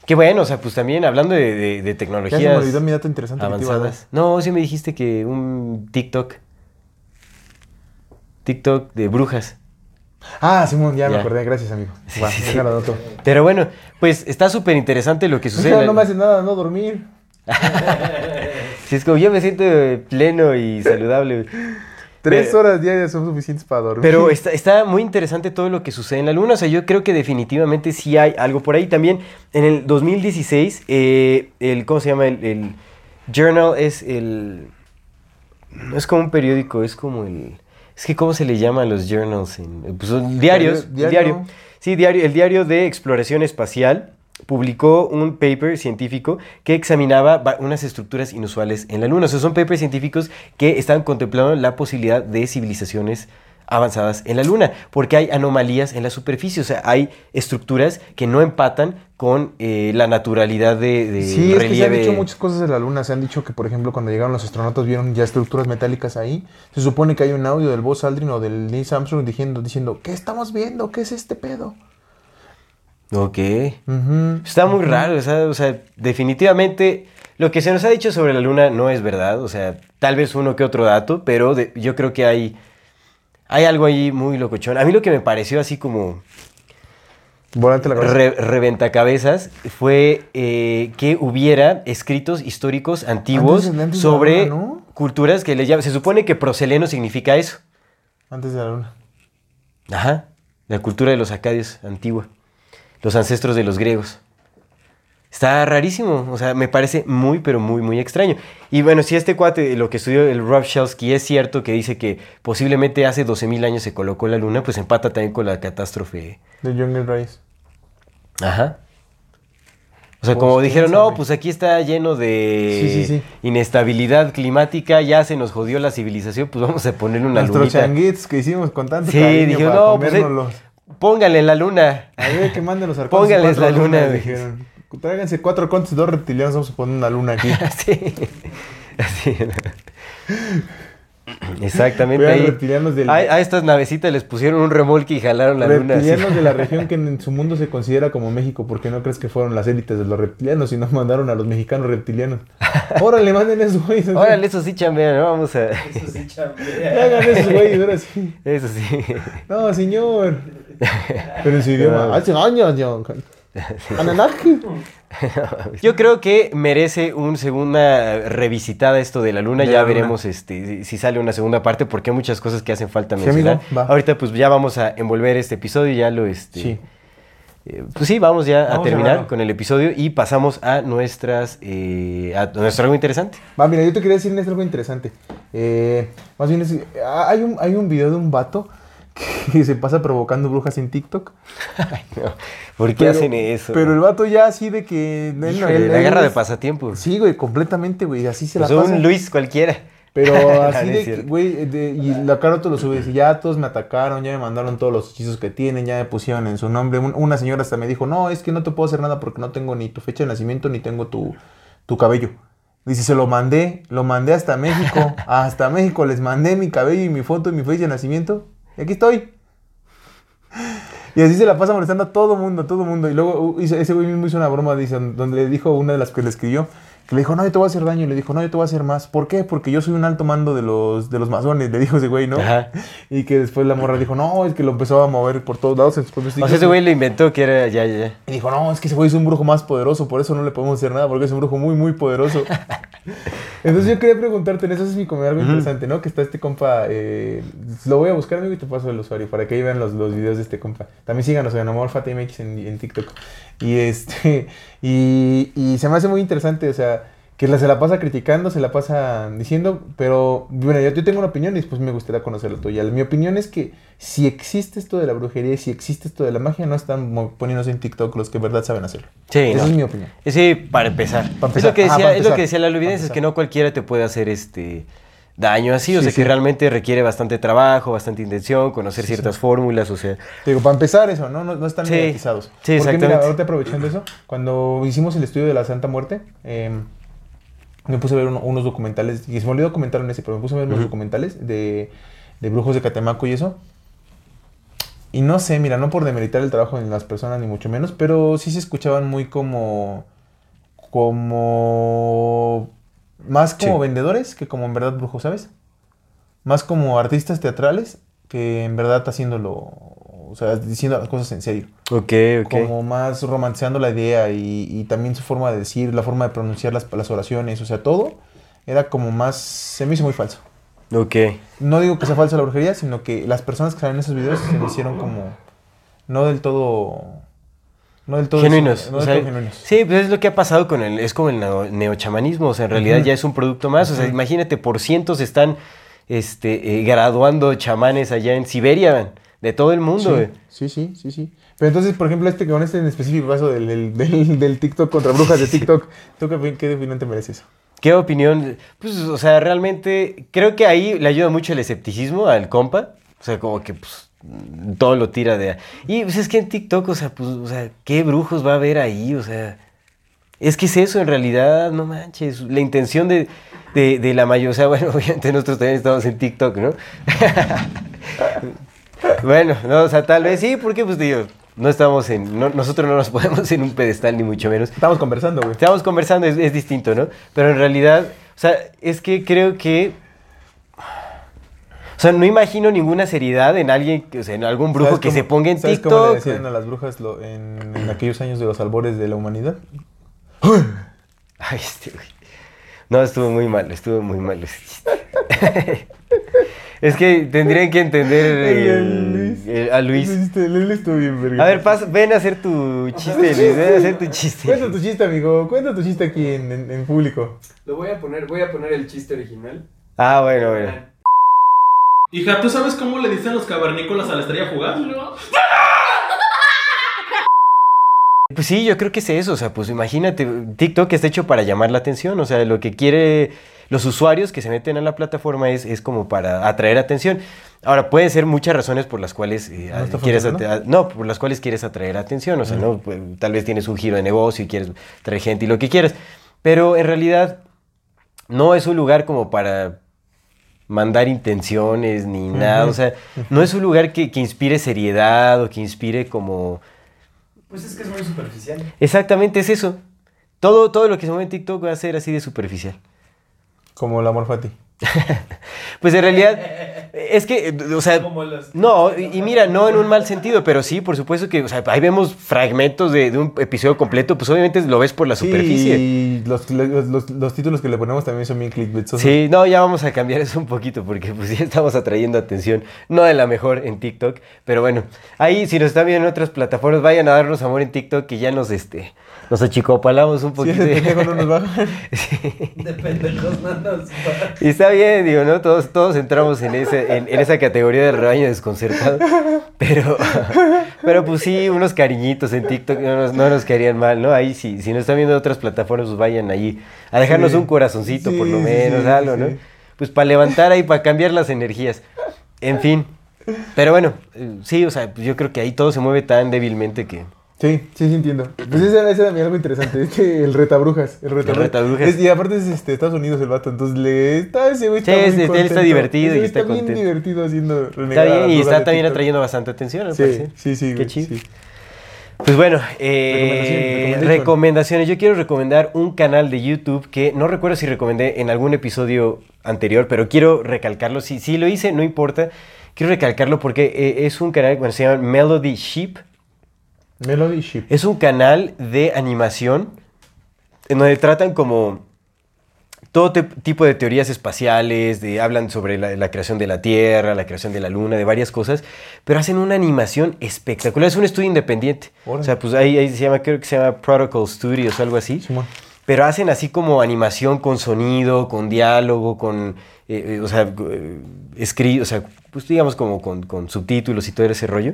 Qué bueno, o sea, pues también hablando de, de- de Ya tecnologías se me olvidó mi dato interesante avanzadas. No, sí me dijiste que un TikTok. TikTok de brujas. Ah, Simón, ya, me Ya. acordé, gracias, amigo. [laughs] Va, sí, sí. déjalo anoto. Pero bueno, pues está súper interesante lo que [laughs] sucede. No, no me hace nada no dormir. [laughs] Si es como yo me siento pleno y saludable. Tres horas diarias son suficientes para dormir. Pero [laughs] está, está muy interesante todo lo que sucede en la Luna. O sea, yo creo que definitivamente sí hay algo por ahí. También en el 2016, eh, el, ¿cómo se llama? El, el Journal es el... No es como un periódico, es como el... Es que ¿cómo se le llama a los journals? En, pues son diarios. Diario- diario. diario. Sí, diario, el diario de exploración espacial publicó un paper científico que examinaba unas estructuras inusuales en la Luna. O sea, son papers científicos que están contemplando la posibilidad de civilizaciones avanzadas en la Luna, porque hay anomalías en la superficie, o sea, hay estructuras que no empatan con eh, la naturalidad de, de Sí, es que se han relieve. dicho muchas cosas de la luna. Se han dicho que, por ejemplo, cuando llegaron los astronautas vieron ya estructuras metálicas ahí. Se supone que hay un audio del Buzz Aldrin o del Neil Armstrong diciendo, diciendo, ¿qué estamos viendo? ¿Qué es este pedo? Ok. Está muy raro, o sea, o sea, definitivamente lo que se nos ha dicho sobre la luna no es verdad, o sea, tal vez uno que otro dato, pero de- yo creo que hay, hay algo ahí muy locochón. A mí lo que me pareció así como Volante la cabeza. re- reventacabezas fue eh, que hubiera escritos históricos antiguos Antes sobre luna, ¿no? culturas que le llaman, se supone que proseleno significa eso. Antes de la luna. Ajá, la cultura de los acadios antigua, los ancestros de los griegos. Está rarísimo, o sea, me parece muy, pero muy, muy extraño. Y bueno, si este cuate, lo que estudió el Rob Shelsky, es cierto que dice que posiblemente hace 12.000 años se colocó la luna, pues empata también con la catástrofe. De Jungle Rise. Ajá. O sea, Pues, como dijeron, no, pues aquí está lleno de Sí, sí, sí. inestabilidad climática, ya se nos jodió la civilización, pues vamos a ponerle una Nuestros lunita. changuitos que hicimos con tanto Sí, cariño para no, pues, eh. Póngale la luna. A ver, que manden los arcontes. Póngales la luna, lunas, dijeron. Tráiganse cuatro arcontes y dos reptilianos, vamos a poner una luna aquí. [laughs] Sí. Así. [clears throat] Exactamente. Ahí. reptilianos del- a, a estas navecitas les pusieron un remolque y jalaron la luna. así. reptilianos de la [laughs] región que en su mundo se considera como México, porque no crees que fueron las élites de los reptilianos, sino mandaron a los mexicanos reptilianos. [laughs] Órale, manden esos güeyes. Órale, eso sí chambean, ¿no? Vamos a... Eso sí, chambea. [laughs] Hagan esos güeyes, ahora sí. Eso sí. No, señor. Pero en su idioma. Hace años, yo. Ananaje. [laughs] Yo creo que merece una segunda revisitada esto de la luna. De ya la luna. veremos este, si sale una segunda parte, porque hay muchas cosas que hacen falta Sí, mencionar. Ahorita pues ya vamos a envolver este episodio, ya lo este. Sí. eh, pues sí, vamos ya a Vamos a terminar con el episodio y pasamos a nuestras eh, a nuestro algo interesante. Va, mira, yo te quería decir algo interesante. Eh, más bien, es- ah, hay, un, hay un video de un vato [laughs] que se pasa provocando brujas en TikTok. [laughs] No, ¿Por qué Pero- hacen eso? Pero el vato ya así de que... él- Híjole, él- la él guerra de pasatiempo. Sí, güey, completamente, güey, así se Pues la pasa. un Luis cualquiera. Pero [laughs] No, así no de, que, cierto. güey, de- y la Caroto lo sube, dice, ya todos me atacaron, ya me mandaron todos los hechizos que tienen, ya me pusieron en su nombre. Un- una señora hasta me dijo, no, es que no te puedo hacer nada porque no tengo ni tu fecha de nacimiento ni tengo tu, tu cabello. Dice, se lo mandé, lo mandé hasta México, hasta México les mandé mi cabello y mi foto y mi fecha de nacimiento. Y aquí estoy. Y así se la pasa molestando a todo mundo, a todo mundo. Y luego uh, ese güey mismo hizo una broma, dice, donde le dijo una de las que le escribió, que le dijo, no, yo te voy a hacer daño. Y le dijo, no, yo te voy a hacer más. ¿Por qué? Porque yo soy un alto mando de los, de los masones, le dijo ese güey, ¿no? Ajá. [laughs] Y que después la morra dijo, no, es que lo empezó a mover por todos lados. en sus propios O sea, TikToks". ese güey lo inventó que era ya, ya. Y dijo, no, es que ese güey es un brujo más poderoso, por eso no le podemos hacer nada, porque es un brujo muy, muy poderoso. [laughs] Entonces yo quería preguntarte, en eso es mi comentario algo interesante, ¿no? Que está este compa, eh, lo voy a buscar, amigo, y te paso el usuario para que ahí vean los, los videos de este compa. También síganos en AmorFateMX en, en TikTok. Y este, [laughs] y, y se me hace muy interesante, o sea, que la- se la pasa criticando, se la pasa diciendo, pero bueno, yo, yo tengo una opinión y después me gustaría conocer la tuya. Mi opinión es que si existe esto de la brujería y si existe esto de la magia, no están poniéndose en TikTok los que en verdad saben hacerlo. Sí, Esa no. es mi opinión. Sí, para empezar. Para Es lo que Ajá, decía, es lo que decía la Para evidencia, es que no cualquiera te puede hacer este daño así, o Sí, sea que realmente requiere bastante trabajo, bastante intención, conocer ciertas fórmulas, o sea, Te digo, para empezar eso, ¿no? No, no están Sí. mediatizados. Sí, Porque mira, exactamente. ahorita aprovechando eso, cuando hicimos el estudio de la Santa Muerte, eh, me puse a ver uno- unos documentales, y se me olvidó comentar en ese, pero me puse a ver unos documentales de, de brujos de Catemaco y eso. Y no sé, mira, no por demeritar el trabajo de las personas, ni mucho menos, pero sí se escuchaban muy como. como. Más como Sí. vendedores que como en verdad brujos, ¿sabes? Más como artistas teatrales que en verdad haciéndolo. O sea, diciendo las cosas en serio. ok, ok. Como más romanceando la idea y, y también su forma de decir, la forma de pronunciar las, las oraciones, o sea, todo era como más. Se me hizo muy falso. Ok. No digo que sea falsa la brujería, sino que las personas que salen en esos videos se me hicieron como. No del todo. No del todo. genuinos. No del sea, todo genuinos. Sí, pues es lo que ha pasado con el, es como el neo- neochamanismo, o sea, en realidad ya es un producto más, o sea, imagínate, por cientos están este, eh, graduando chamanes allá en Siberia, de todo el mundo, güey. Sí, sí, sí, sí, sí. Pero entonces, por ejemplo, este con este en específico caso del, del, del- del TikTok contra brujas de [laughs] TikTok, ¿tú qué, qué opinión te merece eso? ¿Qué opinión? Pues, o sea, realmente creo que ahí le ayuda mucho el escepticismo al compa. O sea, como que pues todo lo tira de... Y pues es que en TikTok, o sea, pues, o sea, ¿qué brujos va a haber ahí? O sea, es que es eso en realidad, no manches. La intención de, de, de la mayoría, o sea, [laughs] bueno, obviamente nosotros también estamos en TikTok, ¿no? [laughs] bueno, no, o sea, tal vez sí, porque pues digo, no estamos en... no- nosotros no nos ponemos en un pedestal, ni mucho menos. Estamos conversando, güey. Estamos conversando, es, es distinto, ¿no? Pero en realidad, o sea, es que creo que. O sea, no imagino ninguna seriedad en alguien, que- o sea, en algún brujo ¿Sabes que cómo- se ponga en ¿sabes cómo le TikTok. decían a las brujas lo- en, en aquellos años de los albores de la humanidad? Ay, este güey. No, estuvo muy mal, estuvo muy mal. [laughs] Es que tendrían que entender el- el Luis. el- a Luis. Él estuvo bien, verga. A ver, pas- ven a hacer tu chiste, [laughs] Luis. Ven a hacer tu chiste. Cuenta tu chiste, amigo. Cuenta tu chiste aquí en, en, en público. Lo voy a poner, voy a poner el chiste original. Ah, bueno, bueno. Hija, ¿tú sabes cómo le dicen los cavernícolas a la estrella fugaz? [laughs] Pues sí, yo creo que es eso, o sea, pues imagínate, TikTok está hecho para llamar la atención, o sea, lo que quiere los usuarios que se meten a la plataforma es, es como para atraer atención. Ahora, pueden ser muchas razones por las cuales eh, ¿No está quieres no, por las cuales quieres atraer atención, o sea, no, Pues, tal vez tienes un giro de negocio y quieres traer gente y lo que quieras, pero en realidad no es un lugar como para mandar intenciones ni nada, o sea, no es un lugar que, que inspire seriedad o que inspire como... Pues es que es muy superficial. Exactamente, es eso. Todo, todo lo que se mueve en TikTok va a ser así de superficial. Como el amor fati. [laughs] Pues en realidad, es que, o sea, los- no, y, y mira, no en un mal sentido, pero sí, por supuesto que, o sea, ahí vemos fragmentos de, de un episodio completo, pues obviamente lo ves por la superficie. Y los, los, los- los títulos que le ponemos también son bien clickbaitosos. Sí, no, ya vamos a cambiar eso un poquito porque pues [laughs] ya estamos atrayendo atención, no de la mejor en TikTok, pero bueno, ahí si nos están viendo en otras plataformas, vayan a darnos amor en TikTok que ya nos, este, nos achicopalamos un poquito. ese pendejo no nos baja. [laughs] De pendejos no nos. Y está bien, digo, ¿no? Todos, todos entramos en, ese, en, en esa categoría del rebaño desconcertado. Pero, [laughs] pero pues sí, unos cariñitos en TikTok no nos, no nos quedarían mal, ¿no? Ahí sí, si nos están viendo en otras plataformas, pues vayan ahí a dejarnos Sí. un corazoncito por lo Sí, sí, menos, sí, algo, sí. ¿no? Pues para levantar ahí, para cambiar las energías. En fin. Pero bueno, eh, sí, o sea, pues yo creo que ahí todo se mueve tan débilmente que... Sí, sí, sí entiendo. Pues ese era, ese era algo interesante. [laughs] Es que el retabrujas. El retabrujas. retabrujas. Es- y aparte es este, Estados Unidos el vato. Entonces le está ese güey. Sí, está muy este, él está divertido Ese y güey está bien contento. divertido haciendo Está bien y está también atrayendo bastante atención, al Sí, parecer. sí, sí. Qué chido. sí. Pues bueno, eh, recommendation. recomendaciones. Yo quiero recomendar un canal de YouTube que no recuerdo si recomendé en algún episodio anterior, pero quiero recalcarlo. Si, si lo hice, no importa. Quiero recalcarlo porque eh, es un canal que se llama Melody Sheep. Melody Ship. Es un canal de animación en donde tratan como todo tipo de teorías espaciales, de, hablan sobre la, la creación de la Tierra, la creación de la Luna, de varias cosas, pero hacen una animación espectacular. Es un estudio independiente. O sea, pues ahí, ahí se llama, creo que se llama Protocol Studios o algo así. Pero hacen así como animación con sonido, con diálogo, con, eh, eh, o sea, eh, escri- o sea, pues digamos como con, con subtítulos y todo ese rollo.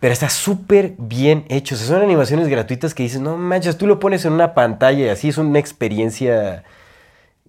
Pero está súper bien hecho. O sea, son animaciones gratuitas que dices, no manches, tú lo pones en una pantalla y así es una experiencia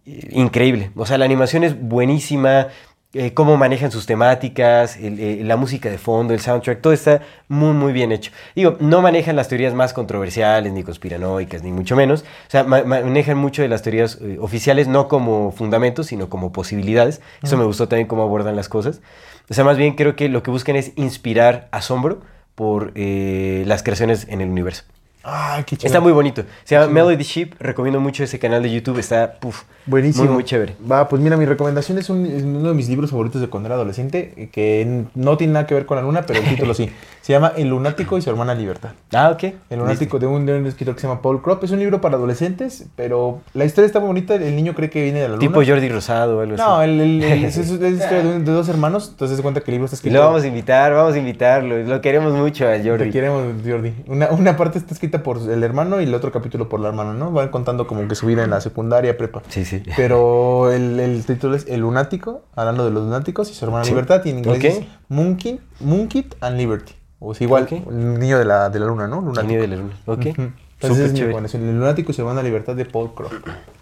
eh, increíble. O sea, la animación es buenísima, eh, cómo manejan sus temáticas, el, eh, la música de fondo, el soundtrack, todo está muy, muy bien hecho. Digo, no manejan las teorías más controversiales, ni conspiranoicas, ni mucho menos. O sea, ma- manejan mucho de las teorías eh, oficiales, no como fundamentos, sino como posibilidades. Eso me gustó también cómo abordan las cosas. O sea, más bien creo que lo que buscan es inspirar asombro por eh, las creaciones en el universo. Ah, qué chido. Está muy bonito. Se llama Melody Sheep. Recomiendo mucho ese canal de YouTube. Está puf, Buenísimo. Muy, muy chévere. Va, pues mira, mi recomendación es, un- es uno de mis libros favoritos de cuando era adolescente, eh, que no tiene nada que ver con la luna, pero el título sí. [laughs] Se llama El lunático y su hermana Libertad. Ah, ok. El lunático de un, de un escritor que se llama Paul Kropp. Es un libro para adolescentes, pero la historia está muy bonita. El niño cree que viene de la luna. Tipo Jordi Rosado o algo No, así. el- es, es- es [laughs] historia de, un- de dos hermanos. Entonces se cuenta que el libro está escrito. lo vamos a invitar, vamos a invitarlo. Lo queremos mucho a Te Jordi. queremos, Jordi. Una, una parte está escrita por el hermano y el otro capítulo por la hermana, ¿no? Van contando como que su vida en la secundaria, prepa. Sí, sí. Pero el, el título es El Lunático, hablando de los lunáticos y su hermana Libertad, y en inglés Ok. es Monkey, Monkey and Liberty. O sea, igual, Ok. el niño de la, de la luna, ¿no? El Lunático. niño de la luna. Ok. Ujú. Entonces Súper es chévere. recomendación, El Lunático y su hermana Libertad de Paul Crow.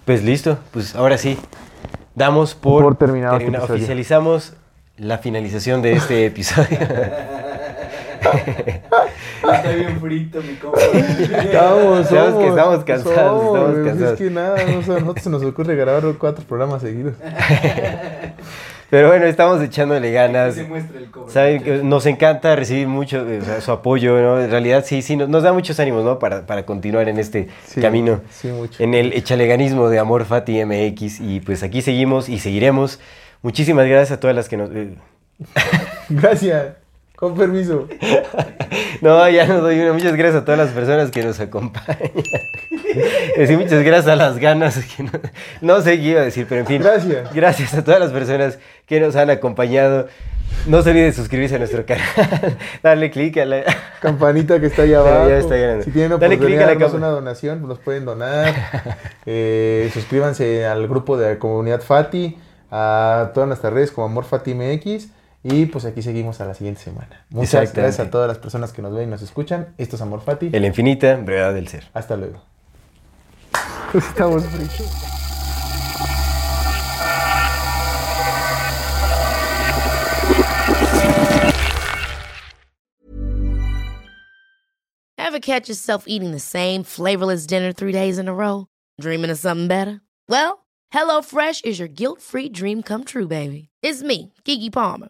Pues listo. Pues ahora sí. Damos por, Por terminado este episodio. Oficializamos la finalización de este episodio. [laughs] Está bien frito, mi compa. Estamos, que estamos cansados, estamos cansados. Es que nada, no, sé, a nosotros se nos ocurre grabar cuatro programas seguidos. [laughs] Pero bueno, estamos echándole ganas. Se muestra el cobre. Saben que nos encanta recibir mucho o sea, su apoyo, ¿no? En realidad sí, sí, nos, nos da muchos ánimos, ¿no? Para, para continuar en este Sí, camino. sí, mucho. En el echaleganismo de Amor Fati MX. Y pues aquí seguimos y seguiremos. Muchísimas gracias a todas las que nos... eh, [laughs] Gracias. Con permiso. [laughs] No, ya no doy una. Muchas gracias a todas las personas que nos acompañan. Decir muchas gracias a las ganas. Que no, no sé qué iba a decir, pero en fin. Gracias. Gracias a todas las personas que nos han acompañado. No se olviden de suscribirse a nuestro canal. [laughs] Darle click a la. Campanita que está allá [laughs] Pero ya abajo. está. Si tienen Dale oportunidad a la de darnos una donación, pues nos pueden donar. Eh, suscríbanse al grupo de la comunidad Fati, a todas nuestras redes como Amor Fati MX. Y pues aquí seguimos a la siguiente semana. Muchas gracias a todas las personas que nos ven y nos escuchan. Esto es Amor Fati. En la infinita brevedad del ser. Hasta luego. Estamos fritos. Ever catch yourself eating the same flavorless dinner three days in a row? Dreaming of something better? Well, HelloFresh is your guilt free dream come true, baby. It's me, Kiki Palmer.